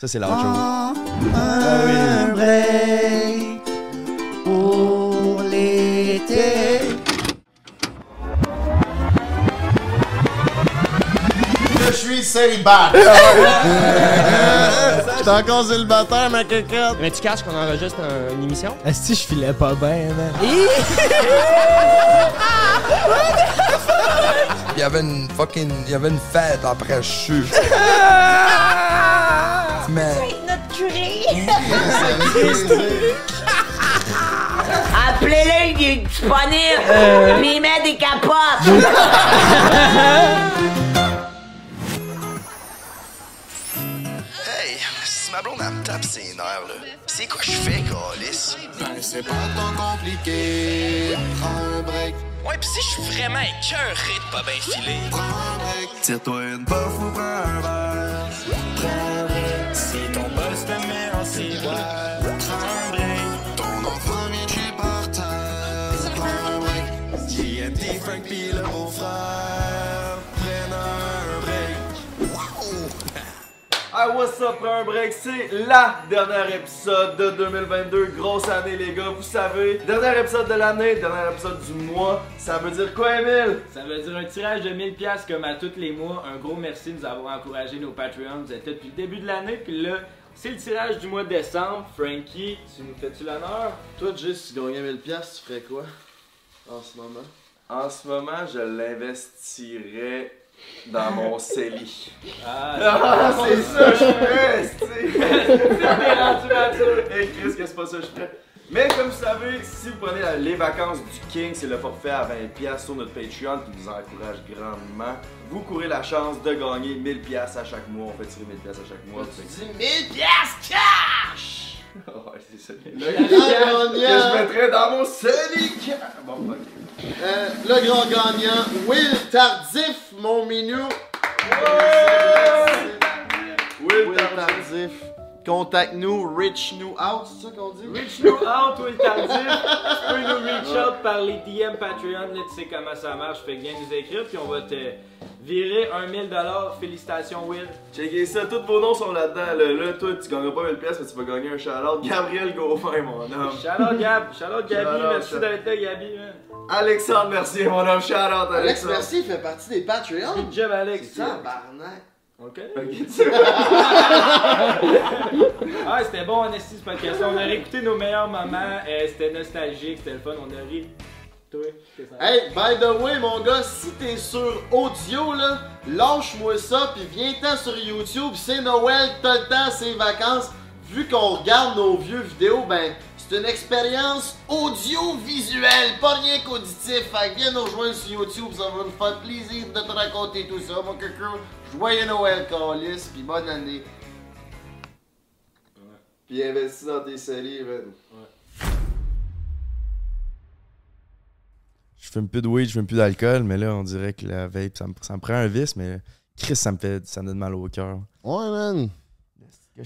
Ça, c'est l'autre Un break pour l'été. Je suis célibataire. Je suis encore célibataire, ma cocotte. Mais tu caches qu'on enregistre un- une émission? Esti, je filais pas bien, man. Il y avait une fucking. Il y avait une fête après chute. Mais. Notre curé! Appelez-le, il est disponible! Puis il met des capotes! Hey, si ma blonde elle me tape ses nerfs, là, c'est quoi je fais, Calis? Ben, c'est pas tant compliqué. Prends un break. Ouais, pis si je suis vraiment écœuré de pas bien filer. Prends un break. Tire-toi une puff ou prends un verre. Prends un break. Ah, what's up, prends un break, c'est la dernière épisode de 2022, grosse année les gars, vous savez, dernier épisode de l'année, dernier épisode du mois, ça veut dire quoi Emile? Ça veut dire un tirage de 1000 pièces comme à tous les mois. Un gros merci de nous avoir encouragé nos Patreons. Vous êtes là depuis le début de l'année. Puis là, c'est le tirage du mois de décembre. Frankie, tu nous fais-tu l'honneur? Toi Jay, si tu gagnais 1000 pièces, tu ferais quoi en ce moment? En ce moment, je l'investirais dans mon CELI. Ah, Ah, c'est ça, je ferais, c'est t'es rendu mature. Hey Chris, que c'est pas ça que je ferais. Mais comme vous savez, si vous prenez la- les vacances du King, c'est le forfait à 20$ sur notre Patreon qui vous encourage grandement. Vous courez la chance de gagner 1000$ à chaque mois. On fait tirer 1000$ à chaque mois. Que- 1000 piastres cash! Ouais, c'est ça. Que je mettrais dans mon CELI. Bon, ok. Euh, le grand gagnant, Will Tardif, mon minou. Will Will Tardif. Contacte-nous, reach nous out, c'est ça qu'on dit? Reach nous out, Will Tardif. Tu peux nous reach out par les DM Patreon. Là, tu sais comment ça marche. Fait que viens nous écrire. Puis on va te virer un 1000$. Félicitations, Will. Checkez ça, tous vos noms sont là-dedans. Là, là toi, tu gagneras pas 1000$, mais tu vas gagner un shout-out. Gabriel Gauvin, mon homme. Shout-out Gab. Shout-out Gabi. Merci shout- d'être là, Gabi. man. Alexandre Mercier, mon homme. Shout-out, Alex Alexandre. Merci, il fait partie des Patreons. Good job, Alex. C'est ça, barnac. Ok. Ah, c'était bon, en esti, ce podcast. On a réécouté nos meilleurs moments. euh, c'était nostalgique, c'était le fun. On a ri. Toi. Hey, by the way, mon gars, si t'es sur audio, là, lâche-moi ça, puis viens-t'en sur YouTube. C'est Noël, t'as le temps, c'est vacances. Vu qu'on regarde nos vieux vidéos, ben, c'est une expérience audiovisuelle, pas rien qu'auditif. Fait que viens nous rejoindre sur YouTube, ça va nous faire plaisir de te raconter tout ça, mon coco. Joyeux Noël, Carlis, puis bonne année. Puis investis dans tes séries, man. Je fume plus de weed, je fume plus d'alcool, mais là, on dirait que la vape, ça me, ça me prend un vice, mais Chris, ça me fait ça me donne mal au cœur. Ouais, man.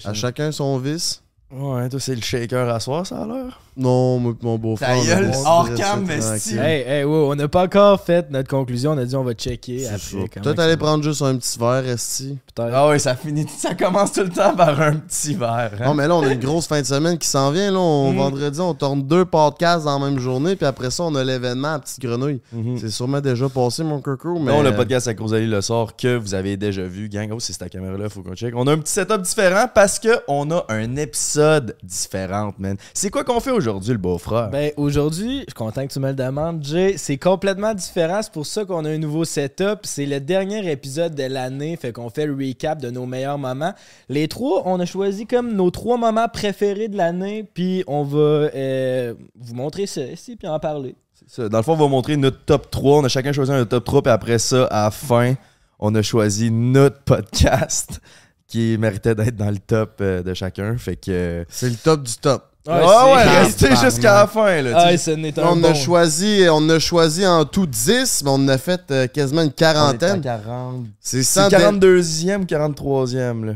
À chacun son vice. Ouais, toi, c'est le shaker à soir, ça l'air? Non, mon beau-frère. Ta gueule, hors cam. Hey, hey, wow, on n'a pas encore fait notre conclusion. On a dit on va checker après. Toi, t'allais prendre juste un petit verre, Esti. Ah ouais, ça finit, ça commence tout le temps par un petit verre. hein. Non, mais là, on a une grosse fin de semaine qui s'en vient. Là, on, Mm. Vendredi, on tourne deux podcasts dans la même journée. Puis après ça, on a l'événement à Petite Grenouille. Mhm. C'est sûrement déjà passé, mon coco. Mais... Non, le podcast à Rosalie le sort que vous avez déjà vu. Gang, oh, c'est cette caméra-là, faut qu'on check. On a un petit setup différent parce que on a un épisode différent, man. C'est quoi qu'on fait aujourd'hui, le beau-frère? Ben, aujourd'hui, je suis content que tu me le demandes, Jay. C'est complètement différent. C'est pour ça qu'on a un nouveau setup. C'est le dernier épisode de l'année. Fait qu'on fait le recap de nos meilleurs moments. Les trois, on a choisi comme nos trois moments préférés de l'année. Puis on va euh, vous montrer ça ici, puis en parler. C'est ça. Dans le fond, on va montrer notre top 3. On a chacun choisi un top 3, puis après ça, à la fin, on a choisi notre podcast qui méritait d'être dans le top euh, de chacun. Fait que. C'est le top du top. Ouais, c'est- ouais, restez jusqu'à la fin, là. Ah, ce n'est on, bon. a choisi, on a choisi en tout 10, mais on a fait euh, quasiment une quarantaine. 40. C'est C'est sans, dé- 42e ou 43e, là.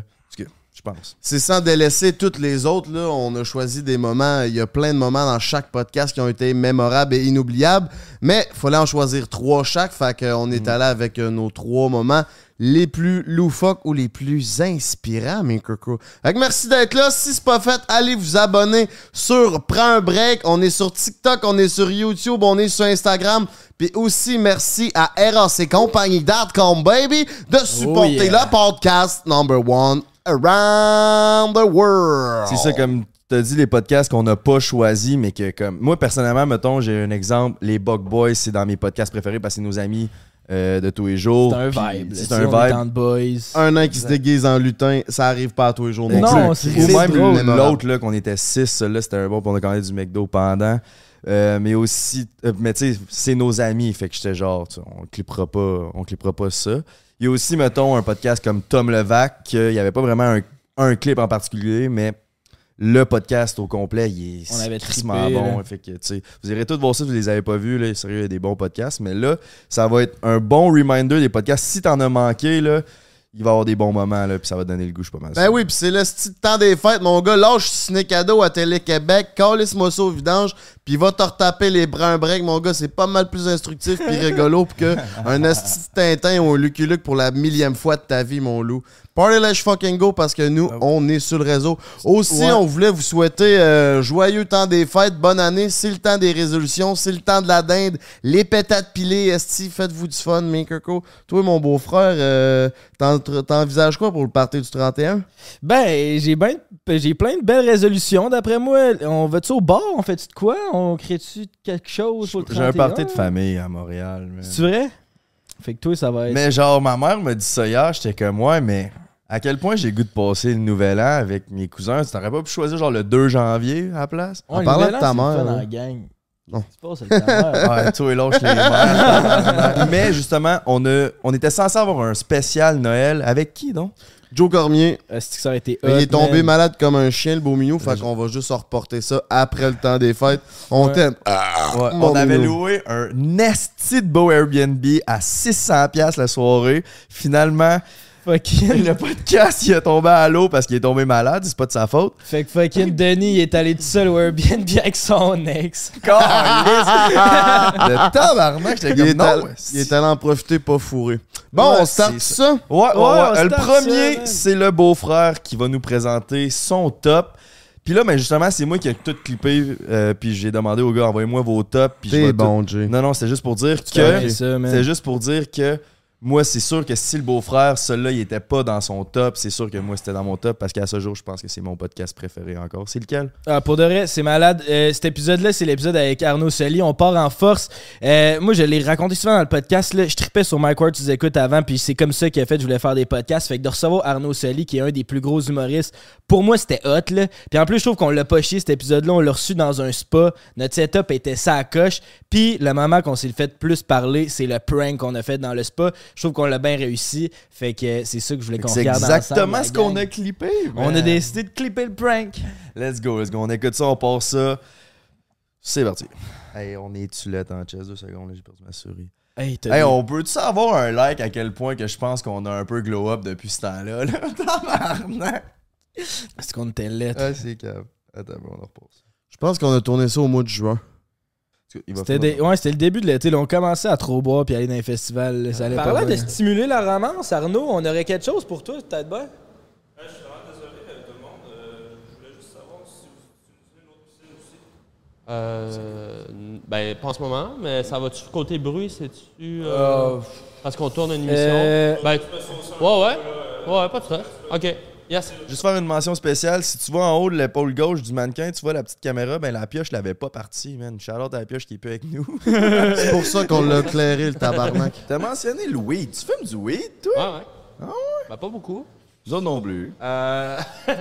Pense. c'est sans délaisser toutes les autres. Là. On a choisi des moments. Il y a plein de moments dans chaque podcast qui ont été mémorables et inoubliables. Mais il fallait en choisir trois chaque. Fait qu'on est allé avec euh, nos trois moments les plus loufoques ou les plus inspirants, mes cocos. Fait que merci d'être là. Si c'est pas fait, allez vous abonner sur Prends un break. On est sur TikTok, on est sur YouTube, on est sur Instagram. Puis aussi, merci à RAC Compagnie.com, baby, de supporter Oh yeah. le podcast number one around the world. C'est ça, comme tu as dit, les podcasts qu'on n'a pas choisis, mais que comme. Moi, personnellement, mettons, j'ai un exemple. Les Bug Boys, c'est dans mes podcasts préférés parce que c'est nos amis euh, de tous les jours. C'est un vibe. C'est un vibe. Boys. Un nain qui se déguise en lutin, ça arrive pas à tous les jours non, Non, plus. c'est- Ou même l'autre, là, qu'on était six, là, c'était un bon, on a commandé du McDo pendant. Euh, mais aussi, euh, mais tu sais, c'est nos amis, fait que j'étais genre, on clippera pas, on clippera pas ça. Il y a aussi, mettons, un podcast comme Tom Levac, qu'il n'y avait pas vraiment un, un clip en particulier, mais le podcast au complet, il est On avait crissement trippé, bon. là. Fait que, tu sais, vous irez tous voir ça, vous les avez pas vus, là, sérieux, il y a des bons podcasts, mais là, ça va être un bon reminder des podcasts. Si t'en as manqué, là, il va y avoir des bons moments, là, puis ça va donner le goût, je suis pas mal Ben oui, puis c'est le style de temps des fêtes, mon gars. Lâche ciné cadeau à Télé-Québec, calisse-moi ça au vidange, puis va te retaper les bruns breaks, mon gars. C'est pas mal plus instructif puis rigolo que un esti de Tintin ou un Lucky Luke pour la millième fois de ta vie, mon loup. Party Let's fucking go parce que nous, on est sur le réseau. Aussi, Ouais. on voulait vous souhaiter euh, joyeux temps des fêtes, bonne année. C'est le temps des résolutions, c'est le temps de la dinde. Les pétates pilées, esti, faites-vous du fun, mes Kirko. Toi, mon beau-frère, euh, t'en- t'envisages quoi pour le party du 31? Ben, j'ai ben, j'ai plein de belles résolutions. D'après moi, on va-tu au bar? On fait-tu de quoi? On crée-tu quelque chose pour le 31? J'ai un party de famille à Montréal. C'est vrai? Fait que toi, ça va être... Mais genre, ma mère me dit ça hier, j'étais comme, ouais, mais à quel point j'ai le goût de passer le nouvel an avec mes cousins? Tu t'aurais pas pu choisir genre le 2 janvier à la place? Ouais, en le parlant nouvel de ta mère, dans la gang. Non. C'est pas ça, le ta mère. Ouais, toi et lâche les mères. Mais justement, on, a, on était censé avoir un spécial Noël. Avec qui donc? Joe Cormier, Est-ce que ça aurait été il est tombé man? malade comme un chien, le beau minou. Fait qu'on va juste reporter ça après le temps des fêtes. On Ouais. t'aime. Ouais, Mon on avait minou. loué un esti de beau Airbnb à 600$ la soirée. Finalement, Fucking... le podcast, il est tombé à l'eau parce qu'il est tombé malade. C'est pas de sa faute. Fait que fucking Denis, il est allé tout seul au Airbnb avec son ex. Le tabarnak, j'étais Il comme non. esti. il est allé en profiter, pas fourré. Bon, Ouais, on start c'est ça. Ouais, ouais, Ouais, ouais. on Le premier, man. c'est le beau-frère qui va nous présenter son top. Puis là, ben justement, c'est moi qui ai tout clippé. euh, puis j'ai demandé au gars, envoyez-moi vos tops. Puis je vais T'es tout- bon, Jay. Non, non, c'est juste pour dire C'est que. ça, man. C'est juste pour dire que moi, c'est sûr que si le beau-frère, celui-là, il était pas dans son top, c'est sûr que moi, c'était dans mon top parce qu'à ce jour, je pense que c'est mon podcast préféré encore. C'est lequel? Ah, pour de vrai, c'est malade. Euh, cet épisode-là, c'est l'épisode avec Arnaud Soli. On part en force. Euh, moi, je l'ai raconté souvent dans le podcast. Là. Je tripais sur Mike Ward, tu écoutes avant, puis c'est comme ça qu'il a fait. Je voulais faire des podcasts. Fait que de recevoir Arnaud Soli, qui est un des plus gros humoristes, pour moi, c'était hot. Là. Puis en plus, je trouve qu'on l'a pas chié cet épisode-là. On l'a reçu dans un spa. Notre setup était ça à coche. Puis le moment qu'on s'est fait plus parler, c'est le prank qu'on a fait dans le spa. Je trouve qu'on l'a bien réussi. Fait que c'est ça que je voulais qu'on C'est regarde exactement ensemble, ce qu'on a clippé. On a décidé de clipper le prank. Let's go, let's go. On écoute ça, on part ça. C'est parti. Hey, on est tulette en chess deux secondes, là, j'ai perdu ma souris. Hey, on peut-tu avoir un like à quel point que je pense qu'on a un peu glow up depuis ce temps-là? Là? Est-ce qu'on était lettre? Ah, c'est cave. Attends, on en repose. Je pense qu'on a tourné ça au mois de juin. C'était des- ouais, c'était le début de l'été. là. On commençait à trop boire puis aller dans les festivals. là. Ça allait pas Parlant bien. de stimuler la romance, Arnaud, on aurait quelque chose pour toi, peut-être bien? Euh, ben, pas en ce moment, mais ça va-tu côté bruit, c'est-tu. euh, Euh, parce qu'on tourne une émission? Euh, Ben, ouais, ouais. Ouais, pas de stress. OK. Yes. Juste faire une mention spéciale, si tu vois en haut de l'épaule gauche du mannequin, tu vois la petite caméra, ben la pioche l'avait pas partie, man. Charlotte à la pioche qui est plus avec nous. C'est pour ça qu'on l'a éclairé, le tabarnak. T'as mentionné le weed. Tu fumes du weed, toi? Ouais, ouais. Ah ouais? Ben, pas beaucoup. Nous autres non plus. Euh,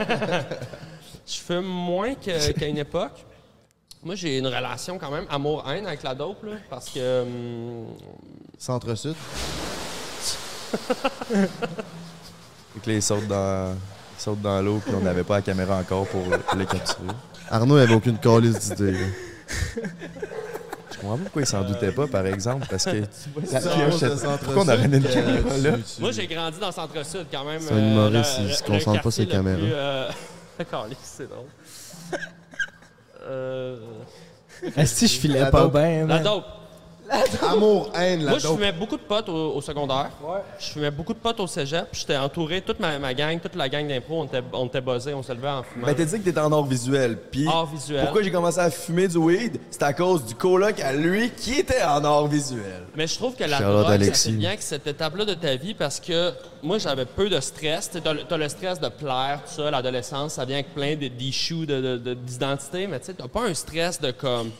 je fume moins qu'à une époque. Moi, j'ai une relation quand même amour-haine avec la dope, là, parce que. hum, Centre-Sud. Là, ils sautent dans, ils sautent dans l'eau, puis on n'avait pas la caméra encore pour le- les capturer. Arnaud, il avait aucune calice d'idée. là. Je comprends pas pourquoi ils s'en doutaient pas, par exemple, parce que la pioche, pourquoi on aurait une Centre-Sud, caméra là? Moi, j'ai grandi dans Centre-Sud quand même. C'est un humoriste, le- il se le- concentre le pas le caméras. plus, euh, c'est drôle. Euh, Esti, je filais La pas dope. bien. la man. dope. Amour-haine, la Moi, je dope. fumais beaucoup de potes au, au secondaire. Je fumais beaucoup de potes au cégep. puis J'étais entouré, toute ma, ma gang, toute la gang d'impro, on était, on était buzzés, on se levait en fumant. Ben, t'as dit que t'étais en art visuel. Puis, Art visuel. pourquoi j'ai commencé à fumer du weed? C'est à cause du coloc à lui qui était en art visuel. Mais je trouve que la Charlotte drogue, ça fait bien avec cette étape-là de ta vie parce que moi, j'avais peu de stress. Tu as, le stress de plaire, tout ça, l'adolescence, ça vient avec plein d'issues de, de- de- d'identité, mais tu sais, t'as pas un stress de comme.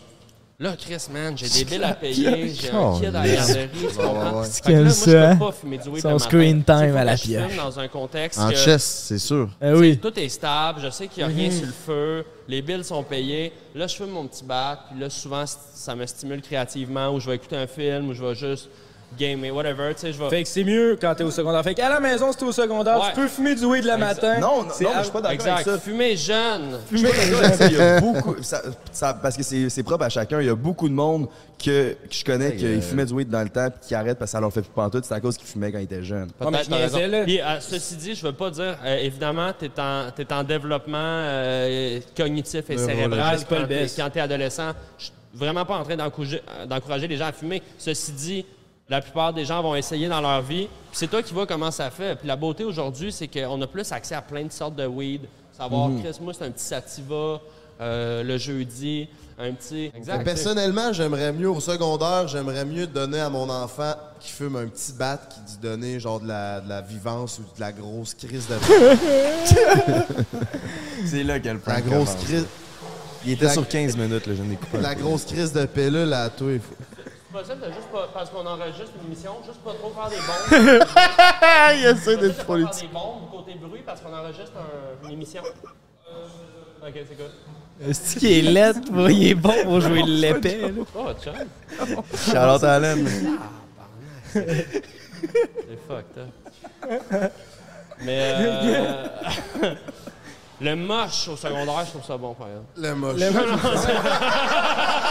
Là, Chris, man, j'ai des billes à payer, j'ai un kid à la garderie, tu comprends? Fait que là, moi, je peux pas fumer du weed Son le matin. screen time faut à la je fume pioche. dans un contexte En que- chess, c'est sûr. Oui. tout est stable, je sais qu'il n'y a rien Mhm. sur le feu, les billes sont payées. Là, je fume mon petit bat, puis là, souvent, c- ça me stimule créativement, ou je vais écouter un film, ou je vais juste gamer, whatever, tu sais, je vais... Fait que c'est mieux quand t'es au secondaire. Fait qu'à la maison, si t'es au secondaire, Ouais. tu peux fumer du weed le matin. Non, non, non, à- je suis pas d'accord avec ça. Fumer jeune. Je suis pas d'accord avec ça. Il y a beaucoup. ça- ça- parce que c'est propre à chacun. Il y a beaucoup de monde que, que je connais qui euh, fumaient du weed dans le temps puis qui arrêtent parce que ça leur fait plus pantoute. C'est à cause qu'ils fumaient quand ils étaient jeunes. Raison. Puis, euh, ceci dit, je veux pas dire, euh, évidemment, tu es en, t'es en développement euh, cognitif et cérébral pas quand t'es- adolescent. Je suis vraiment pas en train d'encourager, d'encourager les gens à fumer. Ceci dit, la plupart des gens vont essayer dans leur vie. Puis c'est toi qui vois comment ça fait. Puis la beauté aujourd'hui, c'est qu'on a plus accès à plein de sortes de weed. Savoir, Mhm. Chris, moi, c'est un petit sativa euh, le jeudi, un petit... Mais Personnellement, j'aimerais mieux au secondaire, j'aimerais mieux donner à mon enfant qui fume un petit bat qui dit donner genre de la, de la vivance ou de la grosse crise de. C'est là qu'elle prend. La grosse crise. Il était La- sur 15 minutes, là, je n'ai coupé. La grosse crise de pilule à toi. il faut- C'est possible de juste pas, parce qu'on enregistre une émission, juste pas trop faire des bombes. Il essaie d'être politique. faire des bombes côté bruit parce qu'on enregistre un- une émission. Ok, c'est good. Est-ce qu'il est laid? Il est bon pour jouer l'épée. là. Oh, chum. Charlotte Allen. C'est fucked up. Mais euh, le moche au secondaire, je trouve ça bon, par exemple. Le moche. Le moche.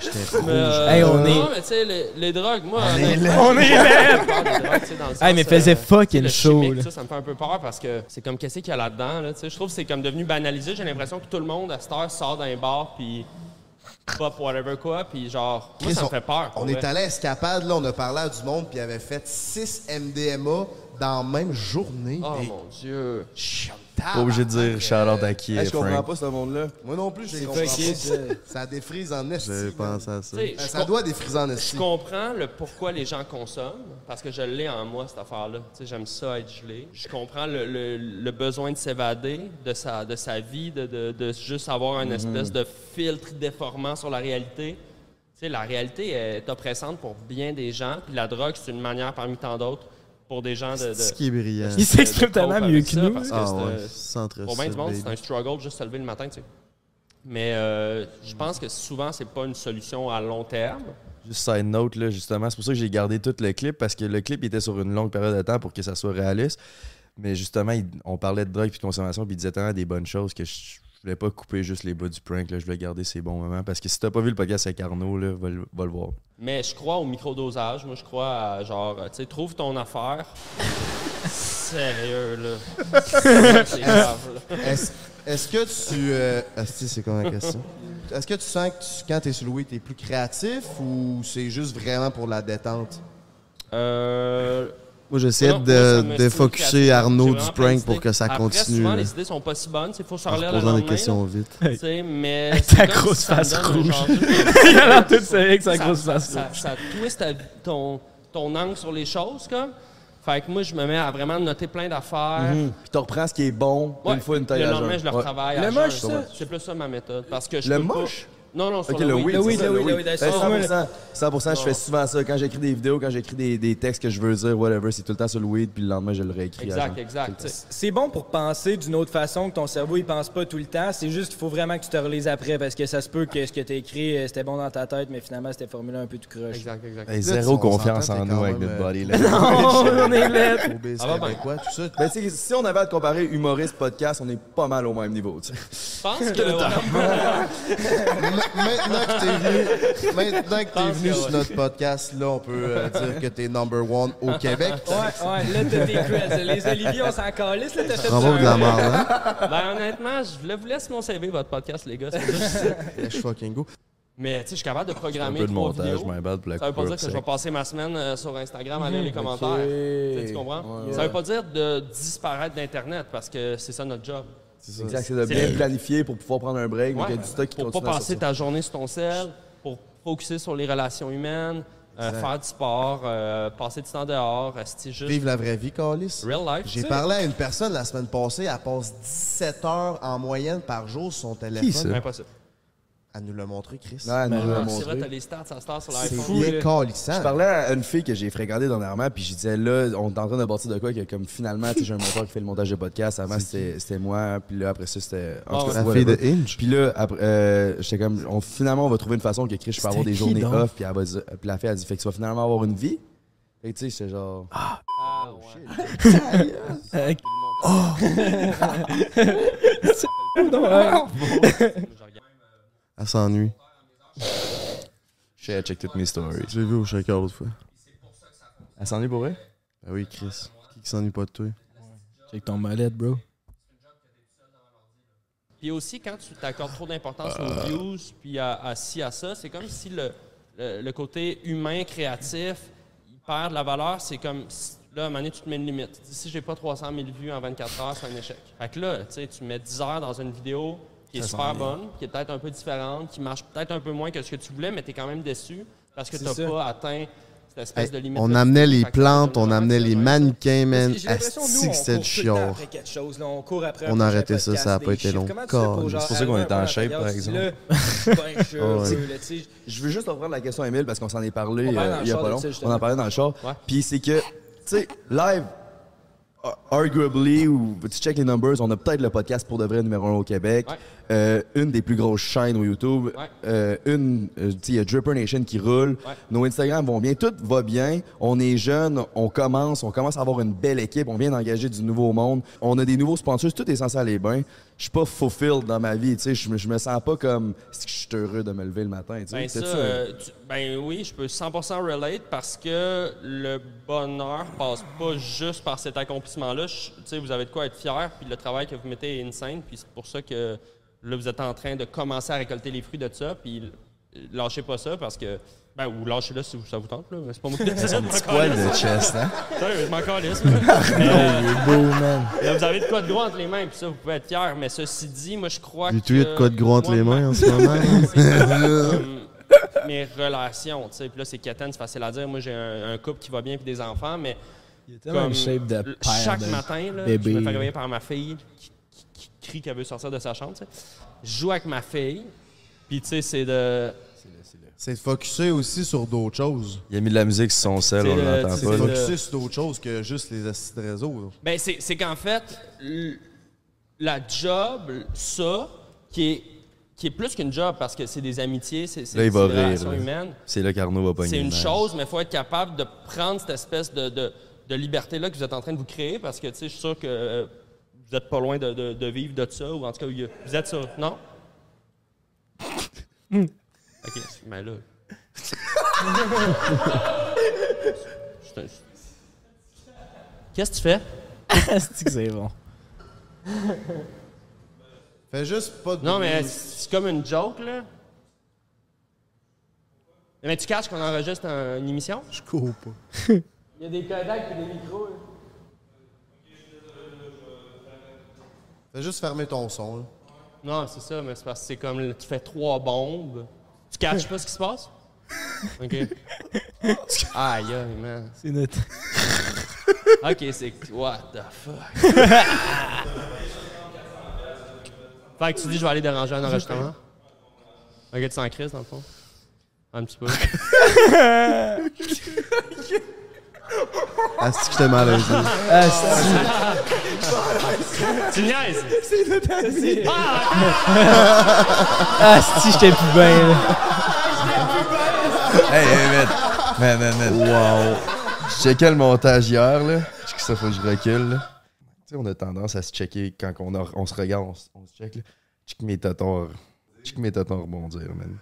J'étais rouge. Mais, euh, Hey, on est- Non, mais tu sais, les, les drogues, moi. On est laid. On est le Hey, mais sens, faisait euh, fucking chaud, là. Ça, ça me fait un peu peur parce que c'est comme qu'est-ce qu'il y a là-dedans. Là, tu sais. je trouve que c'est comme devenu banalisé. J'ai l'impression que tout le monde à cette heure sort d'un bar puis pop whatever quoi. Puis genre, moi, ça me fait peur. On vrai. est allé à Escapade, là, on a parlé à du monde, puis il avait fait 6 MDMA dans la même journée. Oh mon dieu. Pas obligé de dire Charlotte à qui Hey, est je comprends pas ce monde-là? Moi non plus, je comprends pas. ça. Ça défrise en esti. J'avais pensé à ça. Ben, je ça doit défriser en Je esti. comprends le pourquoi les gens consomment, parce que je l'ai en moi, cette affaire-là. Tu sais, j'aime ça être gelé. Je comprends le, le- le besoin de s'évader de sa, de sa vie, de, de- de juste avoir une Mhm. espèce de filtre déformant sur la réalité. Tu sais, la réalité est oppressante pour bien des gens, puis la drogue, c'est une manière parmi tant d'autres pour des gens de... de C'est ce qui est brillant. de- Il s'exprime de tellement mieux que nous. parce que Ah ouais, euh, centre Pour bien du monde, c'est un struggle juste se lever le matin, tu sais. Mais euh, je pense que souvent, c'est pas une solution à long terme. Juste side note, là, justement, c'est pour ça que j'ai gardé tout le clip parce que le clip était sur une longue période de temps pour que ça soit réaliste. Mais justement, il- on parlait de drogue et de consommation, puis il disait tellement des bonnes choses que je, je voulais pas couper juste les bas du prank. Là, je voulais garder ces bons moments parce que si t'as pas vu le podcast avec Arnaud, là, va le voir. Mais je crois au microdosage. Moi, je crois à genre, tu sais, trouve ton affaire. Sérieux, là. C'est grave, là. Est-ce est-ce que tu. Euh, esti, c'est quoi la question? Est-ce que tu sens que tu- quand t'es sur le weed, t'es plus créatif ou c'est juste vraiment pour la détente? Euh, Moi, j'essayais de, de focuser. Arnaud du prank pour que ça Après, continue. souvent, là. les idées sont pas si bonnes. Il faut se En relire le des questions là. vite. Tu sais, mais. Avec ta grosse face rouge. Il a l'air tout sérieux avec sa grosse face rouge. ça twist ton, ton angle sur les choses, comme. Fait que moi, je me mets à vraiment noter plein d'affaires. Mhm. Puis tu reprends ce qui est bon, Ouais, une fois une taille le à lendemain, je le Ouais. retravaille. Le moche? C'est plus ça ma méthode. Parce que je Le pas- moche? Non, non, sur Ok, le, weed. Le weed, c'est ça, le le weed, weed. le weed, Ben, excuse-moi, 100%, 100%, je Non. fais souvent ça. Quand j'écris des vidéos, quand j'écris des, des textes que je veux dire, whatever, c'est tout le temps sur le weed, puis le lendemain, je le réécris. Exact, exact. C'est bon pour penser d'une autre façon que ton cerveau il pense pas tout le temps. C'est juste qu'il faut vraiment que tu te relises après parce que ça se peut que ce que tu as écrit euh, c'était bon dans ta tête, mais finalement c'était formulé un peu tout croche. Exact, exact. Hey, Là, zéro on confiance en nous avec notre euh, body. Là. Non, on est baiser Ah, bah, ben. québécois, tout ça? Ben, tu sais, si on avait à te comparer humoriste, podcast, on est pas mal au même niveau. tu sais. Je pense que. Maintenant que t'es venu, maintenant que t'es venu sur notre podcast, là, on peut euh, dire que t'es number one au Québec. Ouais, ouais, là, t'as tes creds. Les Olivier, on s'en calisse, là, t'as fait Bravo ça. de la merde, hein? Ben, honnêtement, je le- vous laisse mon CV, votre podcast, les gars. c'est juste ça. Je fucking go. Mais tu sais, je suis capable de programmer Un peu de trois montage, vidéos. my bad, pour la Ça veut pas dire que je vais passer ma semaine euh, sur Instagram à lire les commentaires. Tu comprends? Ouais, Ça ouais. veut pas dire de disparaître d'Internet parce que c'est ça notre job. Exact, c'est de C'est bien le- planifier pour pouvoir prendre un break, mais Ouais. qu'il y a du stock qui Pour pas passer ta journée sur ton sel, pour focuser sur les relations humaines, euh, faire du sport, euh, passer du temps dehors, rester juste. Vive la vraie vie, Calis. Real life. J'ai parlé à une personne la semaine passée, elle passe 17 heures en moyenne par jour sur son téléphone. ça? Impossible. Elle nous l'a montré, Chris. Ouais, elle nous l'a Ah, montré. C'est vrai, t'as les stats, sur C'est l'iPhone. bien calissant. Je parlais à une fille que j'ai fréquentée dernièrement, puis je disais là, on est en train de bâtir de quoi que comme finalement, tu sais, j'ai un monteur qui fait le montage de podcast. Avant, c'était moi, puis là, après ça, c'était. en Ah tout cas. La fille de Inch. Puis là, après, euh, j'étais comme, on, finalement, on va trouver une façon que Chris, je peux avoir des journées donc? off, puis elle va dire- puis la fille a dit, fait que tu vas finalement avoir une vie. Fait que tu sais, c'est genre. Ah, ouais. Euh, Elle s'ennuie. J'ai check toutes mes stories. J'ai vu au shaker l'autre fois. Elle s'ennuie pour vrai? Ben oui, Chris. Qui qui s'ennuie pas de toi? Check ton molette, bro. Puis aussi, quand tu t'accordes trop d'importance Euh. aux views, puis à, à ci, à ça, c'est comme si le, le, le côté humain, créatif, il perd de la valeur. C'est comme, si- là, à un moment donné, tu te mets une limite. Tu dis, Si j'ai pas 300 000 vues en 24 heures, c'est un échec. Fait que là, tu sais, tu mets 10 heures dans une vidéo qui est Ça super bonne, qui est peut-être un peu différente, qui marche peut-être un peu moins que ce que tu voulais, mais tu es quand même déçu parce que tu n'as pas atteint cette espèce Hey, de limite. on amenait les plantes, on amenait les mannequins, man. J'ai l'impression, Asti que on c'était du chiard. on a arrêté ça, ça a des pas été long. C'est pour ça qu'on est en shape, par exemple. ben, je- veux juste reprendre la question à Emile parce qu'on s'en est parlé euh, il y a pas long. On en parlait dans le char. Puis c'est que, tu sais, live, arguably, ou tu check les numbers, on a peut-être le podcast pour de vrai numéro un au Québec. Ouais. Euh, une des plus grosses chaînes au YouTube. Ouais. Euh, une, euh, tu sais, il y a Dripper Nation qui roule. Ouais. Nos Instagram vont bien. Tout va bien. On est jeunes, on commence, on commence à avoir une belle équipe. On vient d'engager du nouveau monde. On a des nouveaux sponsors. Tout est censé aller bien. Je suis pas fulfilled dans ma vie. Tu sais, je me, je me sens pas comme si je suis heureux de me lever le matin. tu sais. Ben, ça, euh, tu- ben oui, je peux 100% relate parce que le bonheur passe pas juste par cet accomplissement-là. Tu sais, vous avez de quoi être fier, puis le travail que vous mettez est insane, puis c'est pour ça que là, vous êtes en train de commencer à récolter les fruits de ça, puis euh, lâchez pas ça parce que. Ben, ou lâchez-le si ça vous tente, là. C'est pas moi qui décide. Son petit poil de chest, hein? Sérieux, je m'en calisse, euh, Il est beau, man. là, vous avez de quoi de gros entre les mains, puis ça, vous pouvez être fier. Mais ceci dit, moi, je crois que. J'ai-tu eu de quoi de gros entre les ma- mains en ce moment? Comme mes relations, tu sais. Puis là, c'est quétaine, c'est facile à dire. Moi, j'ai un, un couple qui va bien puis des enfants, mais Il est tellement une shape de père. chaque de matin, là, je me fais réveiller par ma fille qui, qui- qui crie qu'elle veut sortir de sa chambre, tu sais. Je joue avec ma fille, puis tu sais, c'est de... C'est de focuser aussi sur d'autres choses. Il a mis de la musique sur son sel, on le- l'entend c'est C'est pas. de focuser sur d'autres choses que juste les acides réseau. là. Ben, c'est c'est qu'en fait, la job, ça, qui est, qui est plus qu'une job parce que c'est des amitiés, c'est des relations là. humaines. C'est là qu'Arnaud va pogner. C'est une chose, mais il faut être capable de prendre cette espèce de, de, de liberté-là que vous êtes en train de vous créer parce que, tu sais, je suis sûr que euh, vous n'êtes pas loin de, de- de vivre de ça ou en tout cas, vous êtes ça, non? OK, mais là... Qu'est-ce que tu fais? C'est que c'est bon. Fais juste pas de. Non, mais c'est comme une joke, là. Mais tu caches qu'on enregistre un- une émission? Je cours pas. Il y a des Kodak et des micros, là. Fais juste fermer ton son. là. Non, c'est ça, mais c'est parce que c'est comme tu fais trois bombes. Tu catches pas ce qui se passe? OK. Aïe, man. C'est notre. OK, c'est. What the fuck? fait que tu dis, je vais aller déranger un enregistrement? OK, tu s'en crises, dans le fond? Un petit peu. Ah, c'est que j'étais mal à l'aise. Ah, tu niaises? c'est Ah! Ah, si, j'étais plus bien, là. Hey, hey, man. Man, man, man. Wow. Je checkais le montage hier, là. Je que ça faut que je recule, là. Tu sais, on a tendance à se checker quand on, a- on se regarde, on, se- on se check, là. Check mes tatons. Je que mes tétons rebondir, man.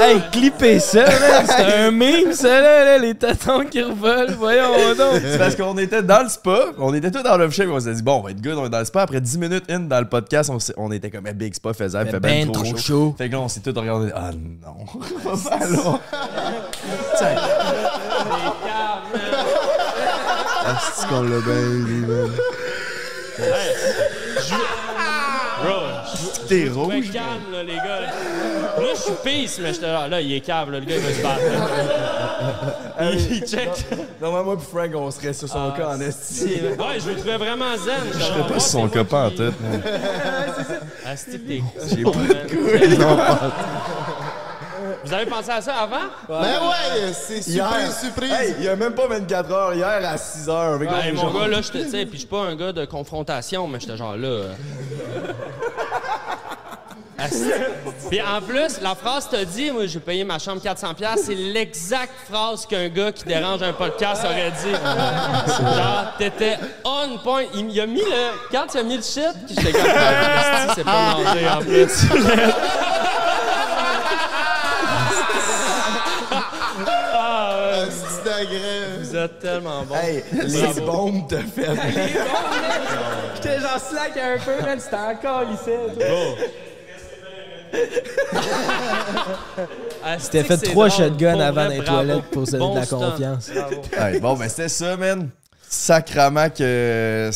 Hey, clippez ça, man. C'est un meme, ça, là, là, les tatons qui revolent. Voyons donc. C'est parce qu'on était dans le spa, on était tous dans le shape, on s'est dit, bon, on va être good, on est dans le spa. Après 10 minutes in dans le podcast, on, était comme, eh, big spa faisable, fait Ben ben trop, trop chaud. chaud. Fait que là, on s'est tous regardé, ah non, pas là. C'est qu'on l'a bien eu, man. Bro, T'es je me rouge. calme, là, les gars. Là, je suis peace, mais j'étais là, là, il est cave, là, le gars, il va se battre. là. il, il check. Normalement, moi pis Frank, on serait sur son Ah, cas en esti. Ouais, je le trouvais vraiment zen. Je serais pas sur son copain en tête. Ah, que t'es J'ai pas de couilles. Vous avez pensé à ça avant? Ben ouais, c'est surprise, surprise. Hey, il y a même pas 24 heures, hier à 6 heures. Avec Ouais, les mon gars, là, je te sais, puis je suis pas un gars de confrontation, mais j'étais genre là. euh. Puis en plus, la phrase t'as dit, moi j'ai payé ma chambre 400$, c'est l'exacte phrase qu'un gars qui dérange un podcast aurait dit. Genre, t'étais on point. Il, il a mis le. Quand il a mis le shit, puis j'étais comme. Ah, c'est pas mangé en plus. êtes tellement bon. Hey, les bombes te fait. J'étais genre slack un peu, man. C'était encore lycée. C'était fait trois shotguns avant les toilettes pour se donner de la confiance. Hey, bon, ben c'était ça, man. Sacrament que.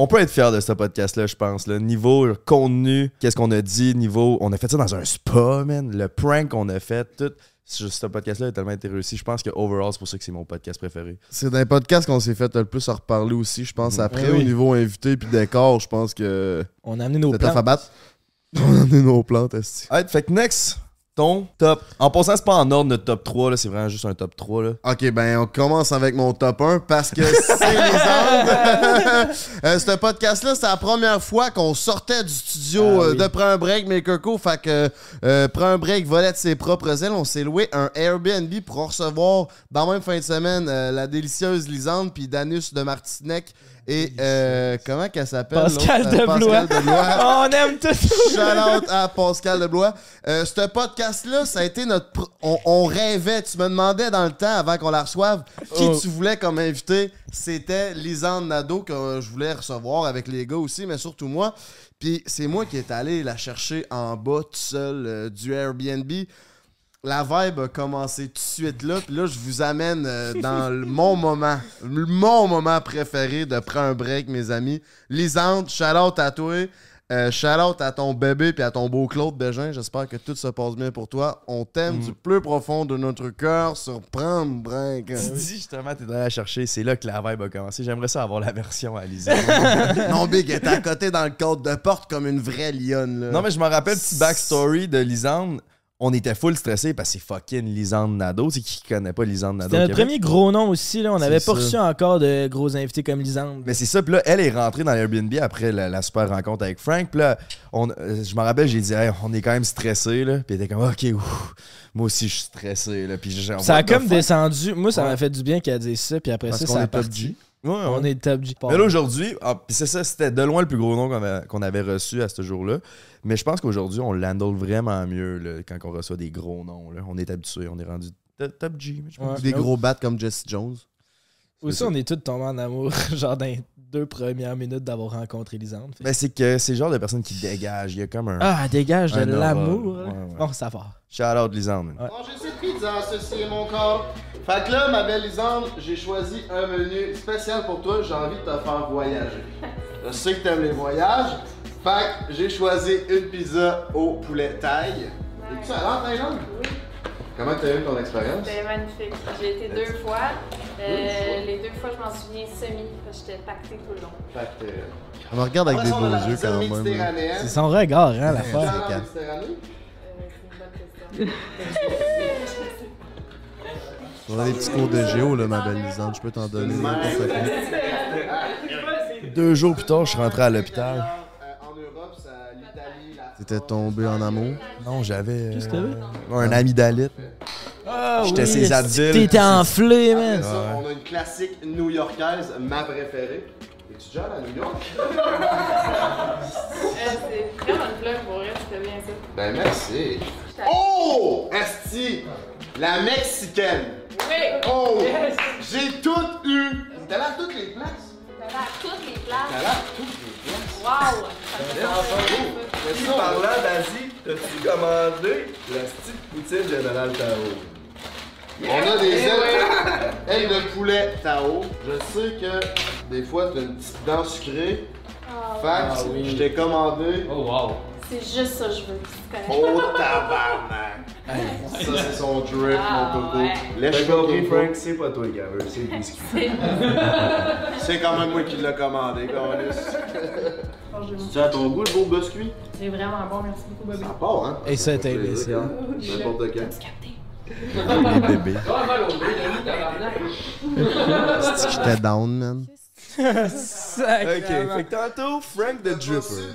On peut être fier de ce podcast-là, je pense. Le niveau contenu, qu'est-ce qu'on a dit, niveau. On a fait ça dans un spa, man. Le prank qu'on a fait, tout. Ce ce podcast-là a tellement été réussi. Je pense que overall, c'est pour ça que c'est mon podcast préféré. C'est dans les podcasts qu'on s'est fait le plus à reparler aussi, je pense. Après, Oui, oui. au niveau invité puis décor, je pense que. On a amené nos plantes. On a amené nos plantes, esti. Hey, fait que next, ton top. En passant, c'est pas en ordre notre top 3, là, c'est vraiment juste un top 3. Là. Ok, ben on commence avec mon top 1 parce que c'est les Andes. Euh, ce podcast-là, c'est la première fois qu'on sortait du studio Ah euh, oui. de Prends un break, Maker Co. Fait que euh, Prends un break volait de ses propres ailes. On s'est loué un Airbnb pour recevoir dans la même fin de semaine euh, la délicieuse Lisande puis Danus de Martinec et euh, comment qu'elle s'appelle? Pascal l'autre? Euh, Deblois. Pascal Deblois. On aime tout. Shout-out à Pascal Deblois. Euh, ce podcast-là, ça a été notre... pr- On, on rêvait. Tu me demandais dans le temps, avant qu'on la reçoive, qui Oh. tu voulais comme invité. C'était Lisande Nadeau que je voulais recevoir avec les gars aussi, mais surtout moi. Puis c'est moi qui est allé la chercher en bas tout seul euh, du Airbnb. La vibe a commencé tout de suite là. Puis là, je vous amène euh, dans le- mon moment, mon moment préféré de prendre un break, mes amis. Lisande, shout-out à toi. Euh, shout-out à ton bébé puis à ton beau Claude Bégin. J'espère que tout se passe bien pour toi. On t'aime du plus profond de notre cœur sur Prendre Break. Tu dis justement, t'es allé la chercher, c'est là que la vibe a commencé. J'aimerais ça avoir la version à Lisa. non, Big était à côté dans le cadre de porte comme une vraie lionne. Là. non, mais je me rappelle, petit backstory de Lisande. On était full stressé parce que c'est fucking Lisande Nadeau. C'est qui qui connaît pas Lisande Nadeau? C'était notre premier gros nom aussi. Là. On n'avait pas reçu encore de gros invités comme Lisande. Mais c'est ça, puis là, elle est rentrée dans l'Airbnb après la, la super rencontre avec Frank. Puis là, on, euh, je me rappelle, j'ai dit, Hey, on est quand même stressé, là. Puis elle était comme, OK, ouf, moi aussi, je suis stressé, là. Puis j'ai- Ça a comme descendu. Moi, ça Ouais. m'a fait du bien qu'elle dise ça. Puis après Parce ça, ça a parti. Ouais, ouais. On est top G. Mais là, aujourd'hui, ah, c'est ça, c'était de loin le plus gros nom qu'on avait, qu'on avait reçu à ce jour-là. Mais je pense qu'aujourd'hui, on l'handle vraiment mieux là, quand on reçoit des gros noms. Là. On est habitué, on est rendu top G. je pense. Ouais. Des gros bats comme Jesse Jones. Aussi, on est tous tombés en amour, genre dans les deux premières minutes d'avoir rencontré Lisande. Ben, c'est que c'est le genre de personne qui dégage. Il y a comme un. Ah, dégage de un l'amour. là. Ouais, ouais. Bon, ça va. Shout out Lisande. man. Manger cette pizza, ceci est mon corps. Fait que là, ma belle Lisande, j'ai choisi un menu spécial pour toi. J'ai envie de te faire voyager. Je sais que t'aimes les voyages. Fait que j'ai choisi une pizza au poulet taille. Es-tu allé en Thaïlande? Oui, Comment t'as eu ton expérience? c'était magnifique. J'ai été deux fois. Euh, les deux fois, je m'en souviens semi, parce que j'étais pactée tout le long. Fait que. euh, On me regarde avec des ça, beaux la yeux quand même. C'est son regard, hein, Tu Méditerranée? Euh, c'est une bonne question. On a des petits cours de géo, là, ma belle Lisande. Je peux t'en donner. Deux jours plus tard, je suis rentré à l'hôpital. T'étais tombé en amour? Non, j'avais Qu'est-ce que t'avais? euh, un ami d'Alit. Ah J'étais oui, ses abdules. T'étais enflé, man. Ça, on a une classique new-yorkaise, ma préférée. Es-tu déjà allé à New York? C'est vraiment une plug pour vrai, c'était bien ça. Ben merci. Oh! Esti! La mexicaine! Oui! Oh! Yes. J'ai tout eu! T'es allé à toutes les places? À toutes les places. allé à toutes les places? Wow! Ça fait si parlant d'Asie, t'as-tu commandé la petite poutine Général Tao? On a des ailes, ailes de poulet Tao. Je sais que des fois t'as une petite dent sucrée. Ah, Fait que oui. je t'ai commandé. Oh wow! C'est juste ça que je veux. Oh tabarnak! Ça c'est son drip, Ah, mon coco. ouais. T'as compris. Frank, c'est pas toi qui veux, c'est le whisky. C'est quand même moi qui l'ai commandé, Carlis. C'est à ton goût le beau biscuit? C'est vraiment bon, merci beaucoup, bébé. Ça part, hein? Et ça, aimé ça. N'importe quand. Les bébés. Ah. C'est que j'étais down, man. Ok, fait que tantôt, Frank the Dripper.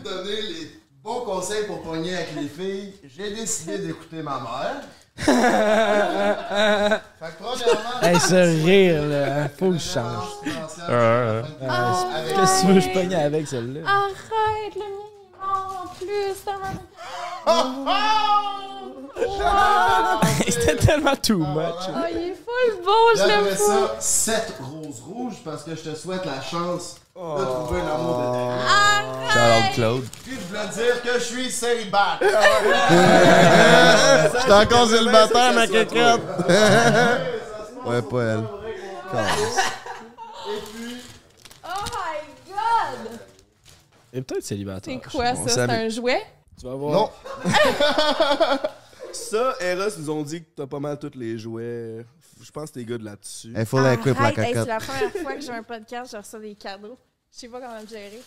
Bons conseils pour pogner avec les filles. J'ai décidé d'écouter ma mère. fait que premièrement... Hey, ce rire, là, faut que je change. Ah, Ah, Qu'est-ce que tu veux que je pogne avec celle-là? Arrête, le mien en plus, tellement C'était tellement too much. Ah, il est full beau, je l'aime ça 7 roses rouges parce que je te souhaite la chance de trouver l'amour de ta vie. Shout out Claude. Puis voulais dire que je suis célibataire? Je suis encore célibataire, ma cocotte. Ouais, pas elle. Oh my god! Et peut-être célibataire. C'est quoi ça? C'est un jouet? Tu vas voir. Non. Ça, Eros nous ont dit que t'as pas mal tous les jouets. Je pense que t'es good là-dessus. Il faut la hey, cocotte. c'est la première fois que j'ai un podcast, je reçois des cadeaux. Je sais pas comment le gérer.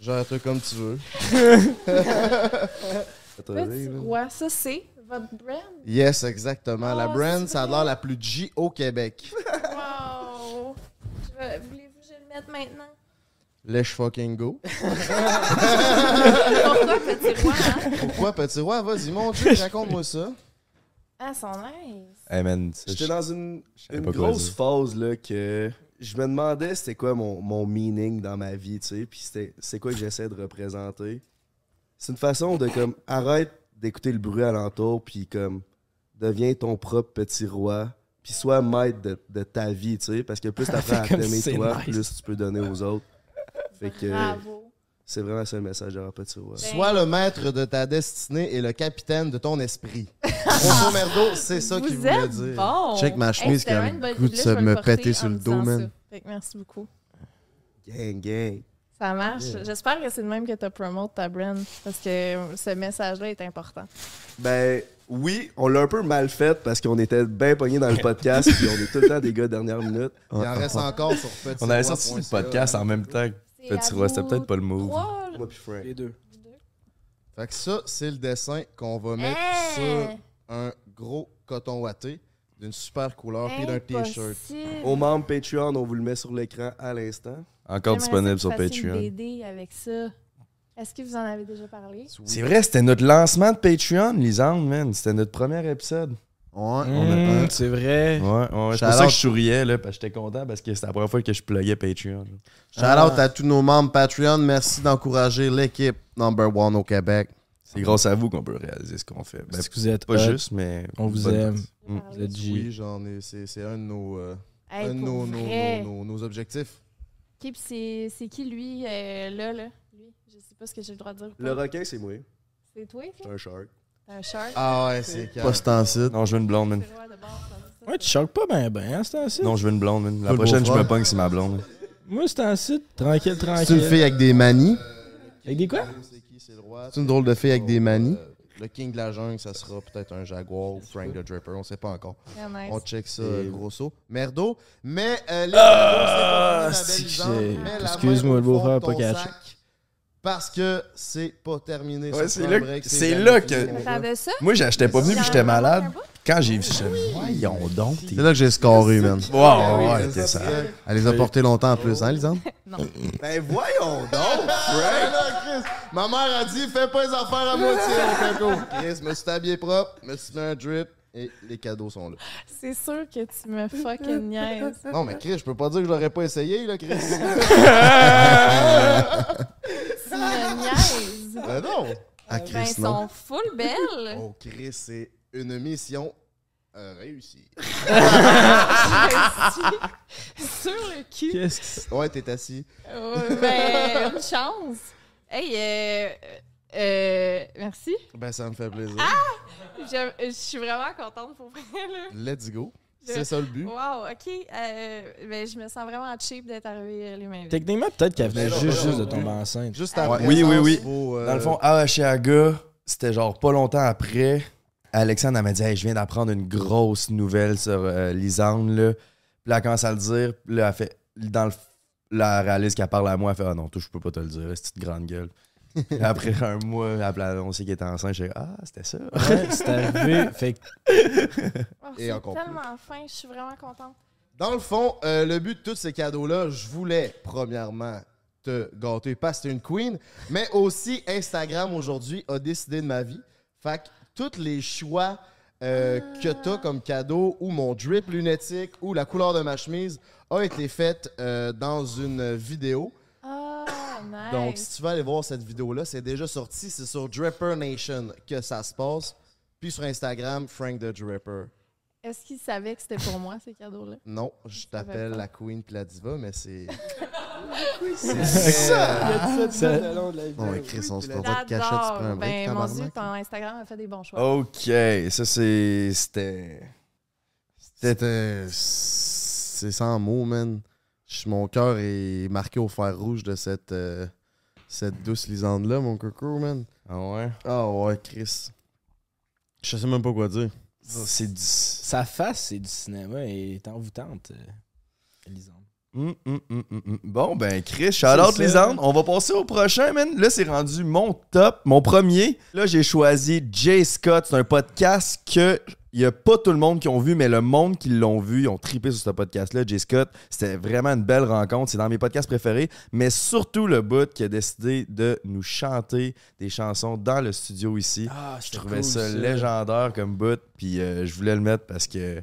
Gère un truc comme tu veux. Petit roi, ça c'est votre brand? Yes, exactement. la Oh, brand, ça a l'air la plus G au Québec. Wow! Voulez-vous que je le mette maintenant? Let's fucking go. Pourquoi petit roi, hein? Pourquoi, petit roi? Vas-y, mon Dieu, raconte-moi ça. Ah, sont nice. Hey man, ça, J'étais je- dans une, savais une pas quoi grosse dire. phase là que je me demandais c'était quoi mon, mon meaning dans ma vie, tu sais, puis c'était c'est quoi que j'essaie de représenter. C'est une façon de comme arrête d'écouter le bruit alentour puis comme deviens ton propre petit roi puis sois maître de, de ta vie, tu sais, parce que plus t'apprends à Comme t'aimer c'est toi, nice. plus tu peux donner aux autres. Fait que Bravo. C'est vraiment ça le message de roi. Sois le maître de ta destinée et le capitaine de ton esprit. Grosso merdo, c'est ça qu'il Vous voulait dire. bon. Check ma chemise qui a le goût de se me péter sur le dos, man. ça. Fait que merci beaucoup. Gang, gang. Ça marche. Yeah. J'espère que c'est le même que tu promote ta brand parce que ce message-là est important. Ben oui, on l'a un peu mal fait parce qu'on était bien pognés dans le podcast puis on est tout le temps des gars de dernière minute. Il en reste encore sur petit On avait sorti le podcast en même temps que Petit Roi. C'était peut-être pas le move. Moi puis Frank. Les deux. Fait que ça, c'est le dessin qu'on va mettre Hey! sur un gros coton watté d'une super couleur puis d'un t-shirt. Aux membres Patreon, on vous le met sur l'écran à l'instant. Encore disponible sur fassiez une Patreon. BD avec ça. Est-ce que vous en avez déjà parlé? C'est vrai, c'était notre lancement de Patreon, Lisande, man. C'était notre premier épisode. Ouais, on a Mmh, un. c'est vrai. Ouais, ouais. C'est pour Shout ça que out. je souriais, là, parce que j'étais content, parce que c'était la première fois que je pluguais Patreon. Shout out à tous nos membres Patreon. Merci d'encourager l'équipe number one au Québec. C'est grâce à vous qu'on peut réaliser ce qu'on fait. Ben, Parce que vous êtes pas hot. juste, mais. On vous aime. partie. Mm. Vous êtes G. Oui, j'en ai. C'est c'est un de nos, euh, Hey, un de pour nos, nos, nos- objectifs. Ok, puis c'est c'est qui lui, euh, là, là? Lui, je sais pas ce que j'ai le droit de dire. Le requin, c'est moi. C'est toi, C'est un shark. T'es un shark? Ah ouais, c'est Pas ce temps-ci. Non, je veux une blonde, man. Ouais, tu choques pas ben ben, hein, c'est un site. Non, je veux une blonde, man. La le prochaine, je beau-frère. me pogne, c'est ma blonde. Moi, c'est un site. Tranquille, C'est tranquille. une fille avec des manies. Avec des quoi? C'est qui, c'est le roi? C'est une drôle de fille avec des manies. Le king de la jungle, ça sera peut-être un jaguar ou Frank the Draper, on sait pas encore. Très nice. On check ça, Et- euh, grosso. Merdo. Mais euh, les Ah, merdos, c'est c'est pas que fini, ma belle j'ai- Lisande. Mets la Excuse-moi, le fond beau-frère de pas ton catché. sac, Parce que c'est pas terminé. Ouais, c'est là- Break, c'est là que- ça? Moi, j'étais pas venu, puis j'étais malade. Quand j'ai vu ça, voyons donc. t'es- C'est là que j'ai scoré, man. Wow, ouais, ok, ça. Elle les a portés longtemps en plus, hein, Lisande? Non. Ben voyons donc, Frank! là, Chris, ma mère a dit, fais pas les affaires à moitié, mon coco. Chris, me suis habillé propre, me suis mis un drip, et les cadeaux sont là. C'est sûr que tu me fucking niaises. Non, mais Chris, je peux pas dire que je l'aurais pas essayé, là, Chris. Tu me niaises. ben non! Ah, Ben, Chris, elles non. sont full belles. Oh, Chris, c'est une mission euh, réussie. Sur le cul. Qu'est-ce que Ouais, t'es assis. Ouais, ben, une chance. Hey, euh, euh, merci. Ben, ça me fait plaisir. Ah! Je, je suis vraiment contente pour vrai, là. Let's go. C'est ça le but. Wow, OK. Euh, ben, je me sens vraiment cheap d'être arrivée les mains vides. Techniquement, peut-être qu'elle venait Ben juste, ben juste de tomber enceinte. Juste après. Oui, oui, oui. Euh, Dans le fond, à Oshiaga, c'était genre pas longtemps après. Alexandre elle m'a dit hey, Je viens d'apprendre une grosse nouvelle sur euh, Lisande. Là. Puis là, elle commence à le dire. Puis là, elle fait. Dans le. Là, elle réalise qu'elle parle à moi. Elle fait Ah non, toi, je peux pas te le dire. C'est une grande gueule. Après un mois, elle a annoncé qu'elle était enceinte. J'ai dit Ah, c'était ça. Ouais, c'est arrivé. Fait que Oh, Et encore plus. tellement fin, je suis vraiment contente. Dans le fond, euh, le but de tous ces cadeaux-là, je voulais, premièrement, te gâter parce que t'es une queen, mais aussi Instagram aujourd'hui a décidé de ma vie. Fait que tous les choix euh, que t'as comme cadeau, ou mon drip lunatique, ou la couleur de ma chemise, a été faite euh, dans une vidéo. Nice. Donc, si tu veux aller voir cette vidéo-là, c'est déjà sorti. C'est sur Dripper Nation que ça se passe. Puis sur Instagram, Frank the Dripper. Est-ce qu'ils savaient que c'était pour moi, ces cadeaux-là? Non, je t'appelle la Queen puis la Diva, mais c'est. C'est ça. Il a dit ça tout Ça- le long de la vidéo. Oh, ouais, Chris, on se fait pas de cachette, tu prends un break, Ben, mon. Dieu, ton Instagram a fait des bons choix. Ok, ça, c'est. C'était. C'était. C'est sans mots, man. Je- Mon cœur est marqué au fer rouge de cette. euh, Cette douce lisande-là, mon coco, man. Ah ouais? Ah ouais, Chris. Je sais même pas quoi dire. C'est du. sa face, c'est du cinéma et est envoûtante, euh, Lisande. Hum, hum, hum. Bon, ben, Chris, shout out les Andes. On va passer au prochain, man. Là, c'est rendu mon top, mon premier. Là, j'ai choisi Jay Scott. C'est un podcast que il y a pas tout le monde qui ont vu, mais le monde qui l'ont vu, ils ont tripé sur ce podcast-là. Jay Scott, c'était vraiment une belle rencontre. C'est dans mes podcasts préférés, mais surtout le bout qui a décidé de nous chanter des chansons dans le studio ici. Ah, Je trouvais ça, légendaire comme bout, puis euh, je voulais le mettre parce que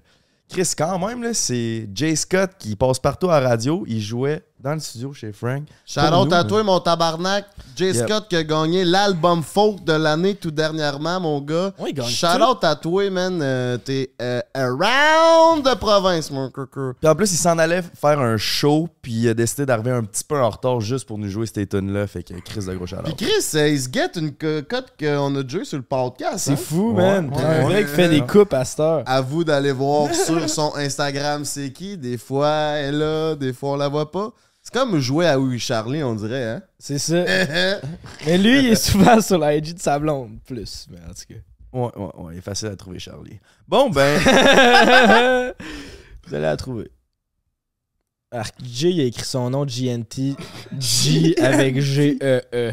Chris, quand même, c'est Jay Scott qui passe partout à la radio. Il jouait dans le studio chez Frank. Shout Pour out nous, à toi, mon tabarnak. Jay Yep. Scott qui a gagné l'album folk de l'année tout dernièrement, mon gars. Ouais, il gagne Shout tout. out à toi, man. Euh, T'es euh, around de province, mon coco. Puis en plus, il s'en allait faire un show, puis il a décidé d'arriver un petit peu en retard juste pour nous jouer ces tunes-là. Fait que Chris de gros shout Puis Chris, euh, il se guette une co- cote qu'on a déjà sur le podcast. C'est hein? fou, Ouais, man. ouais, un ouais. vrai qui fait des coupes à cette heure. À vous d'aller voir sur son Instagram, c'est qui? Des fois, elle est là, des fois, on la voit pas. C'est comme jouer à Oui Charlie, on dirait, hein? C'est ça. Mais lui, il est souvent sur la IG de sa blonde, plus. Mais en tout cas. Ouais, ouais, ouais, il est facile à trouver, Charlie. Bon, ben, Vous allez la trouver. Alors, J, il a écrit son nom GNT. G avec G-E-E.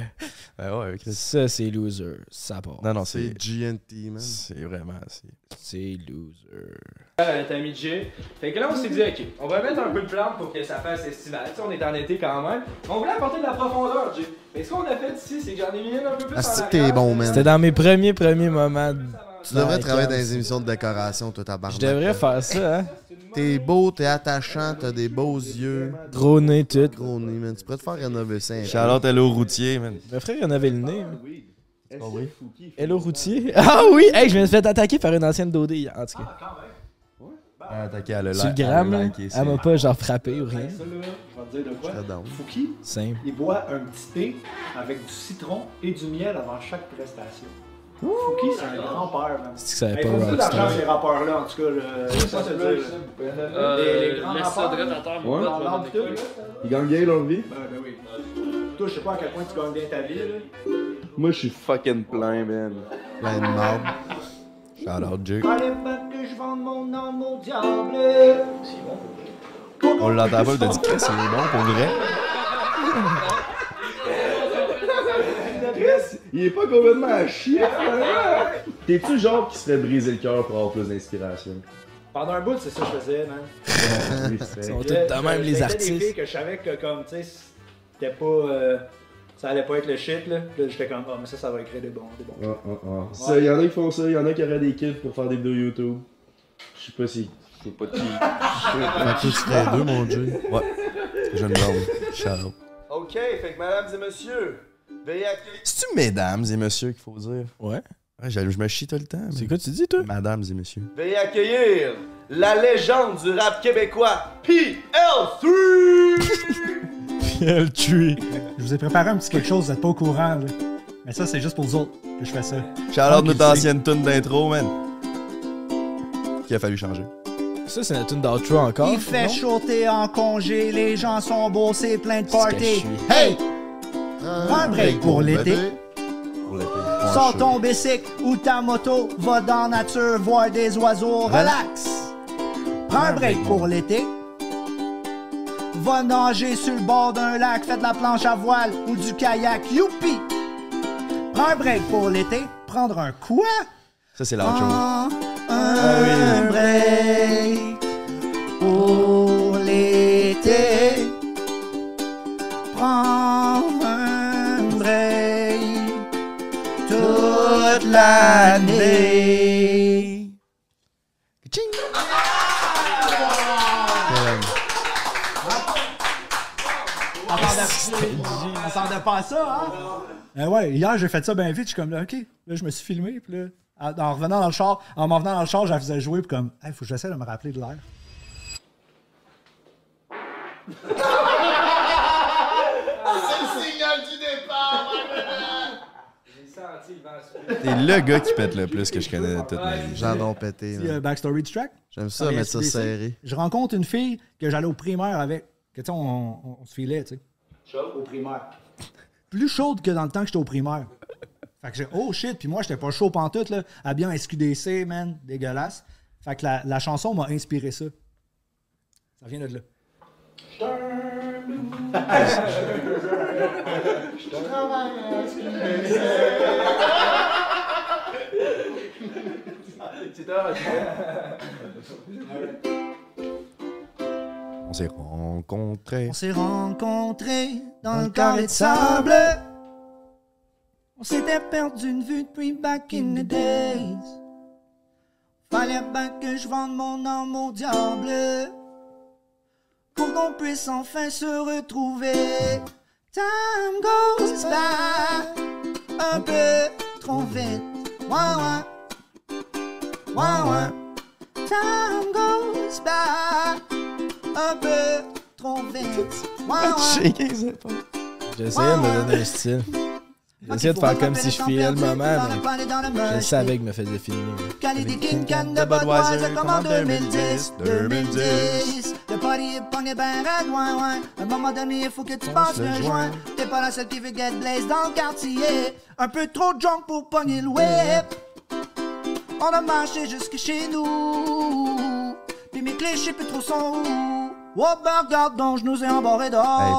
ben ouais, Chris. Ça, c'est loser. Ça part. Non, non, C'est. GNT, man. C'est vraiment. c'est- loser. Euh, T'as mis Jay. Fait que là, on s'est dit, ok, on va mettre un peu de plante pour que ça fasse estival. Tu sais, on est en été quand même. On voulait apporter de la profondeur, Jay. Mais ce qu'on a fait ici, c'est que j'en ai mis une un peu plus Ah, en c'est que arrière. t'es bon, man. C'était dans mes premiers, premiers moments. de- Tu devrais travailler dans les émissions de décoration, toi, Je tabarnak. devrais faire ça, hein. T'es beau, t'es attachant, t'as des beaux yeux. Gros nez, tout. Gros nez, man. Tu pourrais te faire rénover ça. un peu. Charlotte Hello Routier, man. Mon frère, il en avait le nez. hein. C'est pas vrai? Hello Routier. Ah oui! Hey, je me suis fait attaquer par une ancienne Dodé hier, en tout cas. Ah, Attaqué à le Sur le gramme, là. Elle m'a pas genre frappé ou rien. Ça, là, je vais te dire de quoi. Je serais down. Fouki, Simple. il boit un petit thé avec du citron et du miel avant chaque prestation. Fouki, c'est un grand-père, man. C'est que ça avait pas dire l'argent, ces rappeurs-là, en tout cas. te dire. là. Les- les grands rappeurs, je. Ils gagnent bien leur vie. Ben, ben oui. Toi, je sais pas à quel point tu gagnes bien ta vie, là. Moi, je suis fucking plein, man. Plein de marde. Shout out, Jay. Fallait pas que je vende mon âme au diable. On l'entend pas, il t'a dit Chris, c'est bon pour vrai. Chris, il est pas complètement à chier. hein? T'es-tu genre qui se ferait briser le cœur pour avoir plus d'inspiration? Pendant un bout, c'est ça que je faisais, man. Ils sont vrai. tous de même, les artistes. des filles que je savais que, comme, tu sais, c'était pas. euh, ça allait pas être le shit, là. Puis là, j'étais comme, ah, mais ça, ça va écrire des bons. Des bons. Ah, ah, ah. Ça, y en a qui font ça, y en a qui auraient des kits pour faire des vidéos YouTube. Je sais pas si. Je sais pas qui. Fait que tu serais deux, mon Dieu. Ouais. Blonde. Shout out. Ok, fait que mesdames et messieurs. C'est-tu mesdames et messieurs qu'il faut dire? Ouais. Ouais, je, je me chie tout le temps. C'est quoi tu dis, toi? Mesdames et messieurs. Veuillez accueillir la légende du rap québécois, PL3! Le tree. Je vous ai préparé un petit quelque chose, vous êtes pas au courant, là. Mais ça, c'est juste pour vous autres que je fais ça. Out notre ancienne tune d'intro, man. Qui a fallu changer. Ça, c'est la tune d'outro encore. Il fait chaud, t'es en congé, les gens sont beaux, c'est plein de party. Hey! Un break pour l'été. Sors ton bicycle ou ta moto, va dans la nature voir des oiseaux, relax. Prends un break pour l'été. Va nager sur le bord d'un lac, fais de la planche à voile ou du kayak, youpi. Prends un break pour l'été. Prendre un quoi? Ça, c'est l'outro. Prends un break toute l'année. On s'entendait pas à ça, hein? Euh, ouais, hier, j'ai fait ça bien vite. Je suis comme, là, OK. Là, je me suis filmé. Puis là, en en revenant dans le char, en m'en venant dans le char, je la faisais jouer. Puis comme, il faut que j'essaie de me rappeler de l'air. C'est le signal du départ, J'ai senti le vent souffler. T'es le gars qui pète le plus que je connais de toute ma vie. Petit, man. euh, backstory du track. J'aime ça, mettre ça serré. Je rencontre une fille que j'allais au primaire avec. Que tu sais, on, on- on se filait, tu sais. Chaud. Au primaire. Plus chaude que dans le temps que j'étais au primaire. Fait que j'ai, oh shit, puis moi, j'étais pas chaud pantoute, là. Habillé en SQDC, man, dégueulasse. Fait que la, la chanson m'a inspiré ça. Ça vient de là. On s'est rencontrés. On s'est rencontrés dans le carré de sable. On s'était perdu une vue depuis back in the days. Fallait bien que je vende mon âme au diable. Pour qu'on puisse enfin se retrouver. Time goes by un peu trop vite. Ouais, ouais. Ouais, ouais. Time goes by un peu trop vite. Ouais, ouais. J'essayais de me donner un style. J'essayais de faire comme si je filais le moment, mais je savais que me faisait filmer. Des King Can de Budweiser comme en 2010, 2010. Le party est pogné ben ouais, ouais. À un moment donné, il faut que tu passes le joint. T'es pas la seule qui veut get blaze dans le quartier. Un peu trop drunk pour pogner le whip. On a marché jusque chez nous. Puis mes clés, je sais plus trop sont où. Oh, ben regarde donc, je nous ai embarrés dehors. Hey,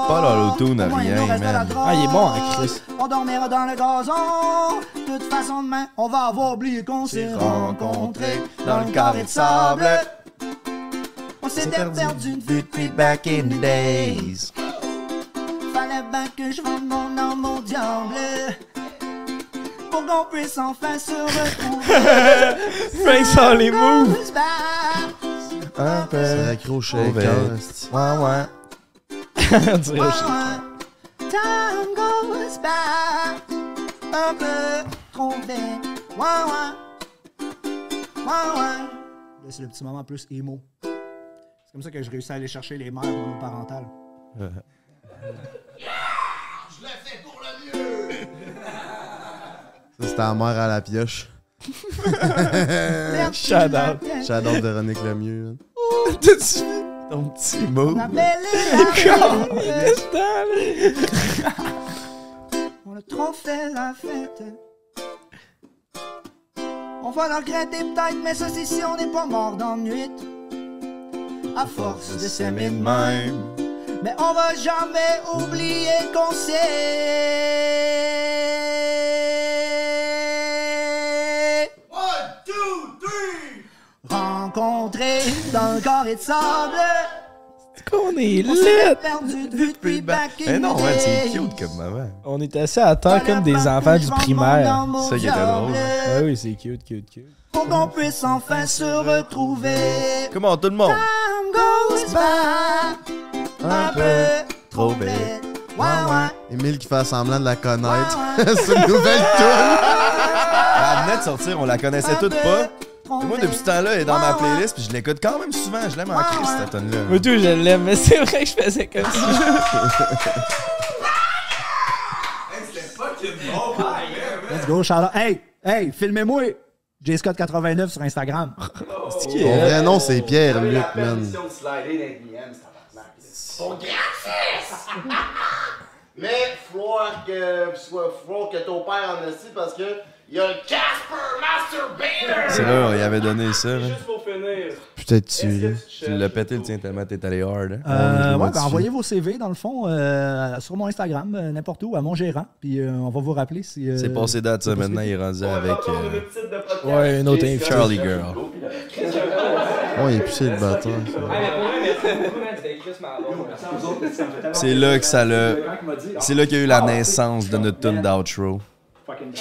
Au moins, il rien, man. Ah, il est bon, hein, Chris. On dormira dans le gazon. De toute façon, demain, on va avoir oublié qu'on s'est rencontrés dans le carré de sable. On s'était perdu une vue depuis back in the days. Fallait bien que je vende mon âme au diable. Pour qu'on puisse enfin se retrouver. Frank sort les moves. Un peu. Esti. Ouais, ouais. On dirait au shit. Time goes by un peu trop vite. Ouais, ouais. Ouais, ouais. Là, c'est le petit moment plus emo. C'est comme ça que je réussis à aller chercher les mères monoparentales. Je l'ai fait pour le mieux! Ça, c'était la mère à la pioche. Shout out. J'adore Véronique Lemieux. man. T'as-tu vu ton petit mot? La belle et la bête. On a trop fait la fête. On va le regretter peut-être, mais ça c'est si on n'est pas mort dans nuit. À force de s'aimer de même. Mais on va jamais oublier qu'on s'est. Rencontrés dans le carré de sable. qu'on est lit. perdu de vue depuis back in Mais non, the man, c'est day. cute comme maman. On est assis à terre comme des enfants du primaire. Ça qui était drôle. Ah oui, c'est cute, cute, cute. Pour qu'on puisse enfin se retrouver. Comment tout le monde? Time goes by un peu Trop vite. bête. Ouais, ouais. Émile qui fait semblant de la connaître. C'est une nouvelle toune. Elle venait de sortir, on la connaissait toutes pas. Moi, depuis ce temps-là, elle est dans ma playlist, puis je l'écoute quand même souvent. Je l'aime en crise, cette tonne-là. Moi, tout, je l'aime, mais c'est vrai que je faisais comme ça. Let's go, out. Hey, hey, filmez-moi. J-Scott89 sur Instagram. Ton vrai nom, c'est Pierre-Luc, man. Son gratis! Mais falloir que, falloir que ton père en ait parce que il y a le Casper Masturbator! C'est là, on y avait donné ça. là. Juste pour finir. Putain, tu Tu l'as pété le tien tellement t'es allé hard. Hein? Euh, ouais, ben, envoyez vos CV, dans le fond, euh, sur mon Instagram, euh, n'importe où, à mon gérant. Puis euh, on va vous rappeler si. euh, C'est passé date, ça. Maintenant, il est rendu avec euh, Ouais, une autre invité. Charlie Girl. Ouais, il est plus célibataire. ça. Ah, mais pour vrai, merci beaucoup, man. C'était Chris Marlon. C'est là que ça l'a. C'est là qu'il y a eu la naissance de notre tune d'outro. Fucking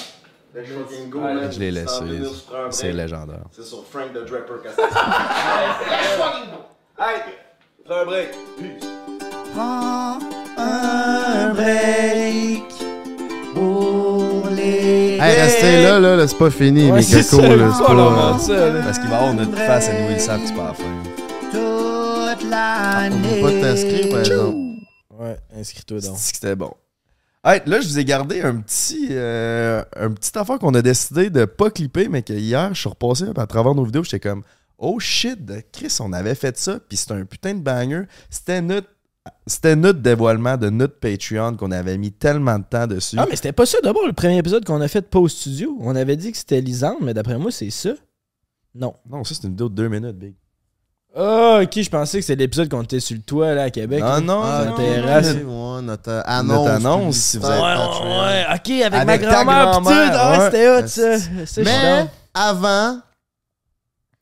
go. Je l'ai laissé. C'est légendaire. C'est sur Frank the Draper go! Hey, prends un break. Peace. Prends un break pour les. Hey, restez là, là, là, c'est pas fini, Ouais, mes c'est cocos, ça, là, c'est pas... là. Parce qu'il va avoir notre face à nous, ils savent que c'est pas la fin. toute On peut pas t'inscrire, par exemple. Ouais, inscris-toi donc. C'est que c'était bon. Hey, là, je vous ai gardé un petit, euh, un petit affaire qu'on a décidé de pas clipper, mais que hier, je suis repassé à travers nos vidéos, j'étais comme, oh shit, Chris, on avait fait ça, puis c'était un putain de banger. C'était notre, c'était notre dévoilement de notre Patreon qu'on avait mis tellement de temps dessus. Ah, mais c'était pas ça d'abord le premier épisode qu'on a fait de Pause Studio. On avait dit que c'était Lisande, mais d'après moi, c'est ça. Non. Non, ça, c'est une vidéo de deux minutes, Big. Ah, ok, je pensais que c'était l'épisode qu'on était sur le toit là à Québec. Ah, non, la non, terrasse. Ouais, notre euh, annonce. Notre annonce, si vous Ouais, ouais, ok, avec, ma Avec ta grand-mère grand-mère, Ah, ouais. c'était hot ça. Mais avant,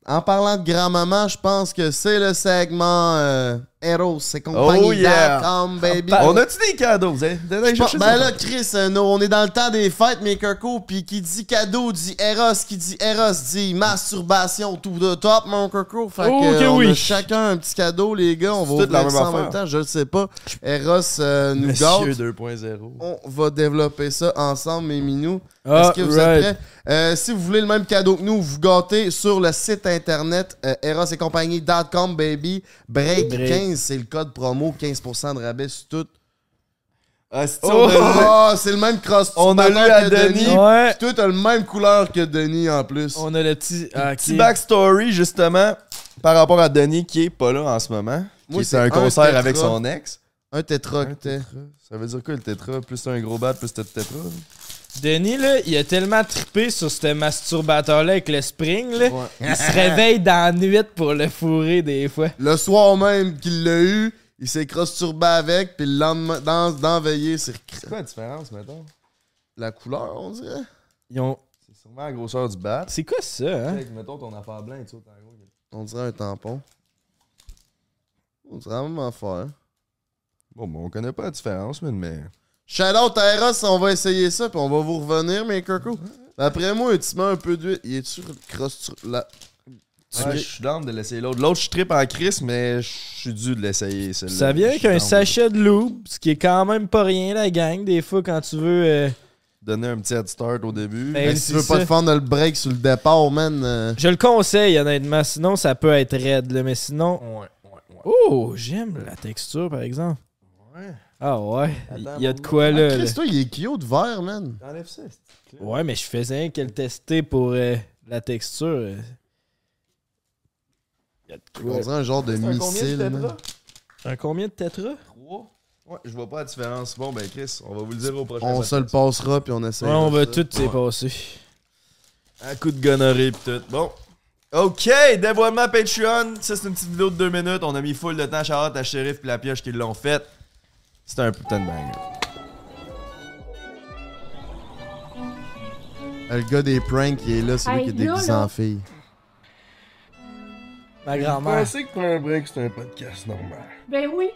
en parlant de grand-maman, je pense que c'est le segment euh, Eros et compagnie Oh, yeah. .com, baby. On a-tu des cadeaux, hein? Pense- ça? ben là, Chris, euh, nous, on est dans le temps des fêtes, mes Kirko, puis qui dit cadeau dit Eros, qui dit Eros dit masturbation tout de top, mon Kirko. Fait Oh, que, que on oui. a chacun un petit cadeau, les gars. On va toute la ouvrir même ça en affaire. même temps, je le sais pas. Eros euh, nous Monsieur gâte. 2.0. On va développer ça ensemble, mes minous. Ah, Est-ce que vous right. êtes prêts? Euh, si vous voulez le même cadeau que nous, vous gâtez sur le site internet euh, eros et compagnie.com, baby. Break, Break. 15, c'est le code promo, 15% de rabais sur tout. Ah, c'est Oh! a Ah, c'est le même cross On a lu à Denis. Ouais. Puis toi, t'as le même couleur que Denis en plus. On a le petit. Ah. Petit backstory, justement, par rapport à Denis qui est pas là en ce moment. Moi, qui c'est un un concert tétra. avec son ex. Un tétroctet. Ça veut dire quoi le tétra? Plus t'as un gros bat, plus t'as de tétra? Denis, là, il a tellement trippé sur ce masturbateur-là avec le spring, là. Il se réveille dans la nuit pour le fourrer des fois. Le soir même qu'il l'a eu, il s'est cross-turbé avec, puis le lendemain, dans, dans veillée, c'est C'est quoi la différence, mettons? la couleur, on dirait? Ils ont... C'est sûrement la grosseur du bat. C'est quoi ça, hein? Mettons ton affaire blanc gros. On dirait un tampon. On dirait la même affaire. Bon, ben, on connaît pas la différence, mais. Shout-out à Eros, on va essayer ça, puis on va vous revenir, mes Kirko. Après moi, tu mets un peu d'huile. Il est sur cross la... Ouais, je suis down de l'essayer l'autre. L'autre, je trippe en crise, mais je suis dû de l'essayer. celle-là. Ça vient avec un sachet de loup, ce qui est quand même pas rien, la gang, des fois, quand tu veux... euh, Donner un petit head start au début. Ben, Mais si tu veux pas te faire le break sur le départ, man. euh, Je le conseille, honnêtement. Sinon, ça peut être raide, là. Mais sinon... Ouais, ouais, ouais. Oh, j'aime la texture, par exemple. Ouais. Ah ouais, Attends, il y a de quoi, Ah, là. Chris, là. toi, il est cute vert, man. Enlève ça. c'est- Ouais, mais je faisais rien que le tester pour euh, la texture. Il y a de On quoi. dirait un genre de un combien missile, de tétra? Un combien de tétra? 3. Ouais, je vois pas la différence. Bon, ben, Chris, on va vous le dire au prochain. On se le passera, puis on essaie. Ouais, on va tout s'y passer. Un coup de gonorrhée pis tout. Bon. OK, dévoilement Patreon. Ça, c'est une petite vidéo de deux minutes. On a mis full de temps. Charlotte, à Shérif puis la pioche qui l'ont fait. C'était un putain de banger. Le gars des pranks, il est là, c'est lui qui est déguisé en fille. Ma grand-mère. pensez que prendre un break, c'est un podcast normal? Ben oui.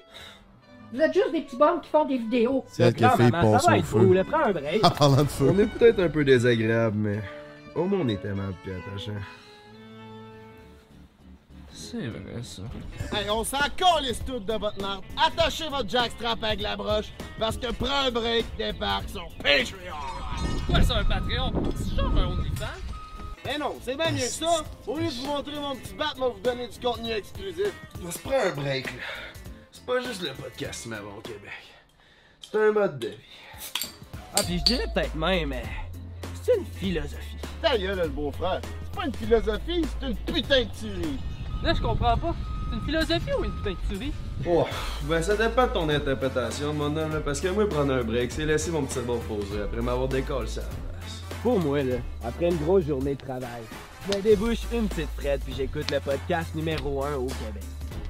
Vous êtes juste des petits bums qui font des vidéos. C'est elle qui a fait Maman, passer ça va au être feu. cool, prends un break. En parlant de feu. On est peut-être un peu désagréable, mais au moins on est aimable puis attachant. C'est vrai, ça. Hey, on s'en calisse toutes de votre marde. Attachez votre jackstrap avec la broche, parce que prend un break débarque sur Patreon. Quoi, c'est un Patreon? C'est genre un OnlyFans? Mais non, c'est bien mieux que ça. Au lieu de vous montrer mon petit bat, moi vous donner du contenu exclusif. On se prend un break, là. C'est pas juste le podcast Mavon au Québec. C'est un mode de vie. Ah, puis je dirais peut-être même, mais c'est une philosophie. Ta gueule, le beau-frère. C'est pas une philosophie, c'est une putain de tuerie. Là, je comprends pas. C'est une philosophie ou une putain de tuerie? Oh, ben ça dépend de ton interprétation, mon homme, là, parce que moi, prendre un break, c'est laisser mon petit cerveau reposer après m'avoir décollé ça. Pour moi, là, après une grosse journée de travail, je me débouche une petite frette puis j'écoute le podcast numéro 1 au Québec.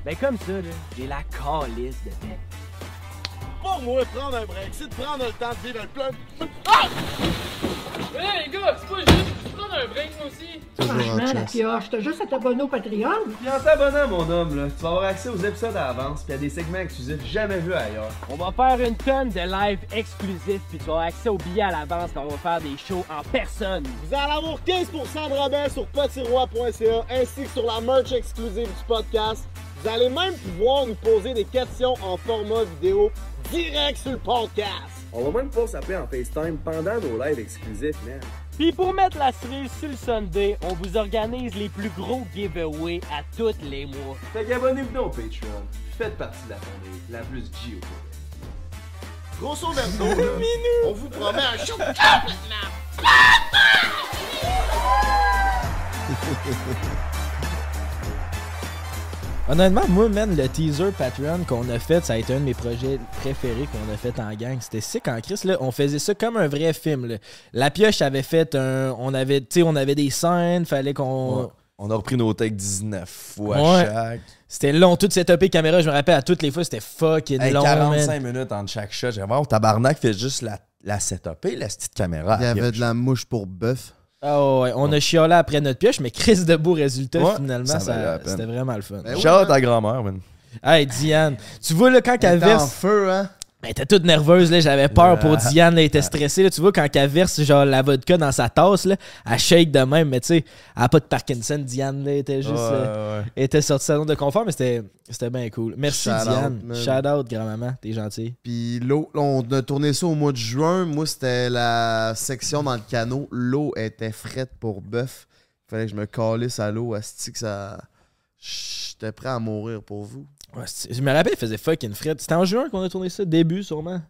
Ben comme ça, là, j'ai la calice de tête. Pour moi, prendre un break, c'est de prendre le temps de vivre le plein. Hey, les gars, c'est pas juste. Un break, moi aussi. Franchement, la pioche, t'as juste à t'abonner au Patreon. Puis en t'abonnant, mon homme, là, tu vas avoir accès aux épisodes à l'avance puis à des segments exclusifs jamais vus ailleurs. On va faire une tonne de live exclusifs puis tu vas avoir accès aux billets à l'avance quand on va faire des shows en personne. Vous allez avoir 15% de rabais sur potirois.ca ainsi que sur la merch exclusive du podcast. Vous allez même pouvoir nous poser des questions en format vidéo direct sur le podcast. On va même pouvoir s'appeler en FaceTime pendant nos lives exclusifs, man. Puis pour mettre la cerise sur le Sunday, on vous organise les plus gros giveaways à tous les mois. Fait qu'abonnez-vous donc au Patreon. Faites partie de la famille la plus G au. Grosso merdo, on vous promet un show complètement Honnêtement, moi, man, le teaser Patreon qu'on a fait, ça a été un de mes projets préférés qu'on a fait en gang. C'était sick en Chris, là. On faisait ça comme un vrai film, là. La pioche avait fait un. On avait, tu sais, on avait des scènes, fallait qu'on. Ouais. On a repris nos takes 19 fois Ouais. chaque. C'était long, tout setupé caméra, je me rappelle, à toutes les fois, c'était fucking Hey, long. 45 man. minutes entre chaque shot. J'ai vraiment, tabarnak fait juste la, la la petite caméra. Il y avait de la mouche pour bœuf. Ah ouais, on a chiolé après notre pioche, mais Chris de beau résultat, Ouais, finalement, ça ça- valait la peine. c'était vraiment le fun. Ben oui, Shout out à grand-mère, man. Hey, Diane, tu vois, là, quand elle était en verse. feu, hein? Elle était toute nerveuse, là. J'avais peur pour. Diane, là. Elle était stressée, là. Tu vois, quand elle verse, genre, la vodka dans sa tasse, là, elle shake de même, mais tu sais, elle a pas de Parkinson, Diane, là. Elle était juste. Ouais, ouais. elle était sortie de sa zone de confort, mais c'était c'était bien cool. Merci, Shout Diane. Shout out, grand-maman. T'es gentil. Puis l'eau, on a tourné ça au mois de juin. Moi, c'était la section dans le canot. L'eau était frette pour bœuf. Fallait que je me calisse à l'eau. Asti que ça. J'étais prêt à mourir pour vous. Ouais, je me rappelle, il faisait fucking fret. C'était en juin qu'on a tourné ça, début, sûrement?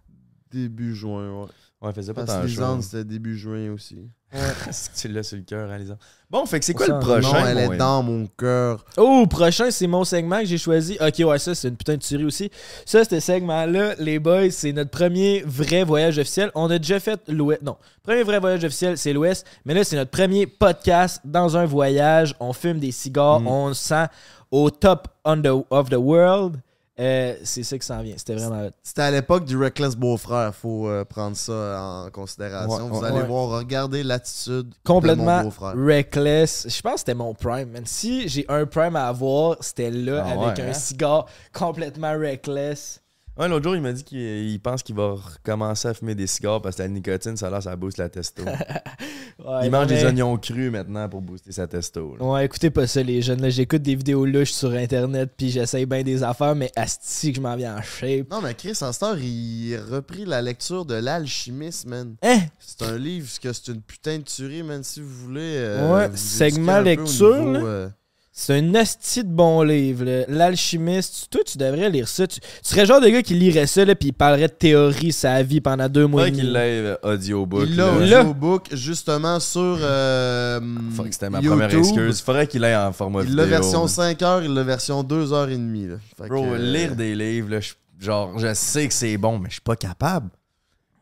Début juin, ouais. Ouais, faisait pas tant chaud. C'était début juin aussi. C'est que tu l'as sur le cœur, Lisande. Bon, fait que c'est quoi le prochain? non, elle est dans mon cœur. Oh, prochain, c'est mon segment que j'ai choisi. Ok, ouais, ça, c'est une putain de tuerie aussi. Ça, ce segment-là, les boys, c'est notre premier vrai voyage officiel. On a déjà fait l'Ouest. Non, premier vrai voyage officiel, c'est l'Ouest. Mais là, c'est notre premier podcast dans un voyage. On fume des cigares. Mm. On se sent au top on the- of the world. Euh, c'est ça qui s'en vient. C'était vraiment. C'était à l'époque du Reckless Beau-Frère. Faut euh, prendre ça en considération. Ouais, Vous ouais, allez ouais. voir, regardez l'attitude de mon Complètement beau-frère. reckless. Je pense que c'était mon prime, man. Si j'ai un prime à avoir, c'était là Ah avec un hein? cigare complètement reckless. Ouais, l'autre jour, il m'a dit qu'il il pense qu'il va recommencer à fumer des cigares parce que la nicotine, ça, là, ça booste la testo. Ouais, il mange mais- des oignons crus maintenant pour booster sa testo. là. Ouais, écoutez pas ça, les jeunes. là. J'écoute des vidéos louches sur Internet, puis j'essaye bien des affaires, mais asti que je m'en viens en shape. Non, mais Chris, en star, il a repris la lecture de L'Alchimiste, man. Hein? C'est un livre, que c'est une putain de tuerie, man. Si vous voulez. euh, Ouais, vous segment éduquer un peu au lecture, niveau, là. euh, C'est un asti de bon livre. là. L'alchimiste, toi, tu devrais lire ça. Tu, tu serais le genre de gars qui lirait ça, là, puis il parlerait de théorie, sa vie pendant deux mois. Faudrait et qu'il euh, audiobook. Il l'a audiobook, justement, sur. Euh, Faudrait que c'était ma YouTube. première excuse. Faudrait qu'il ait en format Il vidéo. l'a version man. 5 heures, il l'a version 2 heures et demie. Là. Fait Bro, que, euh, lire des livres, là, genre, je sais que c'est bon, mais je suis pas capable.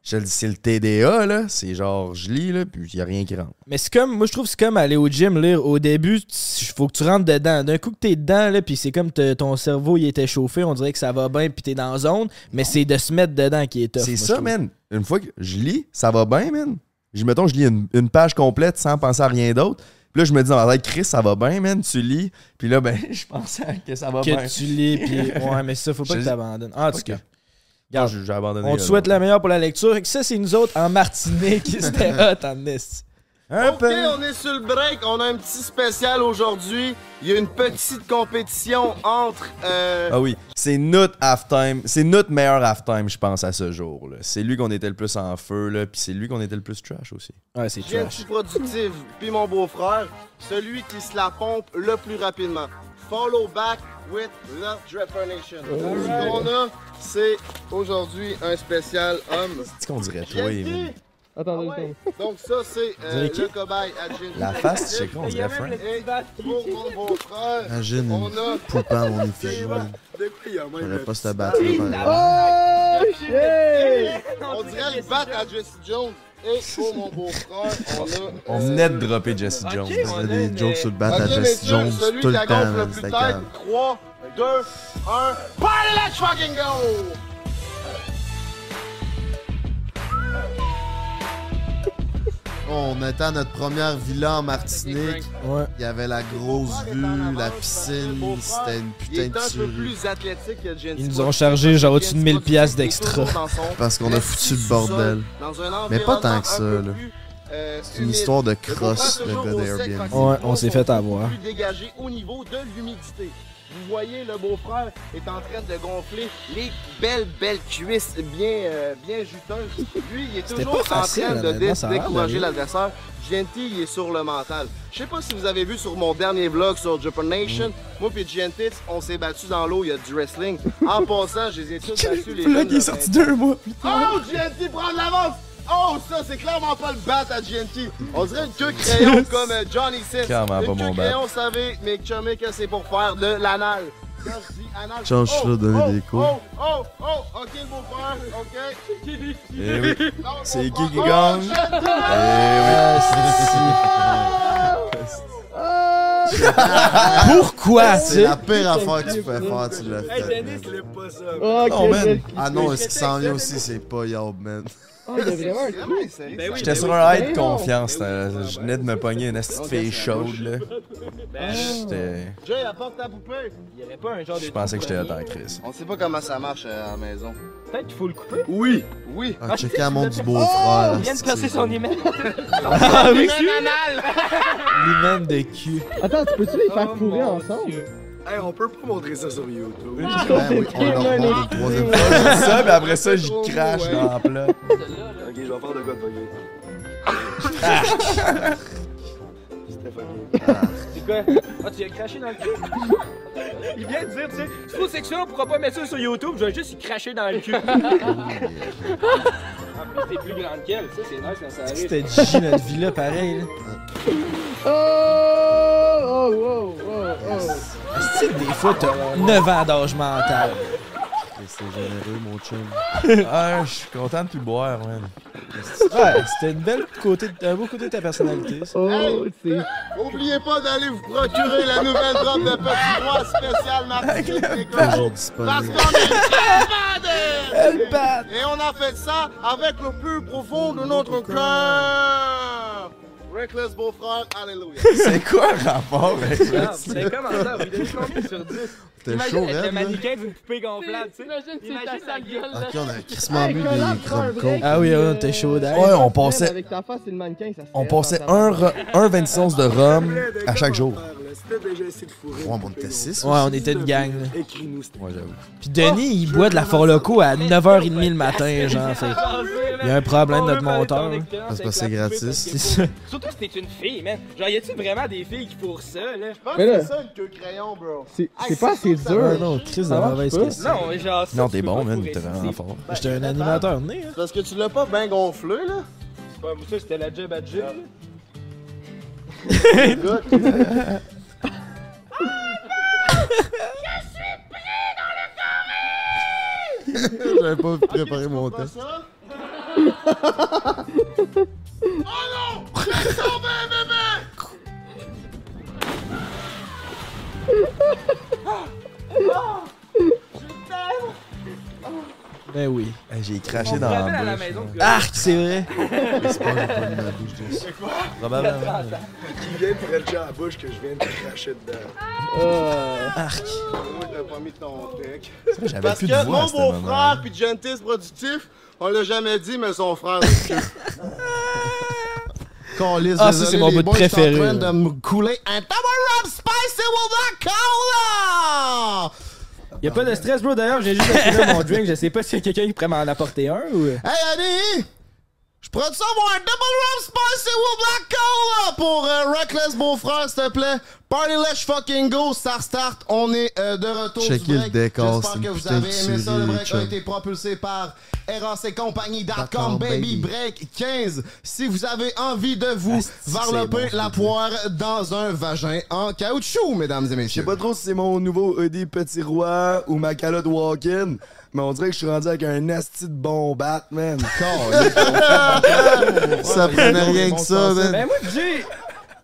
Je le dis, c'est le TDA, là. C'est genre, je lis, là, puis il y a rien qui rentre. Mais c'est comme, moi je trouve que c'est comme aller au gym lire. Au début, il faut que tu rentres dedans. D'un coup que t'es dedans, là, puis c'est comme ton cerveau il était chauffé, on dirait que ça va bien, puis t'es dans la zone. Mais c'est de se mettre dedans qui est tough. C'est ça, man. Une fois que je lis, ça va bien, man. Je, mettons, je lis une, une page complète sans penser à rien d'autre. Puis là, je me dis dans ma tête, Chris, ça va bien, man, tu lis. Puis là, ben, je pensais que ça va bien. Que tu lis, puis. Ouais, mais ça, faut pas Je- que t'abandonnes. En tout cas. J'ai abandonné. On te là, souhaite là. la meilleure pour la lecture. Et ça, c'est nous autres en Martinique? C'était hot en. Un Ok, peu. on est sur le break. On a un petit spécial aujourd'hui. Il y a une petite compétition entre. euh, Ah oui, c'est notre halftime. C'est notre meilleur halftime, je pense, à ce jour. C'est lui qu'on était le plus en feu, là, puis c'est lui qu'on était le plus trash aussi. Ouais, c'est GNT Productive, puis mon beau-frère, celui qui se la pompe le plus rapidement. Follow back with the Dripper Nation. Ce qu'on a, c'est aujourd'hui un spécial homme. C'est qu'on dirait toi, GNT. man. Attends, Donc ça, c'est euh, le cobaye à La face, c'est quoi, on dirait Frank. Et pour mon beau-frère, Imagine on a... poupée mon effigie. man. De quoi il y a même J'aurais un pas cette battre. Oh shit! On dirait le bat à Jesse Jones. Et pour mon beau-frère, on a. On venait de dropper Jesse Jones. On faisait des jokes sur le bat à Jesse messieurs, Jones celui tout qui le a temps. gonfle le man, plus C'était tête. calme. 3, 2, 1. Party, let's fucking go! On était à notre première villa en Martinique. Ouais. Il y avait la grosse vue, la piscine. C'était une putain de un peu tuerie. plus athlétique que Jenny. Ils nous ont chargé genre au-dessus de 1000 piastres d'extra. Parce qu'on a foutu le bordel. Mais pas tant que ça, là. euh, C'est une histoire de crosse, le gars d'Airbnb. Ouais, on s'est fait avoir. plus dégagé au niveau de l'humidité. Vous voyez, le beau-frère est en train de gonfler les belles, belles cuisses bien, euh, bien juteuses. Lui, il est toujours facile, en train de décourager l'adversaire. Gentil, il est sur le mental. Je sais pas si vous avez vu sur mon dernier vlog sur Japan Nation, moi et Gentil, on s'est battu dans l'eau, il y a du wrestling. En passant, je les ai tous battus les Le qui est sorti 20. deux mois. Oh, GNT prend de l'avance! Oh, ça, c'est clairement pas le bat à GNT. On dirait une queue crayon comme euh, Johnny Sins. Clairement une pas queue mon bat. crayon, vous savez, mais chumé que c'est pour faire de l'anal. Quand je dis anal, Change oh, ça, donner oh, des cours. Oh, oh, oh, ok, le beau-frère, ok. Eh oui. C'est qui qui gagne? Eh oui. Pourquoi, C'est la pire affaire que tu peux faire, tu l'as fait. man. pas ça. Oh, Non, man. Ah non, ce qui s'en vient aussi, c'est pas Yob, man. Oh, il y a vraiment un ça. J'étais sur un high de confiance. là. Je venais de me pogner une petite fille chaude, là. J'étais. Jay, apporte ta poupée. Il y aurait pas un genre de. Je pensais que j'étais hot en crise. On sait pas comment ça marche euh, à la maison. Peut-être qu'il faut le couper. Oui. Oui. Ah, checker la montre du beau-frère. Il vient de casser son email. Ah oui, l'hymen de cul. Attends, tu peux-tu les faire pourrir ensemble? Hey, on peut pas montrer ça sur YouTube. Ben oui, on leur montre une troisième fois. Je dis ça, mais après ça, j'y crache dans la plat. Ok, je vais faire de quoi de. C'est quoi? Ah, tu as craché dans le cul? Il vient de dire, tu sais, c'est trop sexuel, on pourra pas mettre ça sur YouTube, je vais juste y cracher dans le cul. en plus, t'es plus grande qu'elle, ça c'est nice quand ça arrive. C'était G notre villa pareil. Là. Oh! Oh! Oh! Oh! Oh! Est-ce que des fois t'as 9 ans d'âge mental? C'est généreux, mon chum. Ah, je suis content de plus boire, man. Ouais, c'était une belle côté, un beau côté de ta personnalité. ça. Oh! C'est. Oubliez pas d'aller vous procurer la nouvelle drop de Petit Roi spécial Martinique. Toujours Parce disponible. qu'on est Elle capable! bat. Et on a fait ça avec le plus profond de notre cœur. Reckless beau-frère, alléluia. C'est quoi le rapport avec ça? C'est comment ça? Vous donnez combien sur 10? T'es chaud, être le mannequin d'une poupée gonflable, tu sais. Imagine si Imagine t'as la sa gueule. gueule. Ok, on a crissement bu des coke. Ah oui, ouais, t'es chaud d'ailleurs. Ouais, on passait, Avec ta face et le mannequin, ça on passait ta- un, ro- un 26 de rhum à chaque jour. Ouais, on était 6. Ouais, on était une gang. là. Écris-nous, Moi, j'avoue. Puis Denis, il boit de la Fort Loco à 9h30 le matin, genre. Il y a un problème, notre monteur. hein. Parce que c'est gratis. C'est. Surtout si t'es une fille, man. Genre, y a-tu vraiment des filles qui fourrent ça, là? Je pense Mais que là- c'est ça une queue crayon, bro. C'est c'est pas assez ça dur. Ah non, Chris, de mauvaise question. Non, mais genre. Non, tu t'es bon, man. T'es vraiment fort. J'étais un animateur né, hein. C'est Parce que tu l'as pas bien gonflé, là. C'est pas ça, c'était la job à job. Écoute. J'avais pas préparé mon test. oh non! Laisse tomber, bébé! Ben oui. J'ai craché dans la bouche. Arc, c'est vrai. C'est pas, j'ai pas mis ma bouche dessus. C'est quoi? Probablement. Qui vient de frencher à la bouche que je viens de cracher dedans? Arc. Moi, t'as pas mis ton deck. J'avais Parce que de mon beau-frère puis Gentis productif, on l'a jamais dit, mais son frère. Calisse, Ah, ça, c'est mon les bout de boys, je suis préféré, en train de me couler un Tower Rob Spicy cola! Y a pas de stress, bro. D'ailleurs, j'ai juste acheté mon drink. Je sais pas s'il y quelqu'un qui pourrait m'en apporter un ou. Hey, Annie! Je pourrais te savoir un Double Rob Spicy with Black Cola pour euh, Reckless Beau-Frère, s'il te plaît? Party Let's Fucking Go, ça start. On est euh, de retour Checkez du break. J'espère que vous avez aimé ça. Le break a été propulsé par RACcompagnie.com, baby. baby. Break 15. Si vous avez envie de vous varloper la poire dans un vagin en caoutchouc, mesdames et Je sais messieurs. pas trop si c'est mon nouveau hoodie Petit Roi ou ma calotte walk-in, mais on dirait que je suis rendu avec un asti de bon bat, man. Ça prenait rien que ça, man. Ben moi, Jay,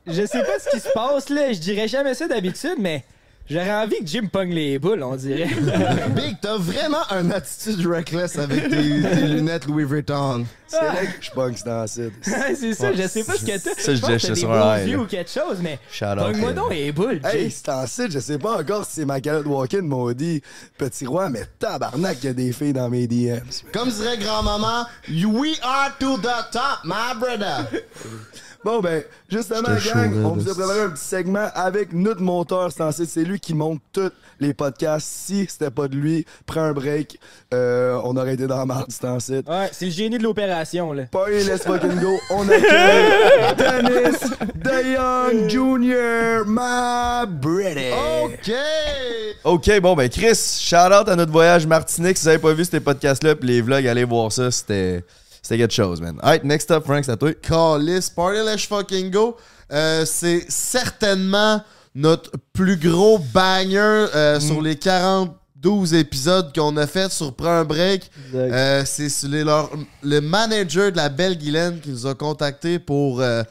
je sais pas ce qui se passe là. Je dirais jamais ça d'habitude, mais j'aurais envie que Jim pogne les boules, on dirait. Big, t'as vraiment une attitude reckless avec tes, tes lunettes Louis Vuitton. C'est vrai que je dans site. Ouais, c'est ça, je sais pas ce que t'as. Ça, je disais, des yeux là. ou quelque chose, mais pogne-moi donc les boules. Hey, c'est en site, je sais pas encore si c'est ma calotte walk-in, hoodie Petit Roi, mais tabarnak, il y a des filles dans mes DMs. Comme dirait grand-maman, we are to the top, my brother. Bon, ben, justement, gang, chaud, on vous a de- préparé un petit segment avec notre monteur Sensé. C'est lui qui monte tous les podcasts. Si c'était pas de lui, prends un break. Euh, on aurait été dans la marde. Ouais, c'est le génie de l'opération, là. Party, let's fucking go. On accueille Dennis DeYoung Jr., my British. OK! Ok, bon, ben Chris, shout out à notre voyage Martinique. Si vous avez pas vu ces podcasts-là, pis les vlogs, allez voir ça. C'était c'était quelque chose, man. Alright, next up, Frank, c'est à toi. Callis, Party Let's Fucking Go, euh, c'est certainement notre plus gros banger euh, Mm. sur les 42 épisodes qu'on a fait sur Prends un break. Euh, c'est le manager de la belle Guylaine qui nous a contacté pour faire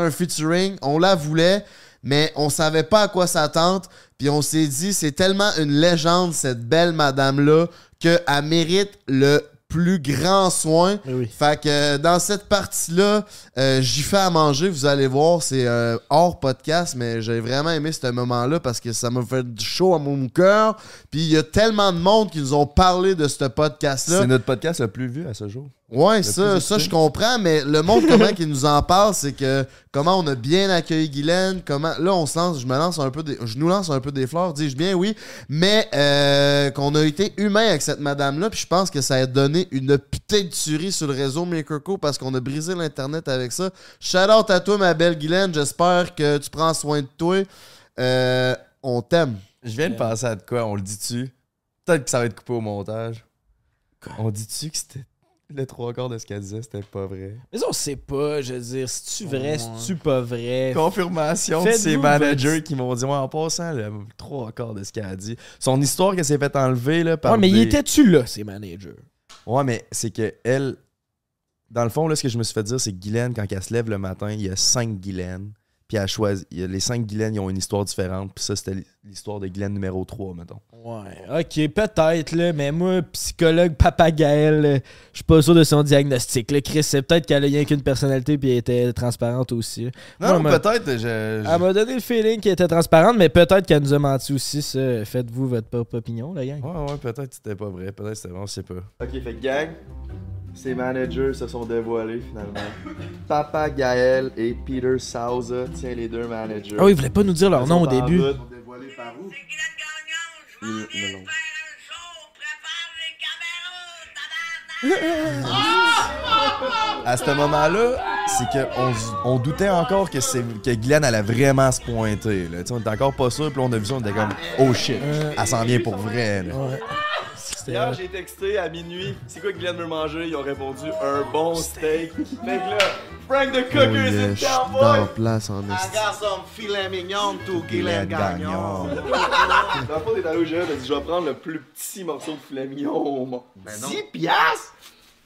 un featuring. On la voulait, mais on savait pas à quoi s'attendre. Puis on s'est dit, c'est tellement une légende, cette belle madame-là, qu'elle mérite le plus grand soin. Fait que euh, dans cette partie-là, euh, j'y fais à manger, vous allez voir, c'est euh, hors podcast, mais j'ai vraiment aimé ce moment-là parce que ça m'a fait du chaud à mon cœur. Puis il y a tellement de monde qui nous ont parlé de ce podcast-là. C'est notre podcast le plus vu à ce jour. Ouais, ça, ça je comprends, mais le monde, comment qu'il nous en parle, c'est que comment on a bien accueilli Guylaine, comment. Là, on se lance, je me lance un peu des. Je nous lance un peu des fleurs, dis-je bien, oui. Mais euh, qu'on a été humain avec cette madame-là, puis je pense que ça a donné une putain de tuerie sur le réseau Makerco parce qu'on a brisé l'Internet avec ça. Shout out à toi, ma belle Guylaine, j'espère que tu prends soin de toi. Euh, on t'aime. Je viens de penser à de quoi, on le dit-tu? Peut-être que ça va être coupé au montage. On dit-tu que c'était le trois quarts de ce qu'elle disait, c'était pas vrai? Mais on sait pas, je veux dire, c'est-tu vrai, c'est-tu pas vrai? Confirmation de ses managers votre- qui m'ont dit, ouais, en passant, le trois quarts de ce qu'elle a dit. Son histoire qu'elle s'est fait enlever, là, par Ouais, mais des- il était-tu là, ces managers? Ouais, mais c'est que elle. Dans le fond, là, ce que je me suis fait dire, c'est que Guylaine, quand elle se lève le matin, il y a cinq Guylaine. Puis elle choisit. les cinq Guylaine, ils ont une histoire différente. Puis ça, c'était l'histoire de Guylaine numéro 3, mettons. Ouais, ok, peut-être, là, mais moi, psychologue Papa Gaël, là, je suis pas sûr de son diagnostic. Là. Chris, c'est peut-être qu'elle a rien qu'une personnalité puis elle était transparente aussi. Non, m'a- peut-être. Je, je- Elle m'a donné le feeling qu'elle était transparente, mais peut-être qu'elle nous a menti aussi, ça. Faites-vous votre propre opinion, la gang. Ouais, ouais, peut-être que c'était pas vrai. Peut-être que c'était bon, je sais pas. Ok, fait gang, ses managers se sont dévoilés finalement. Papa Gaël et Peter Souza, tiens les deux managers. Ah oui, ils voulaient pas nous dire leur Ils nom au sont en début. route. Dévoilé par où? Ils- non, non. À ce moment-là, c'est qu'on on doutait encore que, c'est- que Glenn allait vraiment se pointer. Là. Tu sais, On était encore pas sûr, puis là, on a vu ça, on était comme Oh shit, elle s'en vient pour vrai. là. Hier, j'ai texté à minuit, c'est quoi que Glenn veut manger? Ils ont répondu un bon steak. fait que là, Frank the Cooker is in town, boy! place en I got some filet mignon to Guylaine Gagnon. Dans le fond, t'es allé au GE, t'as dit je vais prendre le plus petit morceau de filet mignon au monde. Ben non. 10 piastres?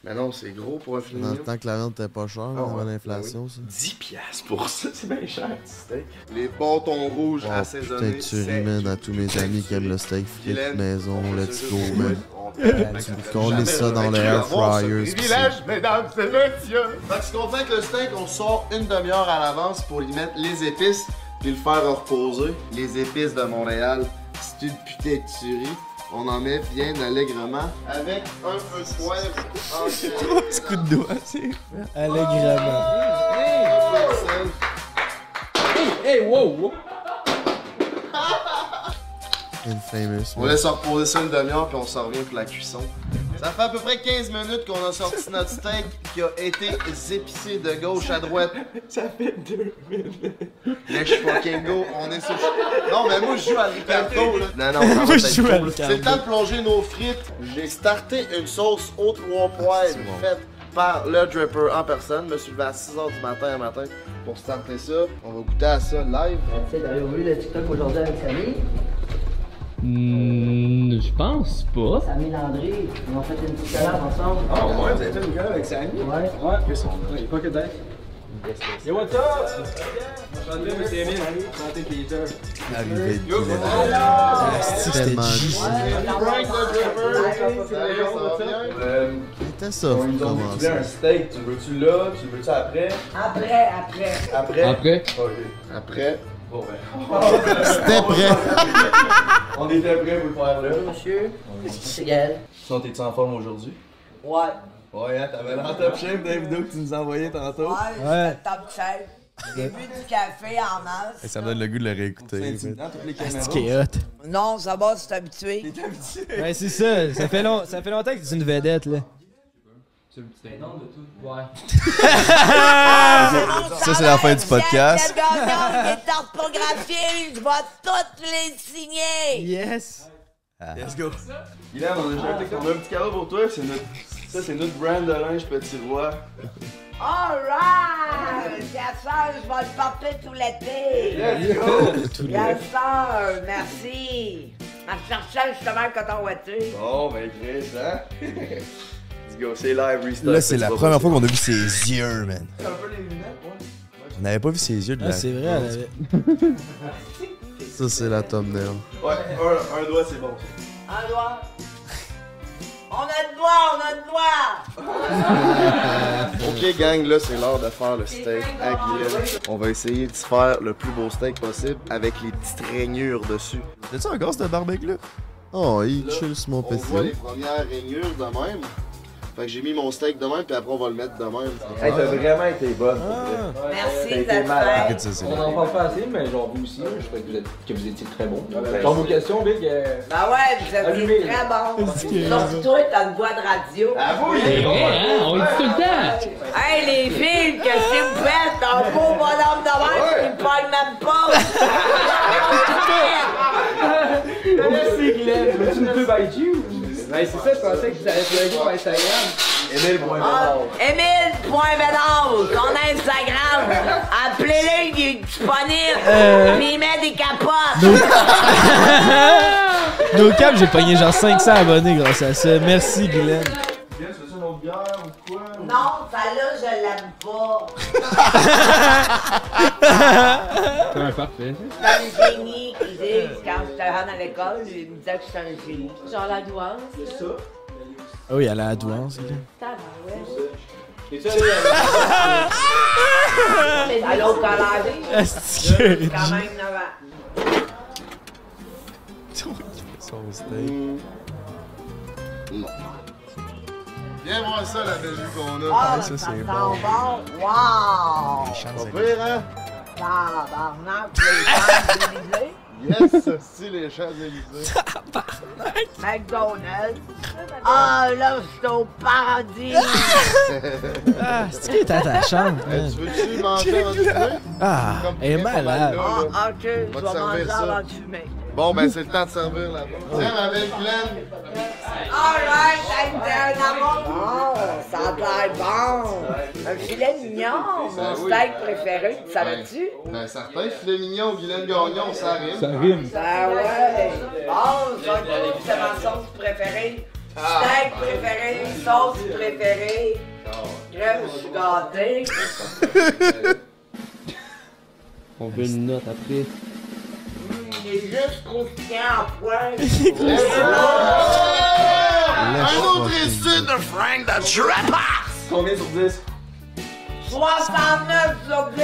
Mais non, c'est gros pour un filet Dans le mignon. temps que la vente était pas chère, Ah avant ouais, l'inflation, ben ça. 10 piastres pour ça, c'est bien cher, petit steak. Les bâtons rouges Oh, assaisonnés. putain, tu man à tous mes amis qui aiment le steak frites maison, on let's go, man. On laisse ça dans le air fryer. Privilège, mesdames et messieurs. Fait que ce qu'on fait avec le steak, on sort une demi-heure à l'avance pour y mettre les épices puis le faire reposer. Les épices de Montréal, c'est une putain de tuerie. On en met bien allègrement. Avec un peu de poivre en Petit coup de doigt, c'est allègrement. Hey, wow, wow. Infamous. On laisse reposer ça une demi-heure puis on s'en revient pour la cuisson. Ça fait à peu près 15 minutes qu'on a sorti notre steak qui a été épicé de gauche à droite. Ça fait deux minutes. Let's fucking go, on est sur. Non, mais moi je joue à Ricardo là. Non, non, Moi, je joue à. Ricardo. C'est le temps de plonger nos frites. J'ai starté une sauce aux trois poêles faite par le dripper en personne. Je me suis levé à 6h du matin un matin pour starter ça. On va goûter à ça live. Tu sais, t'avais vu le TikTok aujourd'hui avec Samy? Hmm, je pense pas. Samy Landry, ils ont fait une petite collab ensemble. Ah ouais, vous avez fait une gueule avec Samy? Ouais. Ouais. J'ai pas que d'être. Yo, what's up? Arrivé de. Ah, Tellement ça? Euh, C'était ça, faut commencer. un steak, tu veux-tu là, tu veux-tu après? Après, après. Après? Après? Après. Bon ben. C'était prêt. On était prêts pour le faire là. Monsieur, c'est Gaël. Sinon, t'es-tu en forme aujourd'hui? Ouais. Ouais, hein, t'avais l'air top chef dans la vidéo que tu nous as envoyée tantôt. Ouais, Ouais. c'est top chef. J'ai bu du café en masse. Ça me donne le goût de le réécouter. C'est toutes les caméras. C'est hot. Non, ça va, tu t'es habitué. Ouais, c'est ça. Ça fait, long... ça fait longtemps que c'est une vedette, là. C'est le petit nom de tout. Ouais. Ça, c'est la fin du podcast. Est je vais toutes les signer. Yes. Let's go. Guylaine, on a, déjà un petit- on a un petit cadeau pour toi. C'est notre, ça, c'est notre brand de linge Petit Roi. Alright! Bien sûr, je vais le porter tout l'été. Let's go. Tout sûr, merci. Je cherchais justement le coton ouaté. Bon, ben, Chris, hein? Let's go, c'est live, restart. Là, c'est la première fois qu'on a vu ses yeux, man. C'est un peu les lunettes, ouais. On n'avait pas vu ses yeux de Ah, la. c'est vrai, elle avait... Ça, c'est la thumbnail. Ouais, un, un doigt, c'est bon. Un doigt. On a le doigt, on a le doigt. Ok gang, là c'est l'heure de faire le steak à Guylaine. On va essayer de se faire le plus beau steak possible avec les petites rainures dessus. T'as-tu encore ce barbecue là? Oh, il chill sur mon On voit les premières rainures de même. Fait que j'ai mis mon steak de même, puis après on va le mettre de même. Hey, t'as vraiment été bonne. vrai. Merci, T'as été malade. On en parle pas assez, mais genre vous aussi, je trouvais que vous, êtes- que vous étiez très bon. Dans vos questions, Big. euh, Ben ouais, vous êtes très bon. Sauf toi, t'as une voix de radio. Ah oui! C'est vrai, hein? On le dit tout le temps! Hey les filles, qu'est-ce que vous faites? Un beau bonhomme de même, il pogne même pas. Merci, Guylaine. Veux-tu une pub IG ou. Ben, c'est ça, je pensais que allez plugger sur Instagram. Emile Point Ah, Bédard. Émile.Bédard, ton Instagram. Appelez-le, il est disponible. Euh. Puis il met des capotes. No cap, j'ai pogné genre 500 abonnés grâce à ça. Merci, Guylaine. Guylaine, tu veux-tu une autre bière ou quoi? Non, je Ouais, parfait. C'est un génie qui dit, quand j'étais rentre à l'école, il me disait que j'étais un génie. Genre la douance. C'est ça. Ah oui, elle a la douance, allé à- À collège. Est-ce que. Quand même 9 ans. Son steak. Non. Viens voir ça, la belle vue qu'on a. Ah, ça, ça c'est sent bon. bon. Wow! Pas pire, hein? Tabarnak, les Champs-Élysées. Yes, c'est les Champs-Élysées. McDonald's. Ah, là, suis au paradis. Ah, c'est qui est attachante, Hey, man? tu veux-tu manger avant de fumer? Ah, elle est malade. Ah, ok, je Va vais manger avant de fumer. Bon, ben c'est le temps de servir là-bas. Tiens, ma belle Guylaine. Alright, t'es un amour. Bon, ça a l'air bon. Un filet mignon, mon steak préféré, tu savais-tu? Ben certain, filet mignon, Guylaine Gagnon, ça rime. Ça rime. Ben ouais. Bon, ça goûte, c'est ma sauce préférée. Steak préféré, sauce préférée. Crème, je suis gâté. On veut une note après. Il est juste croustillant en poil. Un autre insulte de Frank the Trapper! Combien sur 10? 69 sur 10.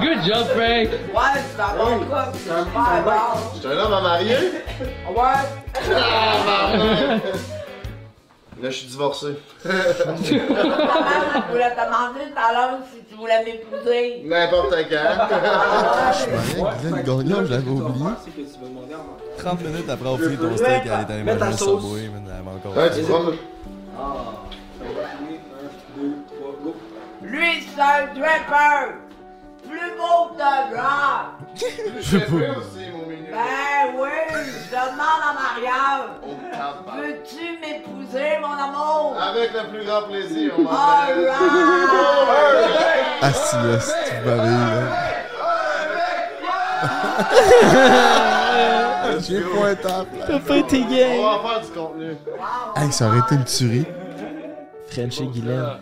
Good job, Frank! Ouais, c'est un bon couple, c'est super bon. J'étais un homme à marier? Ouais. Ah, maman! Là, je suis divorcé. Voulait te demander tout à l'heure si tu voulais m'épouser. N'importe quand. Je l'avais oublié. 30 minutes après avoir fini ton steak, elle est allée manger. Subway, man, elle avait encore Ouais, tu prends le- Lui, c'est un drapper. Plus beau que le drap. Je plus aussi, mon menu. Ben oui, je demande en mariage. Veux-tu m'épouser, mon amour? Avec le plus grand plaisir, on m'en Alright. Ah, si, tu m'avais. J'ai pointable. T'as pas été gay. On va faire du contenu. Hey, ça aurait été une tuerie. Frenchie Guylaine.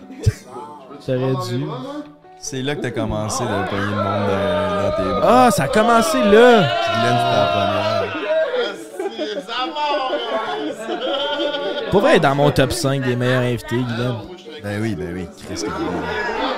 T'aurais dû. C'est là que t'as commencé de pogner le monde dans, dans tes bras. Ah, ça a commencé là. Glenn, c'était la première. Pour vrai, est dans mon top 5 des meilleurs invités, Guylaine. Ben oui, ben oui, Chris que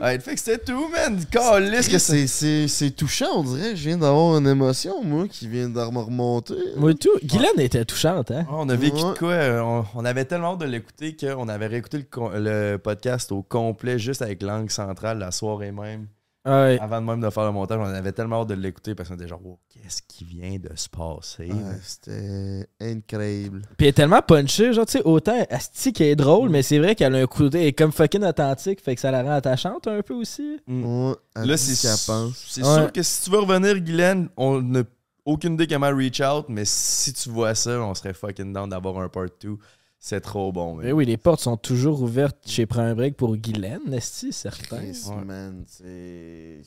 Ouais, fait que c'était tout, man. Calisse que C'est- C'est c'est touchant, on dirait. Je viens d'avoir une émotion, moi, qui vient de me remonter. Moi, tout. Guylaine était touchante, hein? Ah, on a vécu Ouais. de quoi? euh, On, on avait tellement hâte de l'écouter qu'on avait réécouté le, le podcast au complet, juste avec langue centrale, la soirée même. Ouais. Avant de même de faire le montage, on avait tellement hâte de l'écouter parce qu'on était genre, Wow, qu'est-ce qui vient de se passer? Ouais, C'était incroyable. Puis elle est tellement punchée, genre, tu sais, autant Asti qui est drôle, mais c'est vrai qu'elle a un côté, elle est comme fucking authentique, fait que ça la rend attachante un peu aussi. Ouais, elle Là, c'est ce qu'elle pense. C'est Ouais. sûr que si tu veux revenir, Guylaine, on n'a aucune idée comment reach out, mais si tu vois ça, on serait fucking down d'avoir un part 2. C'est trop bon. Mais oui, les portes sont toujours ouvertes chez un break pour Guylaine, Esti, certain? C'est.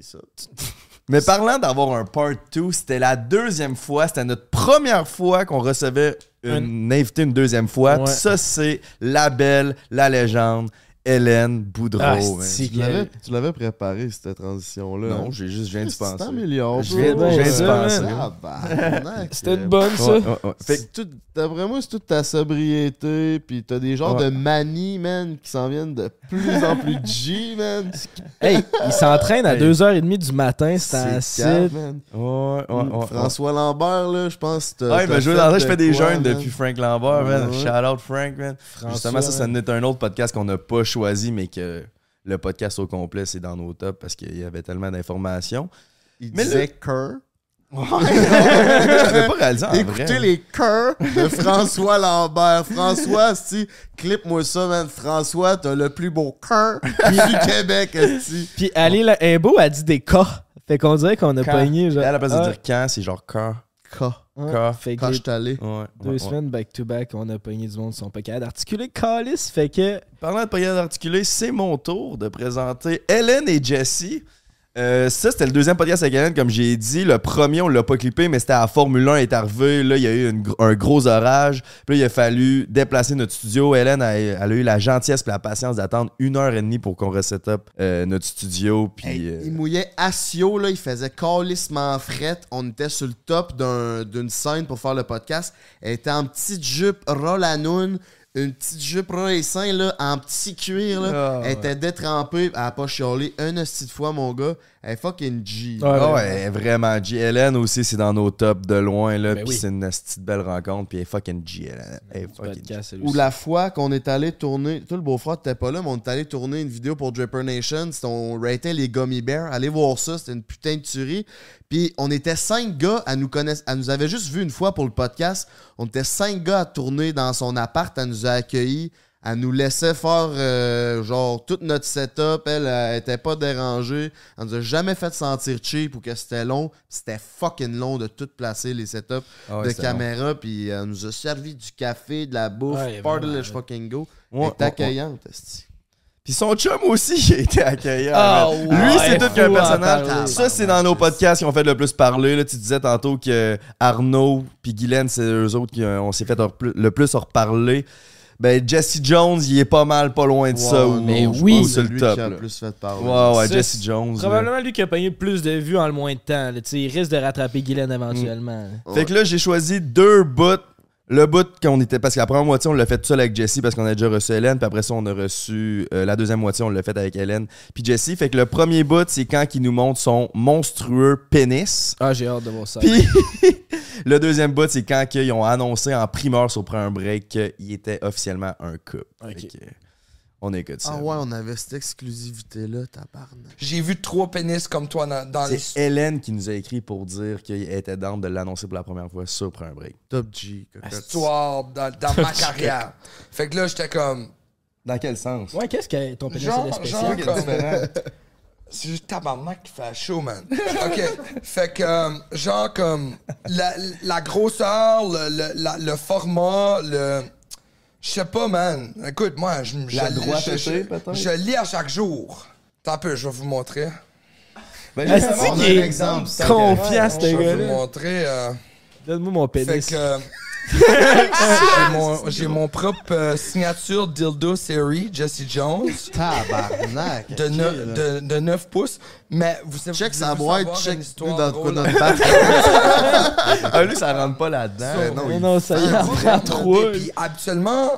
ça. Mais parlant d'avoir un part 2, c'était la deuxième fois, c'était notre première fois qu'on recevait une invitée une deuxième fois. Ouais. Ça, c'est la belle, la légende, Hélène Boudreau. Ah, Tu l'avais- Tu l'avais préparé, cette transition-là. Non, j'ai juste, je viens d'y penser. Je viens, je viens d'y ça, penser. man. Ah, C'était une bonne, ça. Ouais, ouais, ouais. Fait que- C'est tout- D'après moi, c'est toute ta sobriété, puis t'as des genres Ouais. de manies, man, qui s'en viennent de plus en plus G, man. Hey, il s'entraîne à Hey. 2h30 du matin, c'est ouais, François Lambert, là, je pense que t'as- Ouais, mais je, de je fais des man? depuis Frank Lambert, man. Shout out Frank, man. Justement, ça, ça man. en est un autre podcast qu'on n'a pas choisi, mais que le podcast au complet, c'est dans nos tops parce qu'il y avait tellement d'informations. Il Mais disait le- cœur. J'avais pas réalisé en Écoutez vrai. les cœurs de François Lambert. François, si clip-moi ça, man. François, t'as le plus beau cœur du Québec, esti. Puis Ali là, Imbo a dit des cas. Fait qu'on dirait qu'on a pogné. Genre, À la place de ah, dire quand, c'est genre quand. K. Fait que Quand je allé. Ouais, deux ouais, semaines back-to-back, on a pogné du monde sont pas capables d'articuler Calis. Fait que. Parlant de période articulée, c'est mon tour de présenter Hélène et Jessie. Euh, ça, c'était le deuxième podcast avec Hélène, comme j'ai dit. Le premier, on l'a pas clippé, mais c'était à Formule 1, elle est arrivée. Là, il y a eu une un gros orage. Puis là, il a fallu déplacer notre studio. Hélène, a- elle, a eu la gentillesse et la patience d'attendre une heure et demie pour qu'on reset up euh, notre studio. Puis, Hey, euh, Il mouillait Asio, là, il faisait calissement fret. On était sur le top d'un- d'une scène pour faire le podcast. Elle était en petite jupe Rolanoun, une petite jupe Racing, là, en petit cuir, là. Ah, elle était détrempée, elle a pas chialé une de fois, mon gars. Elle est fucking G. Ah ouais, elle est vraiment G. Hélène aussi, c'est dans nos tops de loin. Là, Ben puis oui. c'est une petite belle rencontre. Puis elle est fucking G. Hélène. Elle est fucking G. Ou la fois qu'on est allé tourner, toi le beau-frère t'étais pas là, mais on est allé tourner une vidéo pour Dripper Nation, on ratait les Gummy Bears, allez voir ça, c'était une putain de tuerie. Puis on était cinq gars à nous connaître, elle nous avait juste vu une fois pour le podcast, on était cinq gars à tourner dans son appart, elle nous a accueillis, elle nous laissait faire euh, genre tout notre setup, elle, elle était pas dérangée, elle nous a jamais fait sentir cheap ou que c'était long, c'était fucking long de tout placer les setups Ah ouais, de c'était caméra, puis elle nous a servi du café, de la bouffe, Ouais, vraiment, let's fucking go. Ouais, Elle ouais, accueillante, esti. Puis son chum aussi, il a été accueillant. Ah man. ouais, Lui, c'est tout qu'un personnage. parler. Ça, c'est dans nos podcasts qui ont fait le plus parler. Là, tu disais tantôt que Arnaud puis Guylaine, c'est eux autres qui euh, on s'est fait le plus- en reparler. Ben, Jesse Jones, il est pas mal pas loin de ça. Wow, ou, mais ou- oui. C'est le lui top. qui a plus fait parler. Ouais, ouais, Jesse Jones. là. Probablement lui qui a le plus de vues en le moins de temps. là. Il risque de rattraper Guylaine éventuellement. Fait que là, j'ai choisi deux bouts. Le bout qu'on était. Parce que la première moitié, on l'a fait tout seul avec Jessie parce qu'on a déjà reçu Hélène. Puis après ça, on a reçu. euh, la deuxième moitié, on l'a fait avec Hélène. Puis Jessie. Fait que le premier bout, c'est quand il nous montre son monstrueux pénis. Ah, j'ai hâte de voir ça. Puis le deuxième bout, c'est quand ils ont annoncé en primeur sur un break qu'il était officiellement un couple. Fait que, on écoute ça. Ah ouais, on avait cette exclusivité-là, tabarnak. J'ai vu trois pénis comme toi dans, dans les. C'est Hélène qui nous a écrit pour dire qu'il était dans de l'annoncer pour la première fois sur un break. Top G. cocotte. Histoire dans, dans ma carrière. Fait que là, j'étais comme. Dans quel sens? Ouais, qu'est-ce que ton pénis Genre, est genre spécial? comme. C'est juste tabarnak qui fait chaud, man. OK. Fait que, euh, genre, comme, la, la grosseur, le, le, la- le format, le. Je sais pas, man. Écoute, moi, je je- La je- droite je, étée, peut-être? je lis à chaque jour. Tant peu, je vais vous montrer. Ben, Est-ce justement, qu'il on a un est exemple, ça, confiant, ce Je vais vous gars-là? montrer. euh, Donne-moi mon fait pénis. que. euh, j'ai mon, j'ai mon propre euh, signature dildo série, Jesse Jones. Tabarnak. De, ok, ne- là. de, de 9 pouces. Mais vous savez Check vous sa boîte, savoir check une histoire nous dans drôle? notre bac. Ah, lui, ça rentre pas là-dedans. Non, Mais il- non, ça y est, trois. Puis habituellement,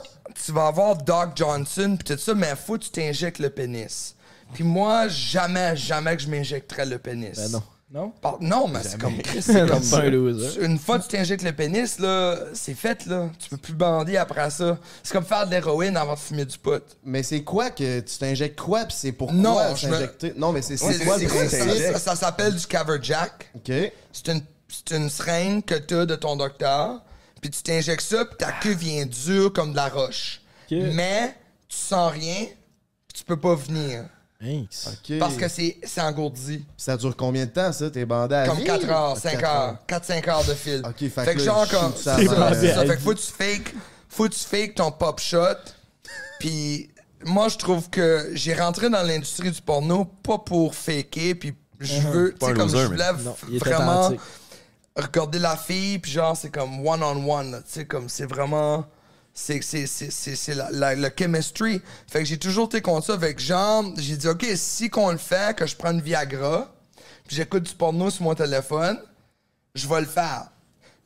tu vas avoir Doc Johnson pis tout ça, mais faut que tu t'injectes le pénis. Puis moi, jamais, jamais que je m'injecterais le pénis. Ben non. Non? Par- non, mais c'est comme Chris, c'est Non, comme c'est pas un loser. Une fois que tu t'injectes le pénis, là, c'est fait, là. Tu peux plus bander après ça. C'est comme faire de l'héroïne avant de fumer du pot. Mais c'est quoi que tu t'injectes quoi pis c'est pourquoi Non, je me-? Non, mais c'est C'est c'est quoi le principe? ça- ça s'appelle du Jack. OK. C'est une, c'est une seringue que tu as de ton docteur. Puis tu t'injectes ça, puis ta queue vient dure comme de la roche. Ok. Mais tu sens rien, puis tu peux pas venir. Parce que c'est c'est engourdi. Ça dure combien de temps, ça? T'es bandé à Comme vie? 4 heures, Ah, 5 quatre heures, 4-5 heures de fil. OK, fait, Fait que genre comme. ça Fait que faut que tu fake, faut que tu fake ton pop shot. Puis moi, je trouve que j'ai rentré dans l'industrie du porno pas pour faker, puis je veux, tu sais, comme loser, je voulais Non, vraiment regarder la fille, puis genre, c'est comme one-on-one, tu sais, comme c'est vraiment. C'est c'est- c'est- c'est- c'est la, chemistry. Fait que j'ai toujours été contre ça. Fait que genre, j'ai dit, OK, si qu'on le fait, que je prends une Viagra, puis j'écoute du porno sur mon téléphone, je vais le faire.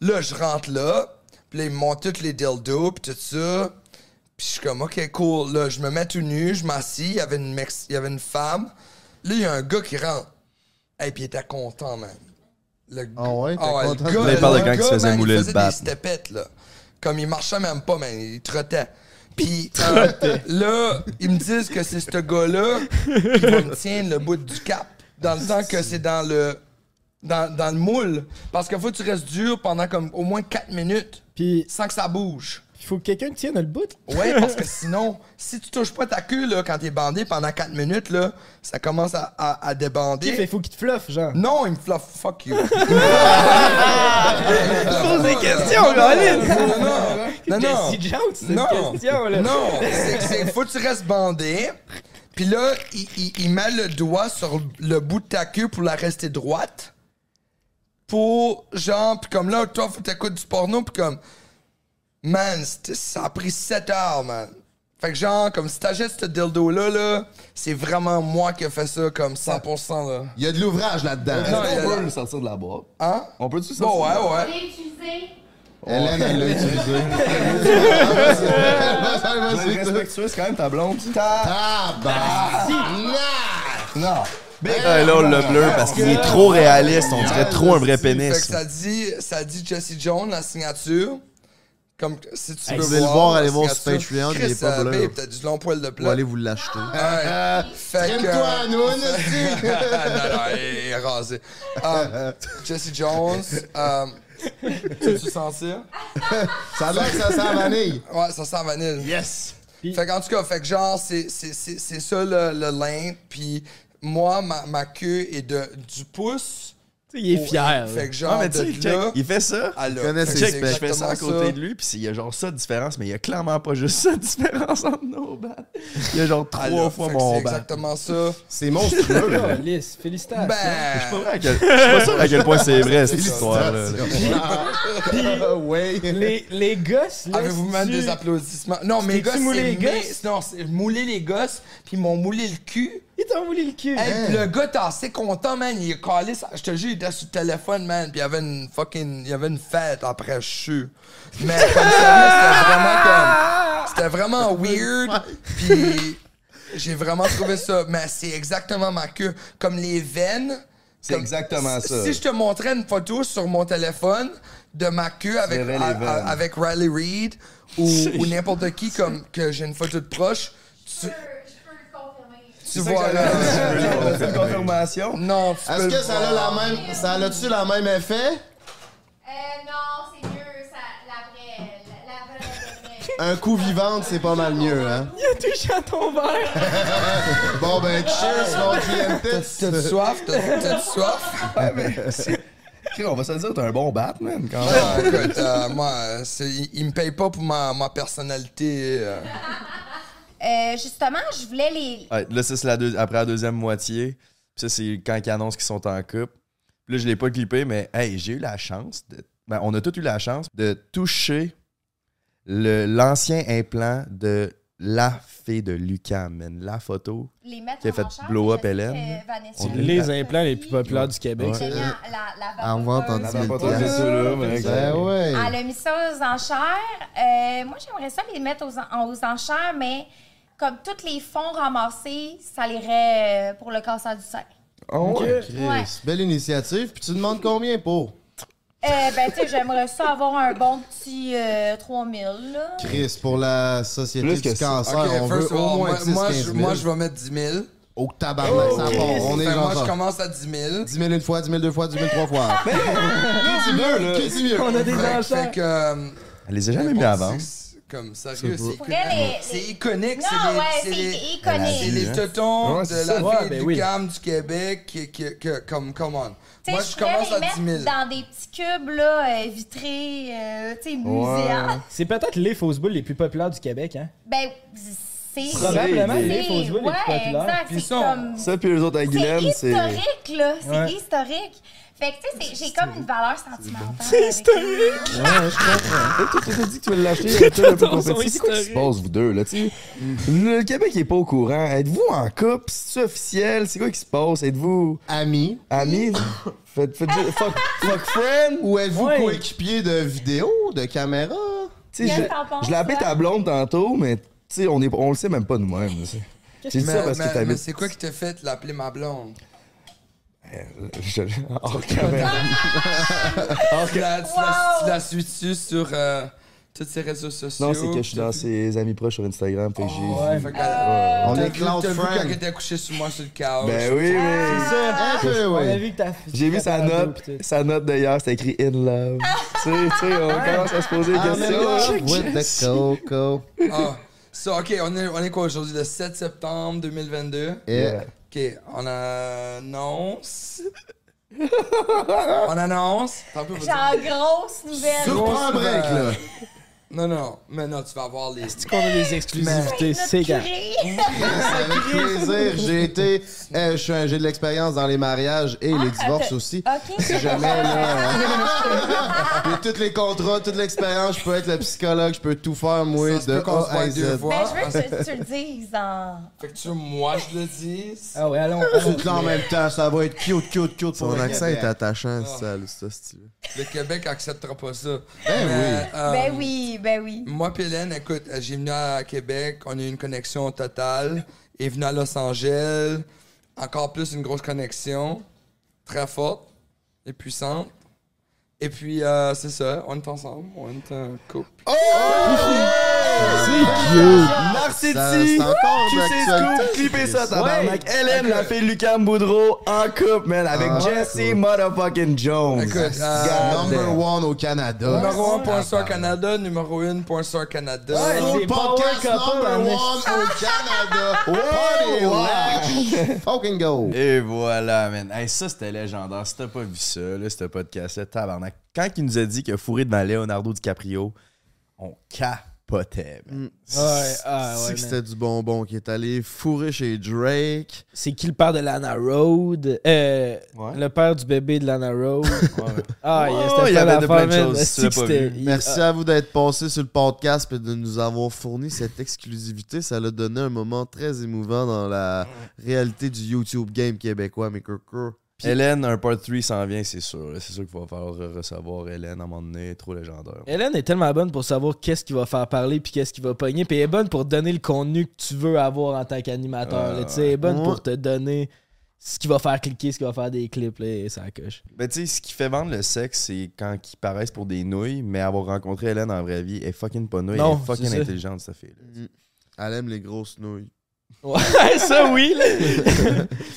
Là, je rentre là, puis là, ils me montrent tous les dildos, puis tout ça. Puis je suis comme, OK, cool. Là, je me mets tout nu, je m'assis, il y avait une il y avait une femme. Là, il y a un gars qui rentre. Et puis il était content, man. Le gars, Ah ouais, t'es le content? gars- Là, il parle de quand il se faisait man, mouler il le faisait bat. des stepettes, là. Comme il marchait même pas, man, il trottait. Puis euh, là, ils me disent que c'est ce gars-là qui va me tenir le bout du cap. Dans le temps que c'est dans le dans, dans le moule. Parce qu'il faut que tu restes dur pendant comme au moins 4 minutes Puis, sans que ça bouge. Il faut que quelqu'un tienne le bout. Ouais, parce que sinon, si tu touches pas ta queue là, quand t'es bandé pendant 4 minutes, là, ça commence à, à, à débander. Il faut qu'il te fluffe, genre. Non, il me fluffe, fuck you. Pose des questions, non, non, non, non, non. Jesse Jones, c'est une Non. question, là. Non, c'est c'est- faut que tu restes bandé. Puis là, il, il- il met le doigt sur le bout de ta queue pour la rester droite. Pour, genre, puis comme là, toi, faut que t'écoutes du porno, puis comme, man, ça a pris 7 heures, man. Fait que genre, comme si t'achètes ce dildo-là, là, c'est vraiment moi qui ai fait ça, comme 100%, là. Il y a de l'ouvrage là-dedans. Non, il y a- On peut le sortir de la boîte? Hein? On peut-tu sortir? Bon, ouais, ouais. l'a utilisé. Hélène, elle l'a utilisé. Le respectueux, c'est quand même ta blonde. Tabarnak! Non. Ah, là, on l'a bleu parce qu'il est trop réaliste. On dirait trop un vrai Fait que pénis. ça dit, ça dit Jesse Jones, la signature. Comme si tu Hey, veux vous voulez le voir, allez voir sur. Patreon, il est pas bleu. babe, t'as du long poil de Ou plat. allez vous l'acheter. Ouais. fait que. Traîne-toi, nous, on a dit. non, non, il est rasé. Um, Jesse Jones. Um, tu sens ça? Ça a l'air que ça sent vanille. Ouais, ça sent vanille. Yes! Fait qu'en tout cas, fait que genre, c'est, c'est, c'est, c'est ça le, le lin. Puis moi, ma, ma queue est de, du pouce Il est fier. Fait là. que genre, Ah, mais de là, il fait ça. là. ses c'est Check, je fais ça à côté ça. de lui, puis il y a genre ça de différence, mais il y a clairement pas juste ça de différence entre nos bats. Il y a genre trois là. fois mon C'est bat. exactement ça. C'est monstrueux, là. Félicitations. Ben, Je suis pas vrai à quel- je suis pas sûr à quel point c'est vrai, cette C'est histoire-là. ouais. les, les gosses, là. Avez-vous même des applaudissements? Non, mes gosses, moulé c'est les gosses? Non, c'est moulé les gosses, puis ils m'ont moulé le cul. Voulu le cul. Hey, Hein? pis le gars, t'es assez content, man. Il a calé, ça- je te jure, il était sur le téléphone, man. Puis il y avait une fucking. Il y avait une fête après, je suis. Mais comme ça, c'était vraiment comme. C'était vraiment weird. Puis j'ai vraiment trouvé ça. Mais c'est exactement ma queue. Comme les veines. C'est comme- exactement ça. Si je te montrais une photo sur mon téléphone de ma queue avec, verrais les a- a- veines. avec Riley Reid ou, ou n'importe qui, comme que j'ai une photo de proche, tu, tu vois là. C'est une confirmation? Non, tu Est-ce que ça a la même. Ça a-tu la même effet? Euh, non, c'est mieux, ça, la vraie, la, la vraie. Un coup vivant, c'est pas mal mieux, hein? Il a touché à ton verre. Bon, ben, cheers, mon GMT. T'as soif? T'as soif? Ouais, mais On va se dire, t'es un bon Batman quand Ah, même. écoute, euh, moi, c'est- il, il me paye pas pour ma, ma personnalité. euh. Euh, justement, je voulais les. Ouais, là, ça, c'est la deux- après la deuxième moitié. Puis ça, c'est quand ils annoncent qu'ils sont en couple. Puis là, je l'ai pas clippé, mais hey, j'ai eu la chance de. Ben, on a tous eu la chance de toucher le- l'ancien implant de la fille de Lucas, man. La photo Les mettre qui a fait blow up Hélène. On l'a Les implants les plus populaires du Québec. Ouais. la, la En vente en vapoteuse. 10 000 pas trop piastres. ça, là, mais Ben ouais. Elle a mis ça aux enchères. Euh, moi, j'aimerais ça les mettre aux, en- aux enchères, mais comme tous les fonds ramassés, ça irait pour le cancer du sein. Oh, Ouais? belle initiative. Puis tu demandes combien pour? Euh, ben, tu sais, j'aimerais ça avoir un bon petit euh, 3000, là. Chris, pour la Société Plus du cancer, Ok, on veut au moins moi, 10 moi, 15 je, 000. moi, je vais mettre 10 000. Au tabarnak, ça part. On est que moi, genre je commence à 10 000. 10 000 une fois, 10 000 deux fois, 10 000 trois fois. Qui dit mieux, là? Qui dit mieux? On a des Fait, enchères. fait que. euh, Elle les a jamais mis bon, avant. c'est- Comme sérieux, C'est iconique. Non, c'est les- ouais, c'est c'est les- iconique. C'est les Ouais, de c'est la ville ben du oui. CAM du Québec qui, qui, que- comme, come on. Moi, je commence les à 10 000. mettre dans des petits cubes, là, euh, vitrés, euh, tu sais, muséales. C'est peut-être les fausses boules les plus populaires du Québec, hein? Ben, c'est... Probablement c'est- les fausses boules les plus populaires. exact, Puis c'est ça, comme... Ça, puis les autres à C'est Guylaine, c'est. historique, là. C'est historique. Fait que, tu sais, j'ai comme une valeur sentimentale. C'est historique. Ouais, je comprends. Tu t'as dit que tu veux l'acheter. C'est quoi qui se passe, vous deux, là, tu sais? Le Québec est pas au courant. Êtes-vous en couple? C'est officiel? C'est quoi qui se passe? Êtes-vous Amis. amis? Faites, faites juste- fuck, fuck friend? Ou êtes-vous Ouais. coéquipier de vidéos, de caméras? Tu sais, je, je l'ai appelé toi? ta blonde tantôt, mais tu sais, on, est- on le sait même pas nous-mêmes. J'ai dit Mais, ça parce mais- que mais t'habites. c'est quoi qui t'a fait l'appeler ma blonde? Je- hors caméra. Tu la, tu la- tu la suis-tu sur euh, tous ces réseaux sociaux? Non, c'est que je suis dans ses amis proches sur Instagram, fait que j'ai Ouais, vu. fait que- On T'as est vu- cloud T'as vu friend. quand était couchée sur moi sur le couch? Ben oui, oui. C'est ça. Un peu, On a oui. t'as J'ai vu sa note, sa note d'ailleurs, c'était écrit in love. tu sais, tu sais, on commence à se poser des in questions. with the coco. Ah, so, ok, on est, on est quoi aujourd'hui? Le 7 septembre 2022? Yeah. Ok, on annonce. on annonce. En grosse nouvelle. Surprends un break, là. Non, non, mais non, tu vas avoir les. C'est qu'on a des exclusivités, c'est gars. Plaisir. J'ai été. euh, je suis un- J'ai de l'expérience dans les mariages et les divorces aussi. OK. Si jamais, là. euh, J'ai tous les contrats, toute l'expérience. Je peux être le psychologue, je peux tout faire, moi, Ça se de peut qu'on se A voit à deux Z. fois. Ben, je veux que tu, tu le dises en... Fait que tu veux, moi, je le dis. Ah ouais, allons. Tout là en même temps, ça va être cute, cute, cute. pour Son le accent Québec. est attachant, ça, ça, style. Le Québec acceptera pas ça. Ben Mais, euh, Ben oui, ben oui. Moi, puis Hélène, écoute, euh, j'ai venu à Québec, on a eu une connexion totale. Et venu à Los Angeles, encore plus une grosse connexion, très forte et puissante. Et puis, euh, c'est ça, on est ensemble, on est un couple. Oh! C'est encore Tu sais scoop, clippez ça, tabarnak. Hélène, la fille de Lucam Boudreau, en couple, man, avec Ah, Jesse motherfucking Jones. Écoute, euh, Number one au Canada. Numéro 1 pour Star Canada, numéro 1 pour Star Canada. Ouais, podcast number one au Canada. Party. Lounge. Fucking go! Et voilà, man. Hey, ça, c'était légendaire. Si t'as pas vu ça, là, ce podcast-là, tabarnak. Quand il nous a dit qu'il a fourré devant Leonardo DiCaprio, on capotait, man. ah, ouais, man. c'était du bonbon qui est allé fourrer chez Drake. C'est qui le père de Lana Road? Euh, Le père du bébé de Lana Road. Ah, il y plein avait de plein de choses. Merci à vous d'être passé sur le podcast et de nous avoir fourni cette exclusivité. Ça l'a donné un moment très émouvant dans la réalité du YouTube game québécois, mais Hélène, un part 3 s'en vient, c'est sûr. C'est sûr qu'il va falloir recevoir Hélène à un moment donné. Trop légendaire. Hélène est tellement bonne pour savoir qu'est-ce qui va faire parler puis qu'est-ce qui va pogner. Puis elle est bonne pour te donner le contenu que tu veux avoir en tant qu'animateur. sais. Elle est bonne Ouais. pour te donner ce qui va faire cliquer, ce qui va faire des clips. Là, et ça coche. Ben, tu sais, ce qui fait vendre le sexe, c'est quand ils paraissent pour des nouilles, mais avoir rencontré Hélène en vraie vie, elle est fucking pas nouille. Non, elle est fucking c'est ça. intelligente, cette fille. Elle aime les grosses nouilles. Ouais, ça oui. là.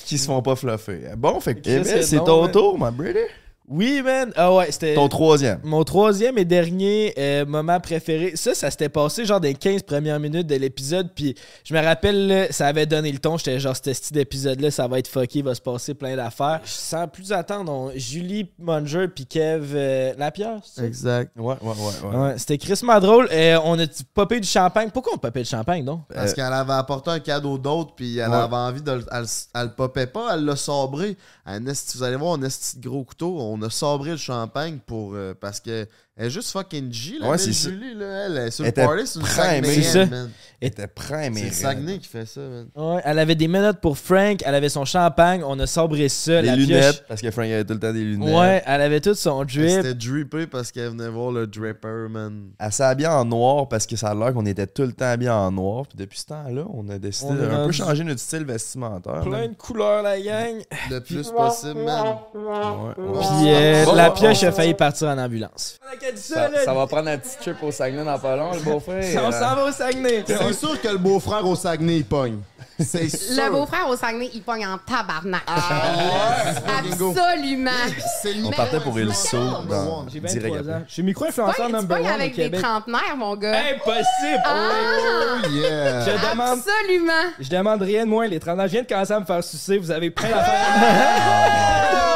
qui se font pas fluffer. Bon, fait que Chris, Emile, c'est ton tour, my brother. Oui, man. Ah ouais, c'était. Ton troisième. Mon troisième et dernier euh, moment préféré. Ça, ça s'était passé genre des 15 premières minutes de l'épisode. Puis je me rappelle, là, ça avait donné le ton. J'étais genre, ce style d'épisode-là, ça va être fucké, il va se passer plein d'affaires. Sans plus attendre, on- Julie Munger puis Kev euh, Lapierre? Exact. Ouais, ouais, ouais. ouais. Ouais, c'était crissement drôle. Euh, on a popé du champagne. Pourquoi on popait du champagne, non? Parce qu'elle avait apporté un cadeau d'autre, puis elle Ouais. avait envie de le. Elle, elle le popait pas, elle l'a sabré. Un vous allez voir, un esti de gros couteau. On a sabré le champagne pour. euh, parce que. Elle est juste fucking G, là. Ouais, belle c'est ça. Julie, là. Elle est sur le était party, c'est une primée. Man. Elle était prêt, mais. C'est Saguenay qui fait ça, man. Ouais, elle avait des menottes pour Frank, elle avait son champagne, on a sabré ça. Des la lunettes, pioche. parce que Frank avait tout le temps des lunettes. Ouais, elle avait tout son drip. C'était drippé parce qu'elle venait voir le dripper, man. Elle s'est habillée en noir parce que ça a l'air qu'on était tout le temps habillés en noir. Puis depuis ce temps-là, on a décidé On de un peu changer notre style vestimentaire. Plein de couleurs, la gang. Le plus possible, man. Ouais, ouais. Puis euh, la pioche a failli partir en ambulance. Ça, ça va prendre un petit trip au Saguenay dans pas long, le beau-frère. On s'en va au Saguenay. C'est sûr que le beau-frère au Saguenay, il pogne. C'est sûr. Le beau-frère au Saguenay, il pogne en tabarnak. go. Absolument. On partait pour Il Saut dans J'ai direct 23 après. ans. Je suis micro-influenceur number one avec des trentenaires, mon gars. Impossible! Ah! Oh, yeah. Je demande, Absolument. je demande rien de moins. Les 30 ans, je viens de commencer à me faire sucer. Vous avez plein d'affaires.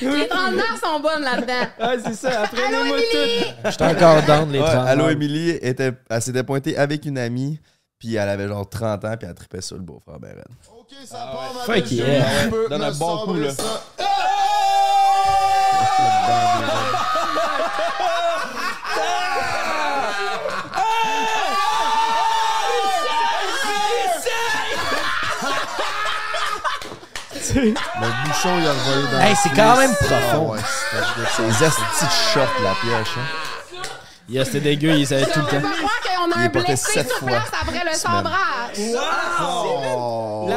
Les trentenaires sont bonnes là-dedans. Ah, c'est ça. Apprenez-moi Émilie! tout. J'étais encore down, les Ouais, 30 Allô, Émilie, était, elle s'était pointée avec une amie. Puis elle avait genre 30 ans, puis elle tripait sur le beau-frère raide. Ok, ça part, ma Fuck yeah. Donne un bon coup, là. ça. Le bouchon, il a revolé dans Hey, le c'est quand même Ah, profond. C'est les astis de short, la pioche. Hein. Yeah, c'était dégueu, il savait tout On le temps. pas croire qu'on Il a est un porté blessé sept sur fois. place après le Semaine. sabrage. Oh,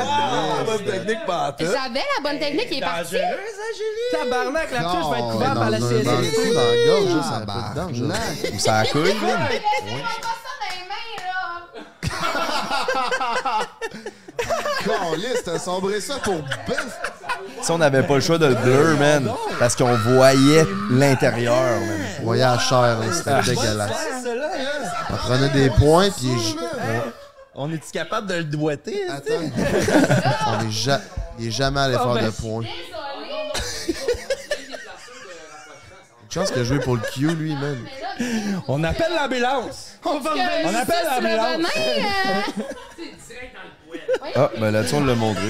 bonne technique, pas J'avais la bonne technique, il est parti. Tabarnak, la pioche va être couverte par la un- dans le la gorge, ça a pas de dents, je- Ou ça a couille, man. Laissez-moi pas ça dans les mains, là. Caliste, t'as sombré ça pour bœuf. Si on n'avait pas le choix de le blur, man, parce qu'on voyait l'intérieur, man. Voyage cher, là, c'était dégueulasse. On prenait des points, puis On est-tu capable de le doigter? Attends. on est ja- il est jamais allé faire de points. Une chance qu'il a joué pour le Q, lui, man. On appelle l'ambulance! On va On appelle l'ambulance! venin, euh, Ah, ben là-dessus, on l'a montré.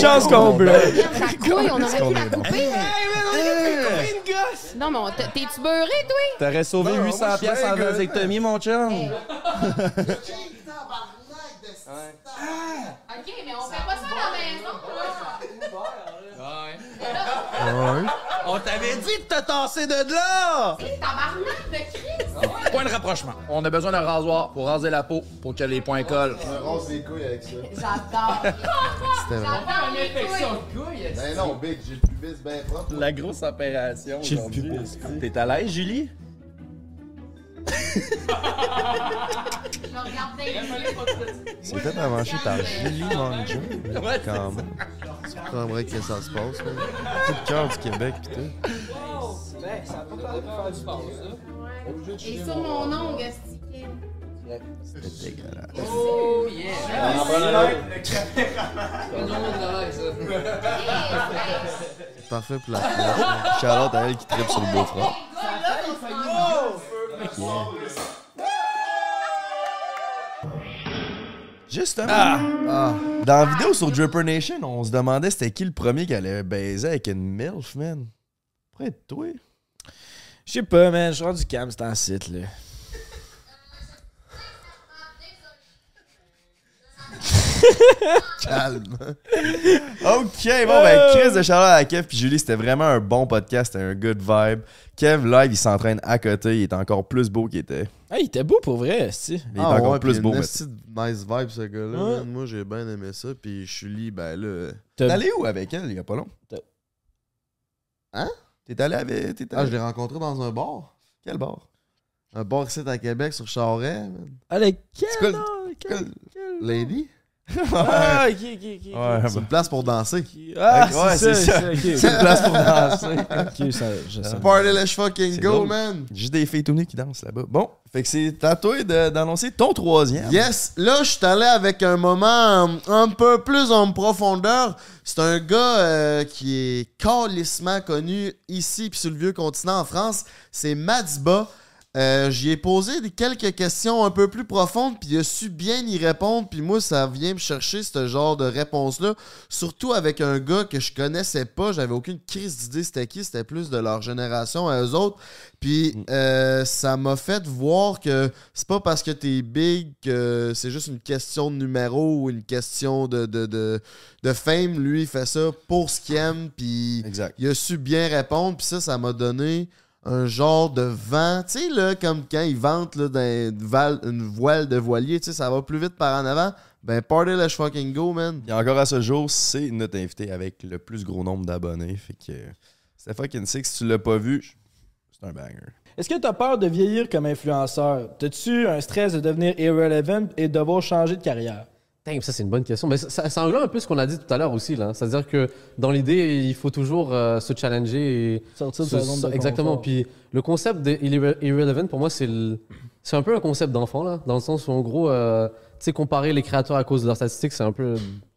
Chance qu'on couille, on aurait qu'on pu la est bon. couper. Non, mais t'es-tu beurré, toi? T'aurais sauvé Non, moi, 800 je suis pièces en vasectomie, mon chum! Ok, mais on fait pas ça à la maison, là. On t'avait dit de te tasser de là! C'est tabarnak de Christ. Point de rapprochement. On a besoin d'un rasoir pour raser la peau pour que les points collent. On rase les couilles avec ça. J'adore. C'était vrai. J'adore les couilles. Ben non, Big, j'ai le pubis bien propre. La grosse opération J'ai le aujourd'hui. T'es à l'aise, Julie? Je. C'est fait avancer par Julie Manger. Ouais, c'est Quand même. Tu comprendrais que ça se passe. Tout le cœur du Québec, pis tout. Et sur mon ongle, stické. C'était dégueulasse. Oh, yeah. Ça. Parfait pour la Charlotte à elle qui tripe sur le beau-frère. Justement, Ah. dans la vidéo sur Dripper Nation, on se demandait c'était qui le premier qui allait baiser avec une MILF, man. Pourrait être toi. Je sais pas, man. Je suis rendu calme, c'est en site, là. Calme. OK, bon, ben, Chris de Charlotte à Kev puis Julie, c'était vraiment un bon podcast, c'était un good vibe. Kev, live, il s'entraîne à côté, il est encore plus beau qu'il était. Ah, il était beau pour vrai, si. Il est encore ouais, plus beau de nice vibe, ce gars-là. Ouais. man. Moi, j'ai bien aimé ça. Puis Julie, ben là. T'es allé où avec elle il y a pas long? Hein? T'es allé avec. t'es Ah, je l'ai rencontré dans un bar. Quel bar? Un bar ici à Québec sur Charret. man. Avec quel C'est quoi le- nom? Quel- Lady? Ah, ok, ok, ok. Ouais, C'est une place pour danser. Ah, Ouais, c'est c'est ça, ça. ok. C'est une place pour danser. Ok, ça, je sais. Party let's fucking go, drôle. man. Juste des filles tout qui dansent là-bas. Bon, fait que c'est à toi de- d'annoncer ton troisième. Yes, là, je suis allé avec un moment euh, un peu plus en profondeur. C'est un gars euh, qui est calissement connu ici puis sur le vieux continent en France. C'est Madiba. Euh, J'y ai posé quelques questions un peu plus profondes, puis il a su bien y répondre. Puis moi, ça vient me chercher ce genre de réponse-là. Surtout avec un gars que je connaissais pas. J'avais aucune crise d'idée c'était qui. C'était plus de leur génération à eux autres. Puis euh, ça m'a fait voir que c'est pas parce que t'es big que c'est juste une question de numéro ou une question de, de, de, de fame. Lui, il fait ça pour ce qu'il aime. Puis il a su bien répondre. Puis ça, ça m'a donné un genre de vent. Tu sais, là, comme quand ils vantent là, dans une, val- une voile de voilier, tu sais, ça va plus vite par en avant. Ben, party let's fucking go, man. Et encore à ce jour, c'est notre invité avec le plus gros nombre d'abonnés. Fait que c'était fucking sick. Si tu l'as pas vu, c'est un banger. Est-ce que t'as peur de vieillir comme influenceur? T'as-tu un stress de devenir irrelevant et de devoir changer de carrière? Damn, ça c'est une bonne question. Mais ça, ça, ça englobe un peu ce qu'on a dit tout à l'heure aussi. là. C'est-à-dire que dans l'idée, il faut toujours euh, se challenger et Sortir de se- sa zone de Exactement. confort. Puis le concept de irre- irrelevant, pour moi, c'est un peu un concept d'enfant là, dans le sens où en gros, euh, tu sais, comparer les créateurs à cause de leurs statistiques, c'est un peu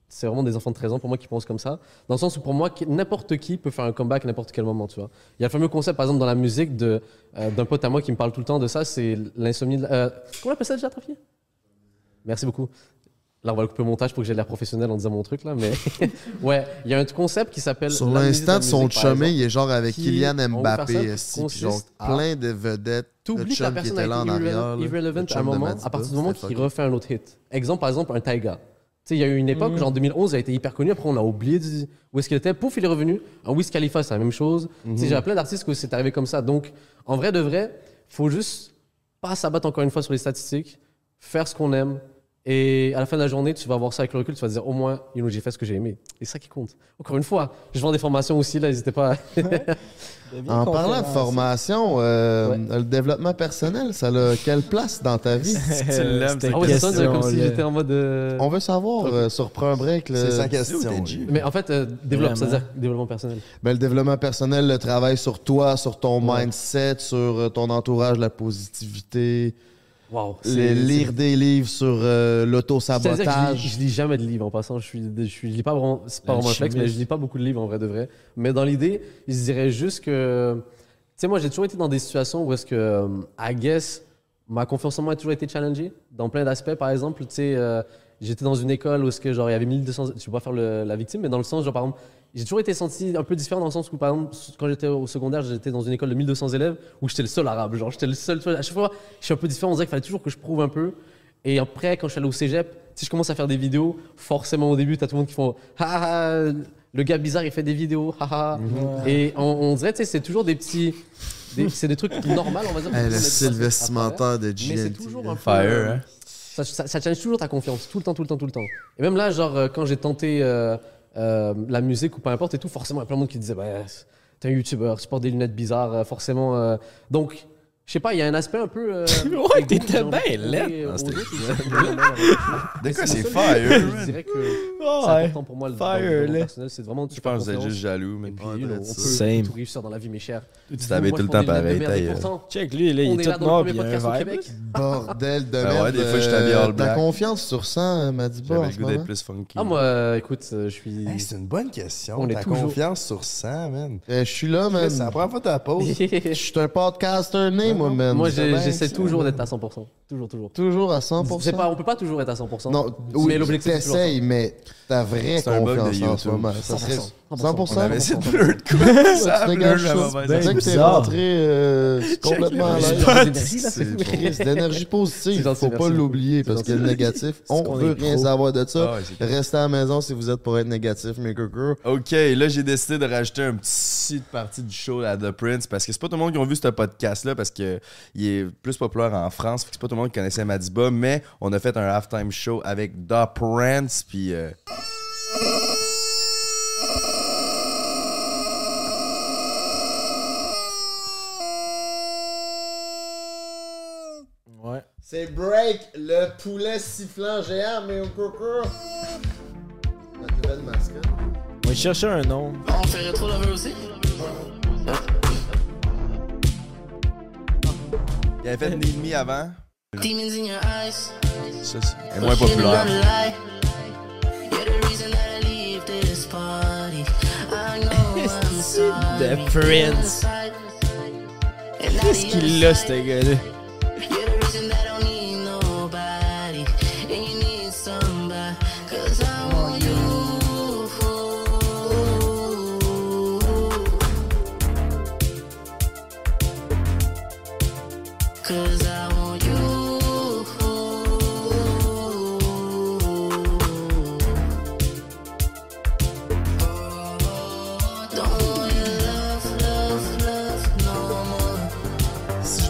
c'est vraiment des enfants de 13 ans pour moi qui pensent comme ça. Dans le sens où pour moi, n'importe qui peut faire un comeback à n'importe quel moment, tu vois. Il y a le fameux concept, par exemple, dans la musique euh, d'un pote à moi qui me parle tout le temps de ça, c'est l'insomnie. de- comment on appelle ça déjà, Trafier? Merci beaucoup. Là, on va le couper au montage pour que j'ai l'air professionnel en disant mon truc, là, mais... ouais, il y a un concept qui s'appelle... Sur l'instant de son chemin, il est genre avec qui- Kylian Mbappé, puis genre à- plein de vedettes. Le T'oublies que la chum qui personne était là a en arrière. irrelevant, à un moment, à partir du moment qu'il refait un autre hit. Exemple, par exemple, un Taiga. Tu sais, il y a eu une époque, Mhm. genre 2011, il a été hyper connu, après on l'a oublié de- où est-ce qu'il était. Pouf, il est revenu. Un Wiz Khalifa, c'est la même chose. Tu sais, Mhm. J'ai plein d'artistes que c'est arrivé comme ça. Donc, en vrai de vrai, faut juste pas s'abattre encore une fois sur les statistiques, faire ce qu'on aime. Et à la fin de la journée, tu vas voir ça avec le recul, tu vas te dire au moins, you know, j'ai fait ce que j'ai aimé. Et c'est ça qui compte. Encore une fois, je vends des formations aussi, là, n'hésitez pas. En parlant de formation, euh, le développement personnel, ça a quelle place dans ta vie? Si tu l'aimes, C'était Ah ouais, c'est comme si j'étais en mode, euh, On veut savoir, euh, sur Prends un break. le- C'est sa question. Mais en fait, euh, développe, c'est-à-dire développement personnel. Ben, le développement personnel, le travail sur toi, sur ton mindset, sur ton entourage, la positivité. Wow, lire des livres sur euh, que je l'auto-sabotage. je lis jamais de livres en passant. Je suis, je suis, je lis pas vraiment, c'est pas vraiment un flex, mais je lis pas beaucoup de livres en vrai de vrai. Mais dans l'idée, je dirais juste que, tu sais, moi j'ai toujours été dans des situations où est-ce que, euh, I guess, ma confiance en moi a toujours été challengée dans plein d'aspects. Par exemple, tu sais, euh, j'étais dans une école où est-ce que genre il y avait 1200, je vais pas faire le- la victime, mais dans le sens genre par exemple, j'ai toujours été senti un peu différent dans le sens où par exemple quand j'étais au secondaire, j'étais dans une école de 1200 élèves où j'étais le seul arabe, genre j'étais le seul. À chaque fois, je suis un peu différent. On dirait qu'il fallait toujours que je prouve un peu. Et après, quand je suis allé au cégep, si je commence à faire des vidéos, forcément au début, t'as tout le monde qui font ah, ah, le gars bizarre il fait des vidéos, ah, ah. Mhm. Et on, on dirait, tu sais, c'est toujours des petits. c'est des trucs normaux, on va dire. Hey, le style vestimentaire de Mais c'est GNT, toujours là. un peu. Fire, hein? Ça, challenge toujours ta confiance, tout le temps, tout le temps, tout le temps. Et même là, genre, euh, quand j'ai tenté euh, euh, la musique ou peu importe et tout, forcément, il y a plein de monde qui disait, bah, t'es un youtubeur, tu portes des lunettes bizarres, forcément. Donc, Je sais pas, il y a un aspect un peu. euh, Ouais, t'étais bien laid. Ah, De quoi, c'est fire, Je man. dirais que Ah c'est important pour moi le Fire, personnel. C'est vraiment. Je pense que vous êtes juste jaloux, mais Puis, you know, on peut Same. tout réussir dans la vie, mes chers. Tu t'habilles Moi, tout le temps pareil, ta Check, lui, là, il est tout le premier puis il a podcast un vibe. Bordel de Ben merde. ouais, des fois, je t'habille euh, all Ta black. confiance sur 100, Madiba, J'avais en le ce goût d'être moment? plus funky. Ah, moi, euh, écoute, euh, je suis. C'est une bonne question. On est Ta confiance sur 100, man. Je suis là, man. C'est la première fois que tu la poses. Je suis un podcaster né, moi, man. J'essaie toujours d'être à 100%. Toujours, toujours. Toujours à 100%. C'est pas, on peut pas toujours être à 100%. Non, oui, mais l'objectif, c'est t'essayes, mais ta vraie C'est confiance en ce moment. Ça serait 100%. 100%. On avait essayé de 100%. blur de quoi. Ça tu a dégages blur, ça. la mauvaise C'est ça que t'es rentré euh, complètement à l'aise. de l'énergie, là, c'est C'est d'énergie positive. C'est Faut pas l'oublier C'est parce que le négatif, on veut rien savoir de ça. Ah c'est. Restez à la maison si vous êtes pour être négatif, mes coco. Ok, là j'ai décidé de rajouter un petit partie du show à The Prince parce que c'est pas tout le monde qui a vu ce podcast-là parce que il est plus populaire en France, c'est pas tout le monde qui connaissait Madiba, mais on a fait un halftime show avec The Prince, puis euh, Ouais. C'est break le poulet sifflant géant, mes coco. Notre nouvelle mascotte. On va chercher un nom. On fait rétro lover aussi? il avait fait Need Me avant. Demons in your eyes. Ça, c'est moins populaire. The Prince. Qu'est-ce qu'il a, ce gars-là?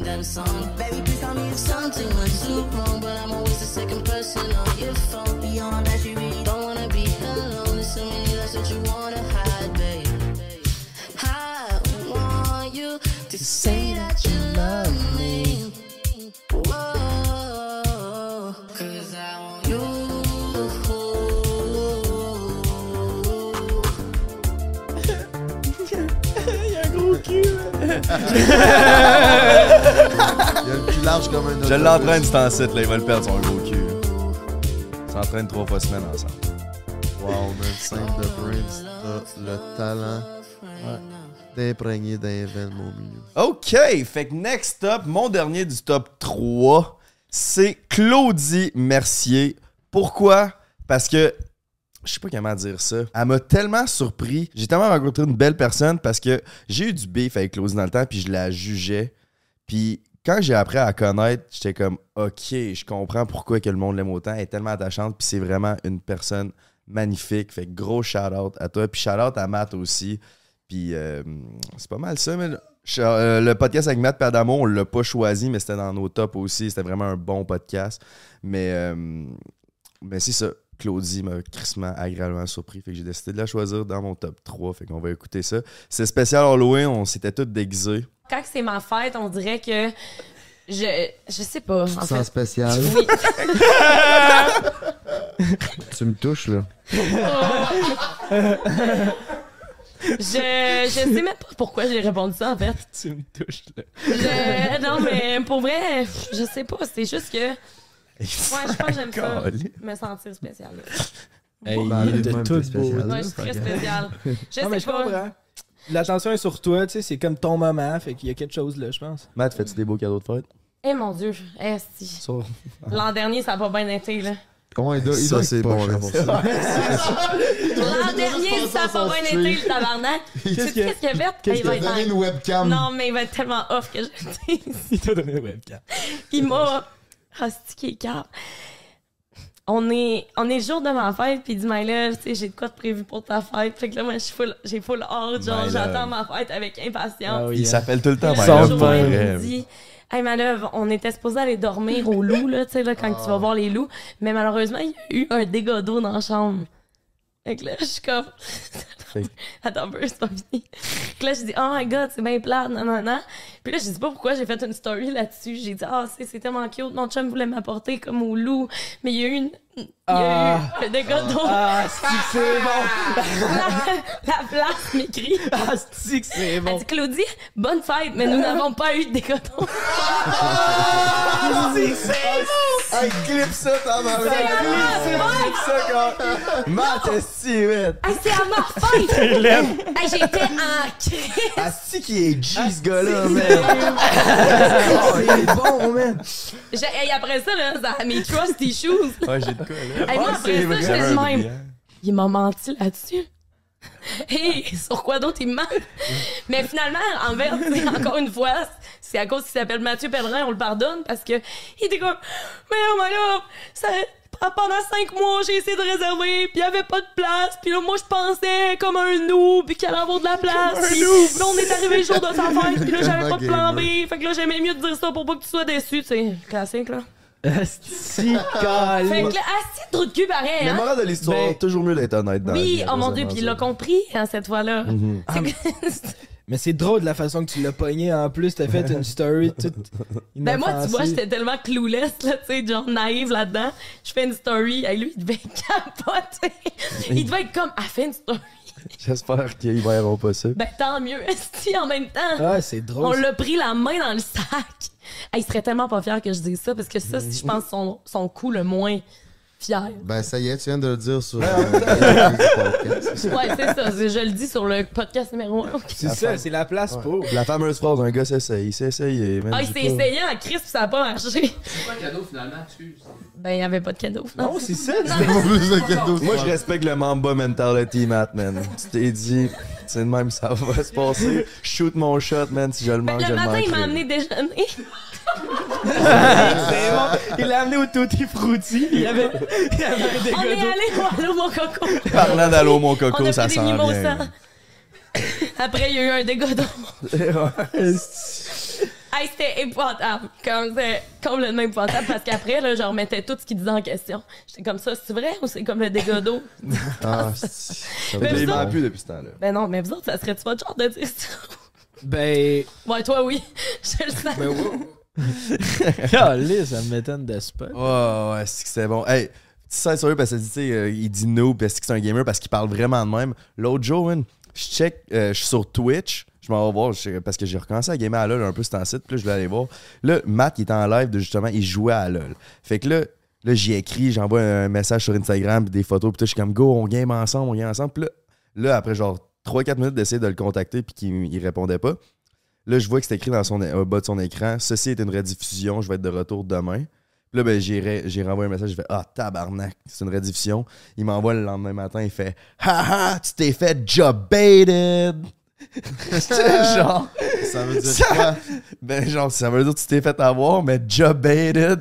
the same song. Baby, please tell me if something went too wrong, but I'm always the second person on your phone. Beyond that, you really don't wanna be alone. There's so Il a le cul large comme un Je autobus. l'entraîne cet ancêtre, là, il va le perdre son gros cul. On s'entraîne trois fois semaine ensemble. Wow, man, simple de Prince, t'as le talent d'imprégner d'un mon milieu. OK, fait que next up, mon dernier du top 3, c'est Claudie Mercier. Pourquoi? Parce que je sais pas comment dire ça. Elle m'a tellement surpris. J'ai tellement rencontré une belle personne parce que j'ai eu du beef avec Claudie dans le temps, puis je la jugeais. Puis quand j'ai appris à connaître, j'étais comme OK, je comprends pourquoi que le monde l'aime autant. Elle est tellement attachante, puis c'est vraiment une personne magnifique. Fait gros shout-out à toi. Puis shout-out à Matt aussi. Puis euh, c'est pas mal ça, mais je- euh, le podcast avec Matt Padamo, on l'a pas choisi, mais c'était dans nos tops aussi. C'était vraiment un bon podcast. Mais, euh, mais c'est ça. Claudie m'a crissement agréablement surpris. Fait que j'ai décidé de la choisir dans mon top 3. Fait qu'on va écouter ça. C'est spécial Halloween, on s'était tous déguisés. Quand c'est ma fête, on dirait que je je sais pas. En Sans fait. spécial. Oui. tu me touches, là. je je sais même pas pourquoi j'ai répondu ça en fait. Tu me touches là. Je- non mais pour vrai, je sais pas, c'est juste que ouais, je pense que j'aime ça me sentir spécial. Hey, Ben, il est de tout spécial. Ouais, je suis très spéciale. Je Non, sais mais je pas. comprends. L'attention est sur toi, tu sais, c'est comme ton moment, fait qu'il y a quelque chose là, je pense. Matt, fais-tu des beaux cadeaux de fête? Eh mon dieu, esti. Ça. L'an dernier ça a pas bien été là. Comment il doit, il Ça, doit c'est bon, poche, là, pour pour ça. L'an dernier ça a pas bien été le tabarnak. Qu'est-ce qu'il y a- qu'il a fait? qu'est-ce Il qu'il a? va être donné une webcam? Non mais il va être tellement off que je Il t'a donné une webcam. Il m'a. Hostie qui est cave. on est, on est le jour de ma fête, puis il dit, My love, tu sais, j'ai de quoi de prévu pour ta fête. Fait que là, moi, je suis full- j'ai full hâte, genre, j'attends ma fête avec impatience. Ah oui, Il hein. s'appelle tout le temps Puis My là, love, le pour jour, il vrai. me dit, Hey, my love, on était supposé aller dormir au loup, là, tu sais, là, quand tu vas voir les loups. Mais malheureusement, il y a eu un dégât d'eau dans la chambre. Fait que là, je suis comme. Attends un peu, c'est pas fini. Fait que là, je dis, oh my god, c'est bien plate, non, non, non. Puis là, je sais pas pourquoi j'ai fait une story là-dessus. J'ai dit, ah, c'est c'est tellement cute, mon chum voulait m'apporter comme au loup. Mais il y a eu une. Il y a Ah. eu un dégât d'eau. Ah, c'est que c'est bon. la, la place m'écrit. Ah, c'est que c'est bon. Elle dit, Claudie, bonne fête, mais nous n'avons pas eu de dégât d'eau. Ah, c'est c'est bon! Hey, clip ça, ta maman! C'est Clip bon. ça, clip ça, quand... Matt, est-ce man? Hey, c'est à ma fête! Je l'aime. Hey, J'étais en crise! Asti qui est G, ce gars-là, man! C'est bon, man! Hey, après ça, là, ça mes trusty shoes. Ouais, j'ai. Hey, moi, Ah, après ça, j'étais de même. brillant. Il m'a menti là-dessus. Hey, sur quoi d'autre il me ment? Mais finalement, en encore une fois, c'est à cause qu'il s'appelle Mathieu Pellerin, on le pardonne parce que il était comme, mais oh my god, ça, pendant cinq mois, j'ai essayé de réserver, puis il y avait pas de place, puis là, moi, je pensais comme un noob, puis qu'il allait avoir de la place, puis là, on est arrivé le jour de sa fête, puis là, j'avais pas de plan B, fait que là, j'aimais mieux te dire ça pour pas que tu sois déçu, tu sais, classique, là. Asti, Fait que là, assis de trou de cul pareil, Le hein? moral de l'histoire, Ben- toujours mieux d'être honnête dans la Oui, vie, oh mon dieu, puis il l'a compris hein, cette fois-là. Mhm. Ah, mais- Mais c'est drôle de la façon que tu l'as pogné en plus. T'as fait une story toute Ben moi, tu vois, inoffensive. j'étais tellement clueless, là, tu sais, genre naïve là-dedans. Je fais une story, et lui, il devait capoter. Il devait être comme, ah, fais une story. J'espère qu'ils verront pas ça. Ben tant mieux, si en même temps. Ah, c'est drôle, On l'a pris la main dans le sac. Hey, il serait tellement pas fier que je dise ça, parce que ça, si je pense son, son coup le moins fier. Ben, ça y est, tu viens de le dire sur euh, le podcast. Ouais, c'est ça. Je le dis sur le podcast numéro 1. C'est ça, c'est la place pour. La fameuse phrase, un gars s'essaye, il s'est essayé. Ah, il s'est essayé en crise, puis ça a pas marché. C'est quoi le cadeau finalement? Excuse. Ben, il y avait pas de cadeau. Non, c'est ça. Moi, je respecte le Mamba mentality, Matt, man. Tu t'es dit, c'est de même, ça va se passer. Shoot mon shot, man. Si je le manque, je Le le matin, il m'a amené déjeuner. c'est bon. Il l'a amené au Tutti Frutti. Il y avait, il y avait un On est allé au Allô, mon coco. Parlant d'Allô, mon On coco, a ça sent des bien. Après, il y a eu un dégât d'eau. Hey, c'était épouvantable. Comme c'est complètement épouvantable parce qu'après, là, je remettais tout ce qu'il disait en question. J'étais comme ça, c'est vrai ou c'est comme le dégât d'eau? Ah, Mais vous autres- plus depuis ce temps-là. Ben non, mais vous autres, ça serait-tu votre genre de dire ça? Ben. Ouais, toi, oui. Je le sens. Ben oui. Calé, ça me m'étonne de spot. Ouais, ouais, c'est que c'est bon. Hey, tu sais, sérieux, parce que tu sais, euh, il dit no parce que c'est un gamer, parce qu'il parle vraiment de même. L'autre jour, je check, euh, je suis sur Twitch, je m'en vais voir, parce que j'ai recommencé à gamer à LoL un peu un site, puis là, je vais aller voir. Là, Matt, il était en live, de, justement, il jouait à LoL. Fait que là, là j'y écris, j'envoie un message sur Instagram, des photos, puis je suis comme, go, on game ensemble, on game ensemble. Puis là, après genre 3-4 minutes d'essayer de le contacter, puis qu'il il répondait pas. Là, je vois que c'est écrit dans son, au bas de son écran Ceci est une rediffusion, je vais être de retour demain. Puis là, ben, j'ai renvoyé un message, je fais Ah, tabarnak, c'est une rediffusion. Il m'envoie le lendemain matin, il fait Haha, tu t'es fait job baited. Genre. Ça veut dire quoi? Ben, genre, ça veut dire que tu t'es fait avoir, mais job baited,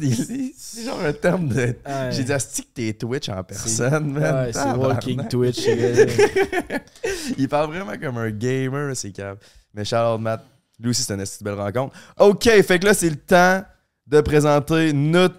c'est genre un terme de. Ouais. J'ai dit, Asti que t'es Twitch en personne, man. Ouais, c'est. Walking Twitch. il parle vraiment comme un gamer, c'est cave. Mais Charles Matt, lui aussi, c'est une belle rencontre. OK, fait que là, c'est le temps de présenter notre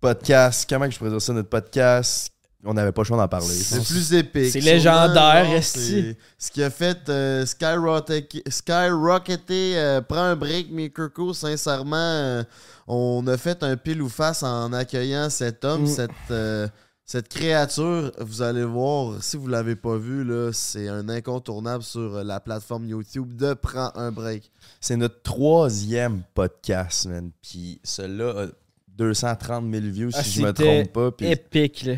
podcast. Comment que je présente ça, notre podcast? On n'avait pas le choix d'en parler. C'est plus épique. C'est légendaire, esti. c'est Ce qui a fait euh, skyrocketer, skyrocketer euh, prends un break, Mikoko. Sincèrement, euh, on a fait un pile ou face en accueillant cet homme, Mm. cette, euh, cette créature. Vous allez voir, si vous l'avez pas vu, là, c'est un incontournable sur la plateforme YouTube de Prends un break. C'est notre troisième podcast, man. Puis celui-là a 230 000 views, si Ah, je me c'était trompe pas. Puis épique, là.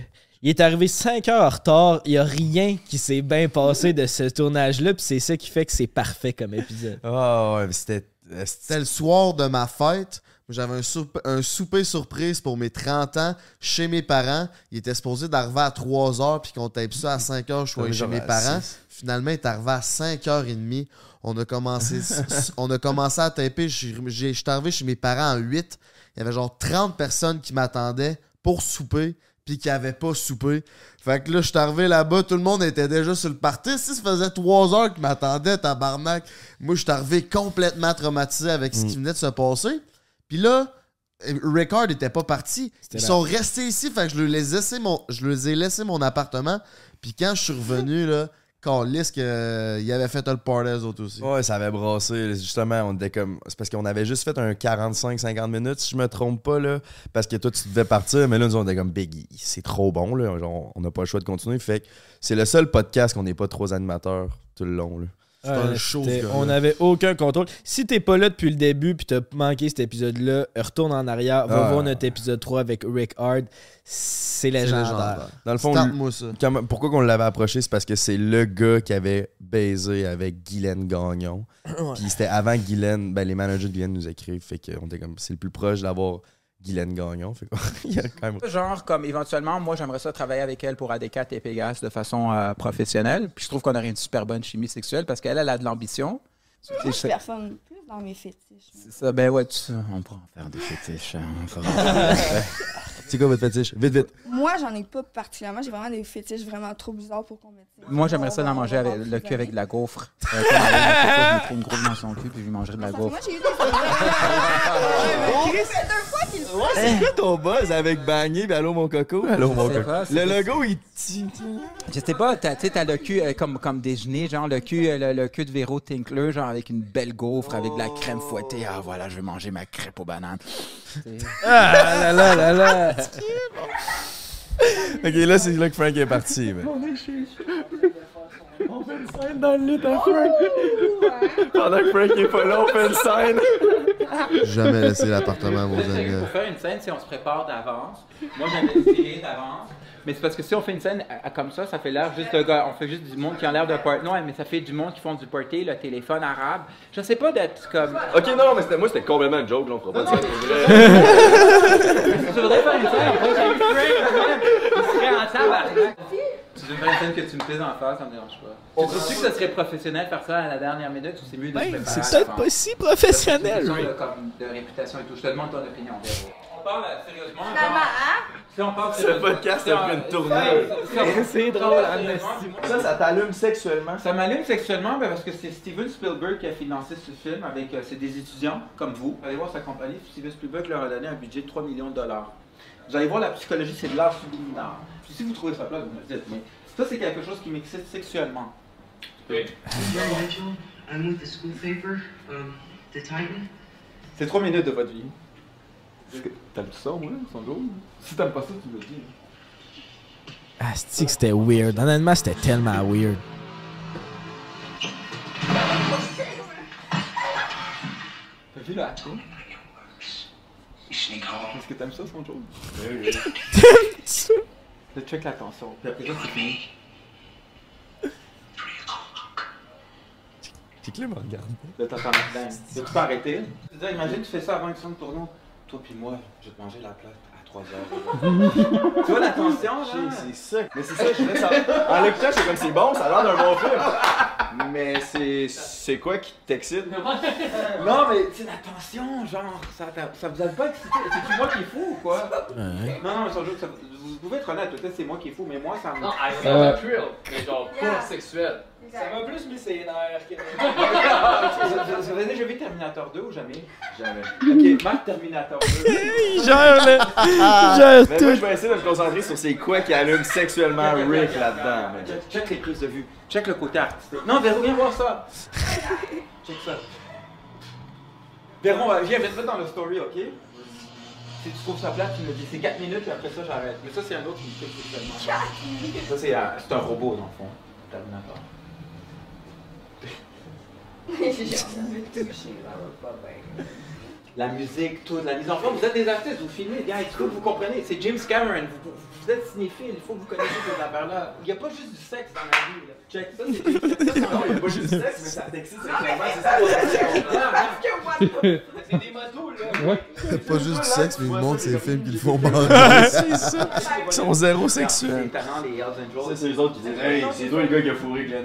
Il est arrivé 5 heures en retard. Il n'y a rien qui s'est bien passé de ce tournage-là. Puis c'est ça qui fait que c'est parfait comme épisode. Ah ouais, c'était. C'était le soir de ma fête. J'avais un, soupe- un souper surprise pour mes 30 ans chez mes parents. Il était supposé d'arriver à 3 h puis qu'on tape ça à 5 h, je suis allé chez mes parents. Finalement, il est arrivé à 5h30. On a commencé, on a commencé à taper. Je suis arrivé chez mes parents à 8. Il y avait genre 30 personnes qui m'attendaient pour souper. Puis qu'ils avaient pas soupé. Fait que là, je suis arrivé là-bas, tout le monde était déjà sur le party. Si ça faisait trois heures qu'ils m'attendaient, tabarnak, moi, je suis arrivé complètement traumatisé avec ce qui venait de se passer. Puis là, Ricard était pas parti. Ils sont restés ici, fait que je leur ai laissé mon, je leur ai laissé mon appartement. Puis quand je suis revenu, là, calisse que euh, avait fait le party eux autres aussi. Ouais, ça avait brassé. Justement, on était comme. C'est parce qu'on avait juste fait un 45-50 minutes, si je me trompe pas, là. Parce que toi, tu devais partir, mais là, nous, on était comme Big, c'est trop bon, là. Genre, on n'a pas le choix de continuer. Fait que c'est le seul podcast qu'on n'est pas trop animateurs tout le long. Ouais, c'était- on n'avait aucun contrôle. Si t'es pas là depuis le début puis t'as manqué cet épisode-là, retourne en arrière, va Ah. voir notre épisode 3 avec Rick Hard. C'est légendaire. Dans le fond, pourquoi qu'on l'avait approché, c'est parce que c'est le gars qui avait baisé avec Guylaine Gagnon. Ouais. Puis c'était avant Guylaine, ben les managers de Guylaine nous écrivent. Fait qu'on était comme, c'est le plus proche d'avoir Guylaine Gagnon. Fait y a quand même. Genre, comme éventuellement, moi, j'aimerais ça travailler avec elle pour AD4 et Pegas de façon euh, professionnelle. Puis je trouve qu'on aurait une super bonne chimie sexuelle parce qu'elle, elle a de l'ambition. Moi, je personne plus dans mes fétiches. C'est ça, ben ouais, tu- on pourra en faire des fétiches. hein, on pourra- c'est quoi votre fétiche? Vite, vite. Moi, j'en ai pas particulièrement. J'ai vraiment des fétiches vraiment trop bizarres pour qu'on mette. Moi, j'aimerais ça d'en manger avec le cul avec de la gaufre. Euh, comme Alain, je mettrais une gaufre dans son cul puis je lui mangerais de la gaufre. Moi, j'ai eu des. C'est deux fois qu'il le Ouais, c'est quoi ton buzz avec Bagné et Allô mon coco? Allô mon coco. Le logo, il tient. Je sais pas, tu sais, t'as le cul euh, comme, comme déjeuner, genre le cul, euh, le, le cul de Véro Tinkler, genre avec une belle gaufre, avec de la crème fouettée. Ah voilà, je vais manger ma crêpe aux bananes. Ah là là là là! Ok, là, c'est là que Frank est parti. mais- On fait une scène dans le lit à Frank. Pendant que Frank est pas là, on fait une scène. Jamais laissé l'appartement à vos amis. Pour faire une scène, si on se prépare d'avance, moi j'avais tiré d'avance. Mais c'est parce que si on fait une scène à- à- comme ça, ça fait l'air juste de gars. On fait juste du monde qui a l'air de party. Non, mais ça fait du monde qui font du party, le téléphone arabe. Je sais pas d'être comme. Ok, non, mais moi, c'était complètement une joke, là, on fera pas de. Je voudrais faire une scène, on pourrait faire une serait en tabarnak. Veux faire une scène que tu me plaises en face, ça me dérange pas. Tu trouves-tu que ça serait professionnel faire ça à la dernière minute ou c'est mieux de se Ben, préparer c'est peut-être pas si professionnel. De, comme, de réputation et tout. Je te demande ton opinion, Véro. On parle sérieusement. hein? Si on parle Ce sérieusement- podcast a pris une on- C'est drôle, Amnesty. Ça, ça t'allume sexuellement? Ça m'allume sexuellement ben, parce que c'est Steven Spielberg qui a financé ce film avec euh, c'est des étudiants comme vous. Allez voir sa compagnie. Steven Spielberg leur a donné un budget de 3 millions de dollars. Vous allez voir la psychologie, c'est de l'art subliminal. Puis si vous trouvez ça plat, vous me dites. Mais ça, c'est quelque chose qui m'excite sexuellement. I'm with the school paper, um. C'est 3 minutes de votre vie. T'aimes ça, moi, son jour? Si t'aimes pas ça, tu me le dis. Ah, c'est que c'était weird? Honnêtement, c'était tellement weird. T'as vu là? Est-ce que t'aimes ça, son jour? T'aimes-tu? Là, check l'attention. Puis après ça, c'est fini. C'est que là, me regarde. Là, t'entends la dingue. Tu peux arrêter? Je veux dire, imagine, tu fais ça avant une scène tournoi. Toi puis moi, je vais te manger la plate à 3 heures. tu vois l'attention, là? C'est ça. Mais c'est ça, je voulais savoir. En l'écoutant, j'étais comme c'est bon, ça a l'air d'un bon film. Mais c'est. C'est quoi qui t'excite? Non, mais c'est l'attention, genre, ça, ça vous a pas excité? C'est-tu moi qui est fou ou quoi? Ouais. Non, non, mais sans ça- vous pouvez être honnête, peut-être c'est moi qui est fou, mais moi, ça me. Non, I Euh, feel the thrill, mais genre pas sexuel. Ça m'a plus mis ses nerfs que. Vous avez déjà vu Terminator 2 ou jamais? Jamais. Ok, Marc Terminator 2. Il gère, là. Il gère Mais moi, je vais essayer de me concentrer sur c'est quoi qui allume sexuellement Rick là-dedans. mais- Check, check les prises de vue. Check le côté artistique. Non, Véro, viens voir ça. check ça. Véro, viens, mettre dans le story, ok? Si tu trouves ça plate, tu me dis. C'est 4 minutes et après ça, j'arrête. Mais ça, c'est un autre qui me fait sexuellement. Ça, c'est euh, c'est un robot, dans le fond. Terminator. J'ai jamais touché, ça va pas bien. La musique, tout, la mise en forme. Vous êtes des artistes, vous filmez, gars, il faut que vous comprenez. C'est James Cameron, vous, vous êtes cinéphile, il faut que vous connaissiez ces affaires-là. Il n'y a pas juste du sexe dans la vie. Là. Check ça, c'est ça, c'est- non, il n'y a pas juste du sexe, mais ça t'excite sexuellement, c'est ça. C'est des motos, là. Pas juste du sexe, mais ils montrent ces films qu'ils font bander. C'est ça. Ils sont zéro sexuels. talents, les Hells Angels. Ça, c'est les autres qui disent Hey, c'est toi le gars qui a fourré Glenn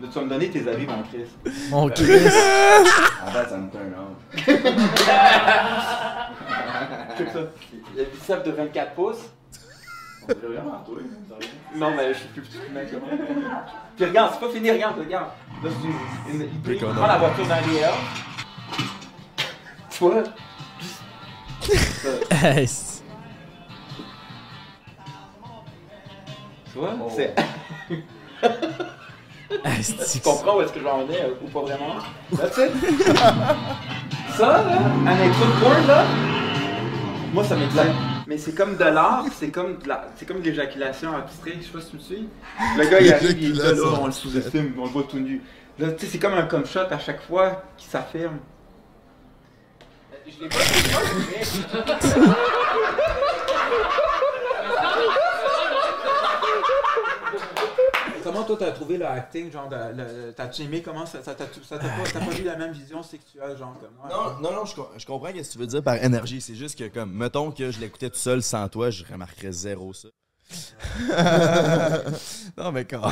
Là, tu vas me donner tes avis, mon Chris. Mon Chris. En fait, ça me turn on. Check ça. Le biceps de 24 pouces. On dirait vraiment toi. Non, mais je suis plus petit que le mec, là. Puis regarde, c'est pas fini, regarde, regarde. Là, c'est une. une il prend la voiture dans les airs. Tu vois? Tu vois? C'est. tu comprends où est-ce que j'en ai euh, ou pas vraiment? Là, tu sais? Ça, là, un intro de porn, là, moi, ça m'excite. Mais c'est comme de l'art, c'est comme de la, c'est comme de l'éjaculation abstraite, je sais pas si tu me suis. Le gars, il arrive, il est là, là, on le sous-estime, on le voit tout nu. Là, tu sais, c'est comme un comme shot à chaque fois qui s'affirme. Je l'ai pas je l'ai pas, Comment toi t'as trouvé le acting, genre, t'as-tu aimé comment ça, ça t'a ça t'a pas, t'as pas eu la même vision sexuelle, genre, comme moi? Non, non, non, je, com- je comprends ce que tu veux dire par énergie. C'est juste que, comme, mettons que je l'écoutais tout seul sans toi, je remarquerais zéro ça. non, mais quand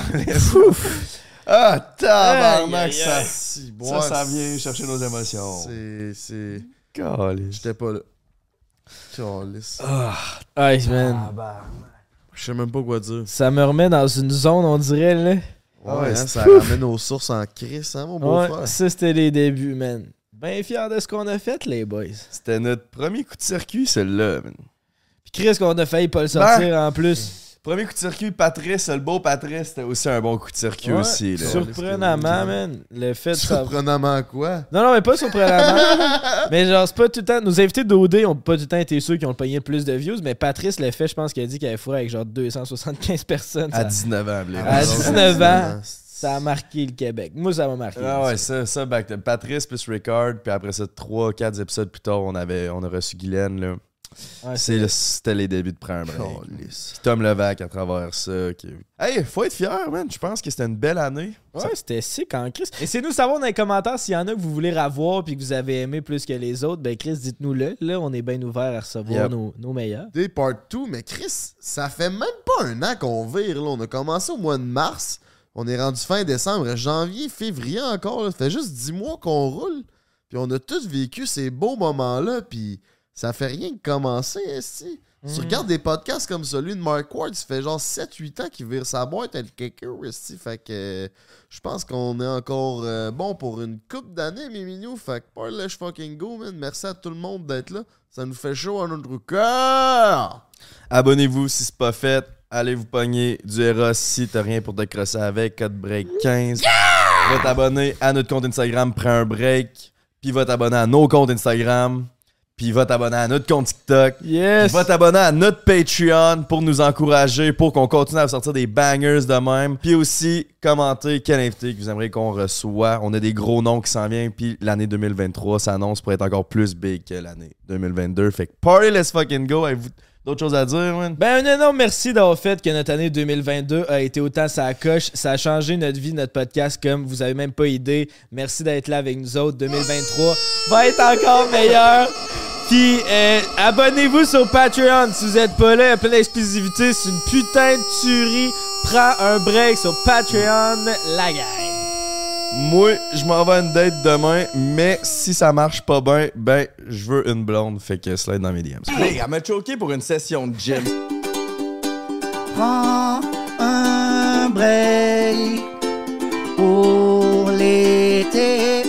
Ah, tabarnak, ça, si, Ça, ça vient chercher nos émotions. C'est. c'est... J'étais pas là. Calice. Ah, Hey, man. Je sais même pas quoi dire. Ça me remet dans une zone, on dirait, là. Ouais, hein, c'est ça ramène aux sources en crise, hein, mon Ouais, beau-frère. ça, c'était les débuts, man. Bien fier de ce qu'on a fait, les boys. C'était notre premier coup de circuit, celui-là, man. Puis Chris, qu'on a failli pas le sortir en plus. Premier coup de circuit, Patrice, le beau Patrice, c'était aussi un bon coup de circuit Ouais, aussi. Là. Surprenamment, man. Le fait de savoir- Surprenamment quoi? Non, non, mais pas surprenamment. mais genre, c'est pas tout le temps. Nos invités d'OD ont pas tout le temps été ceux qui ont le le plus de views, mais Patrice l'a fait, je pense qu'il a dit qu'il avait fourré avec genre 275 personnes. À Ça- 19 ans, Blé. À 19 ans, ça a marqué le Québec. Moi, ça m'a marqué. Ah ouais, ça, ça, back Patrice plus Ricard, puis après ça, 3-4 épisodes plus tard, on, avait, on a reçu Guylaine, là. Ouais, C'était les débuts de break. Puis Tom Levac à travers ça. qui- Hey, faut être fier, man. Je pense que c'était une belle année. Ouais, c'était sick en Chris. Laissez-nous savoir dans les commentaires s'il y en a que vous voulez revoir puis que vous avez aimé plus que les autres. Ben Chris, dites-nous-le. Là, on est bien ouvert à recevoir Yep. nos, nos meilleurs. Des part 2, mais Chris, ça fait même pas un an qu'on vire. Là. On a commencé au mois de mars. On est rendu fin décembre, janvier, février encore. Là. Ça fait juste 10 mois qu'on roule. Puis on a tous vécu ces beaux moments-là. Puis ça fait rien que commencer, esti. Tu Mhm. regardes des podcasts comme celui de Mark Ward, ça fait genre 7-8 ans qu'il vire sa boîte avec quelqu'un, esti. Fait que je pense qu'on est encore euh, bon pour une coupe d'années, mes mignons. Fait que pas let's fucking go, man. Merci à tout le monde d'être là. Ça nous fait chaud à notre cœur. Abonnez-vous si c'est pas fait. Allez vous pogner du Eros si t'as rien pour te crosser avec. Code break 15. Va t'abonner à notre compte Instagram, prends un break. Puis va t'abonner à nos comptes Instagram. Puis va t'abonner à notre compte TikTok. Yes. Puis va t'abonner à notre Patreon pour nous encourager, pour qu'on continue à sortir des bangers de même. Puis aussi, commenter quel invité que vous aimeriez qu'on reçoit. On a des gros noms qui s'en viennent. Puis l'année 2023 s'annonce pour être encore plus big que l'année 2022. Fait que party, let's fucking go. D'autres choses à dire, man? Ben, un énorme merci d'avoir fait que notre année 2022 a été autant sa coche. Ça a changé notre vie, notre podcast, comme vous avez même pas idée. Merci d'être là avec nous autres. 2023 va être encore meilleur. Puis, euh, abonnez-vous sur Patreon si vous êtes pas là. Il y a plein d'exclusivités. C'est une putain de tuerie. Prends un break sur Patreon, la gang. Moi, je m'en vais à une date demain, mais si ça marche pas bien, ben, je veux une blonde. Fait que slide dans mes DMs. Hey, elle m'a choqué pour une session de gym. Prends un break pour l'été.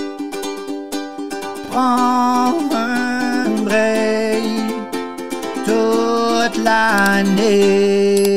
Prends un break toute l'année.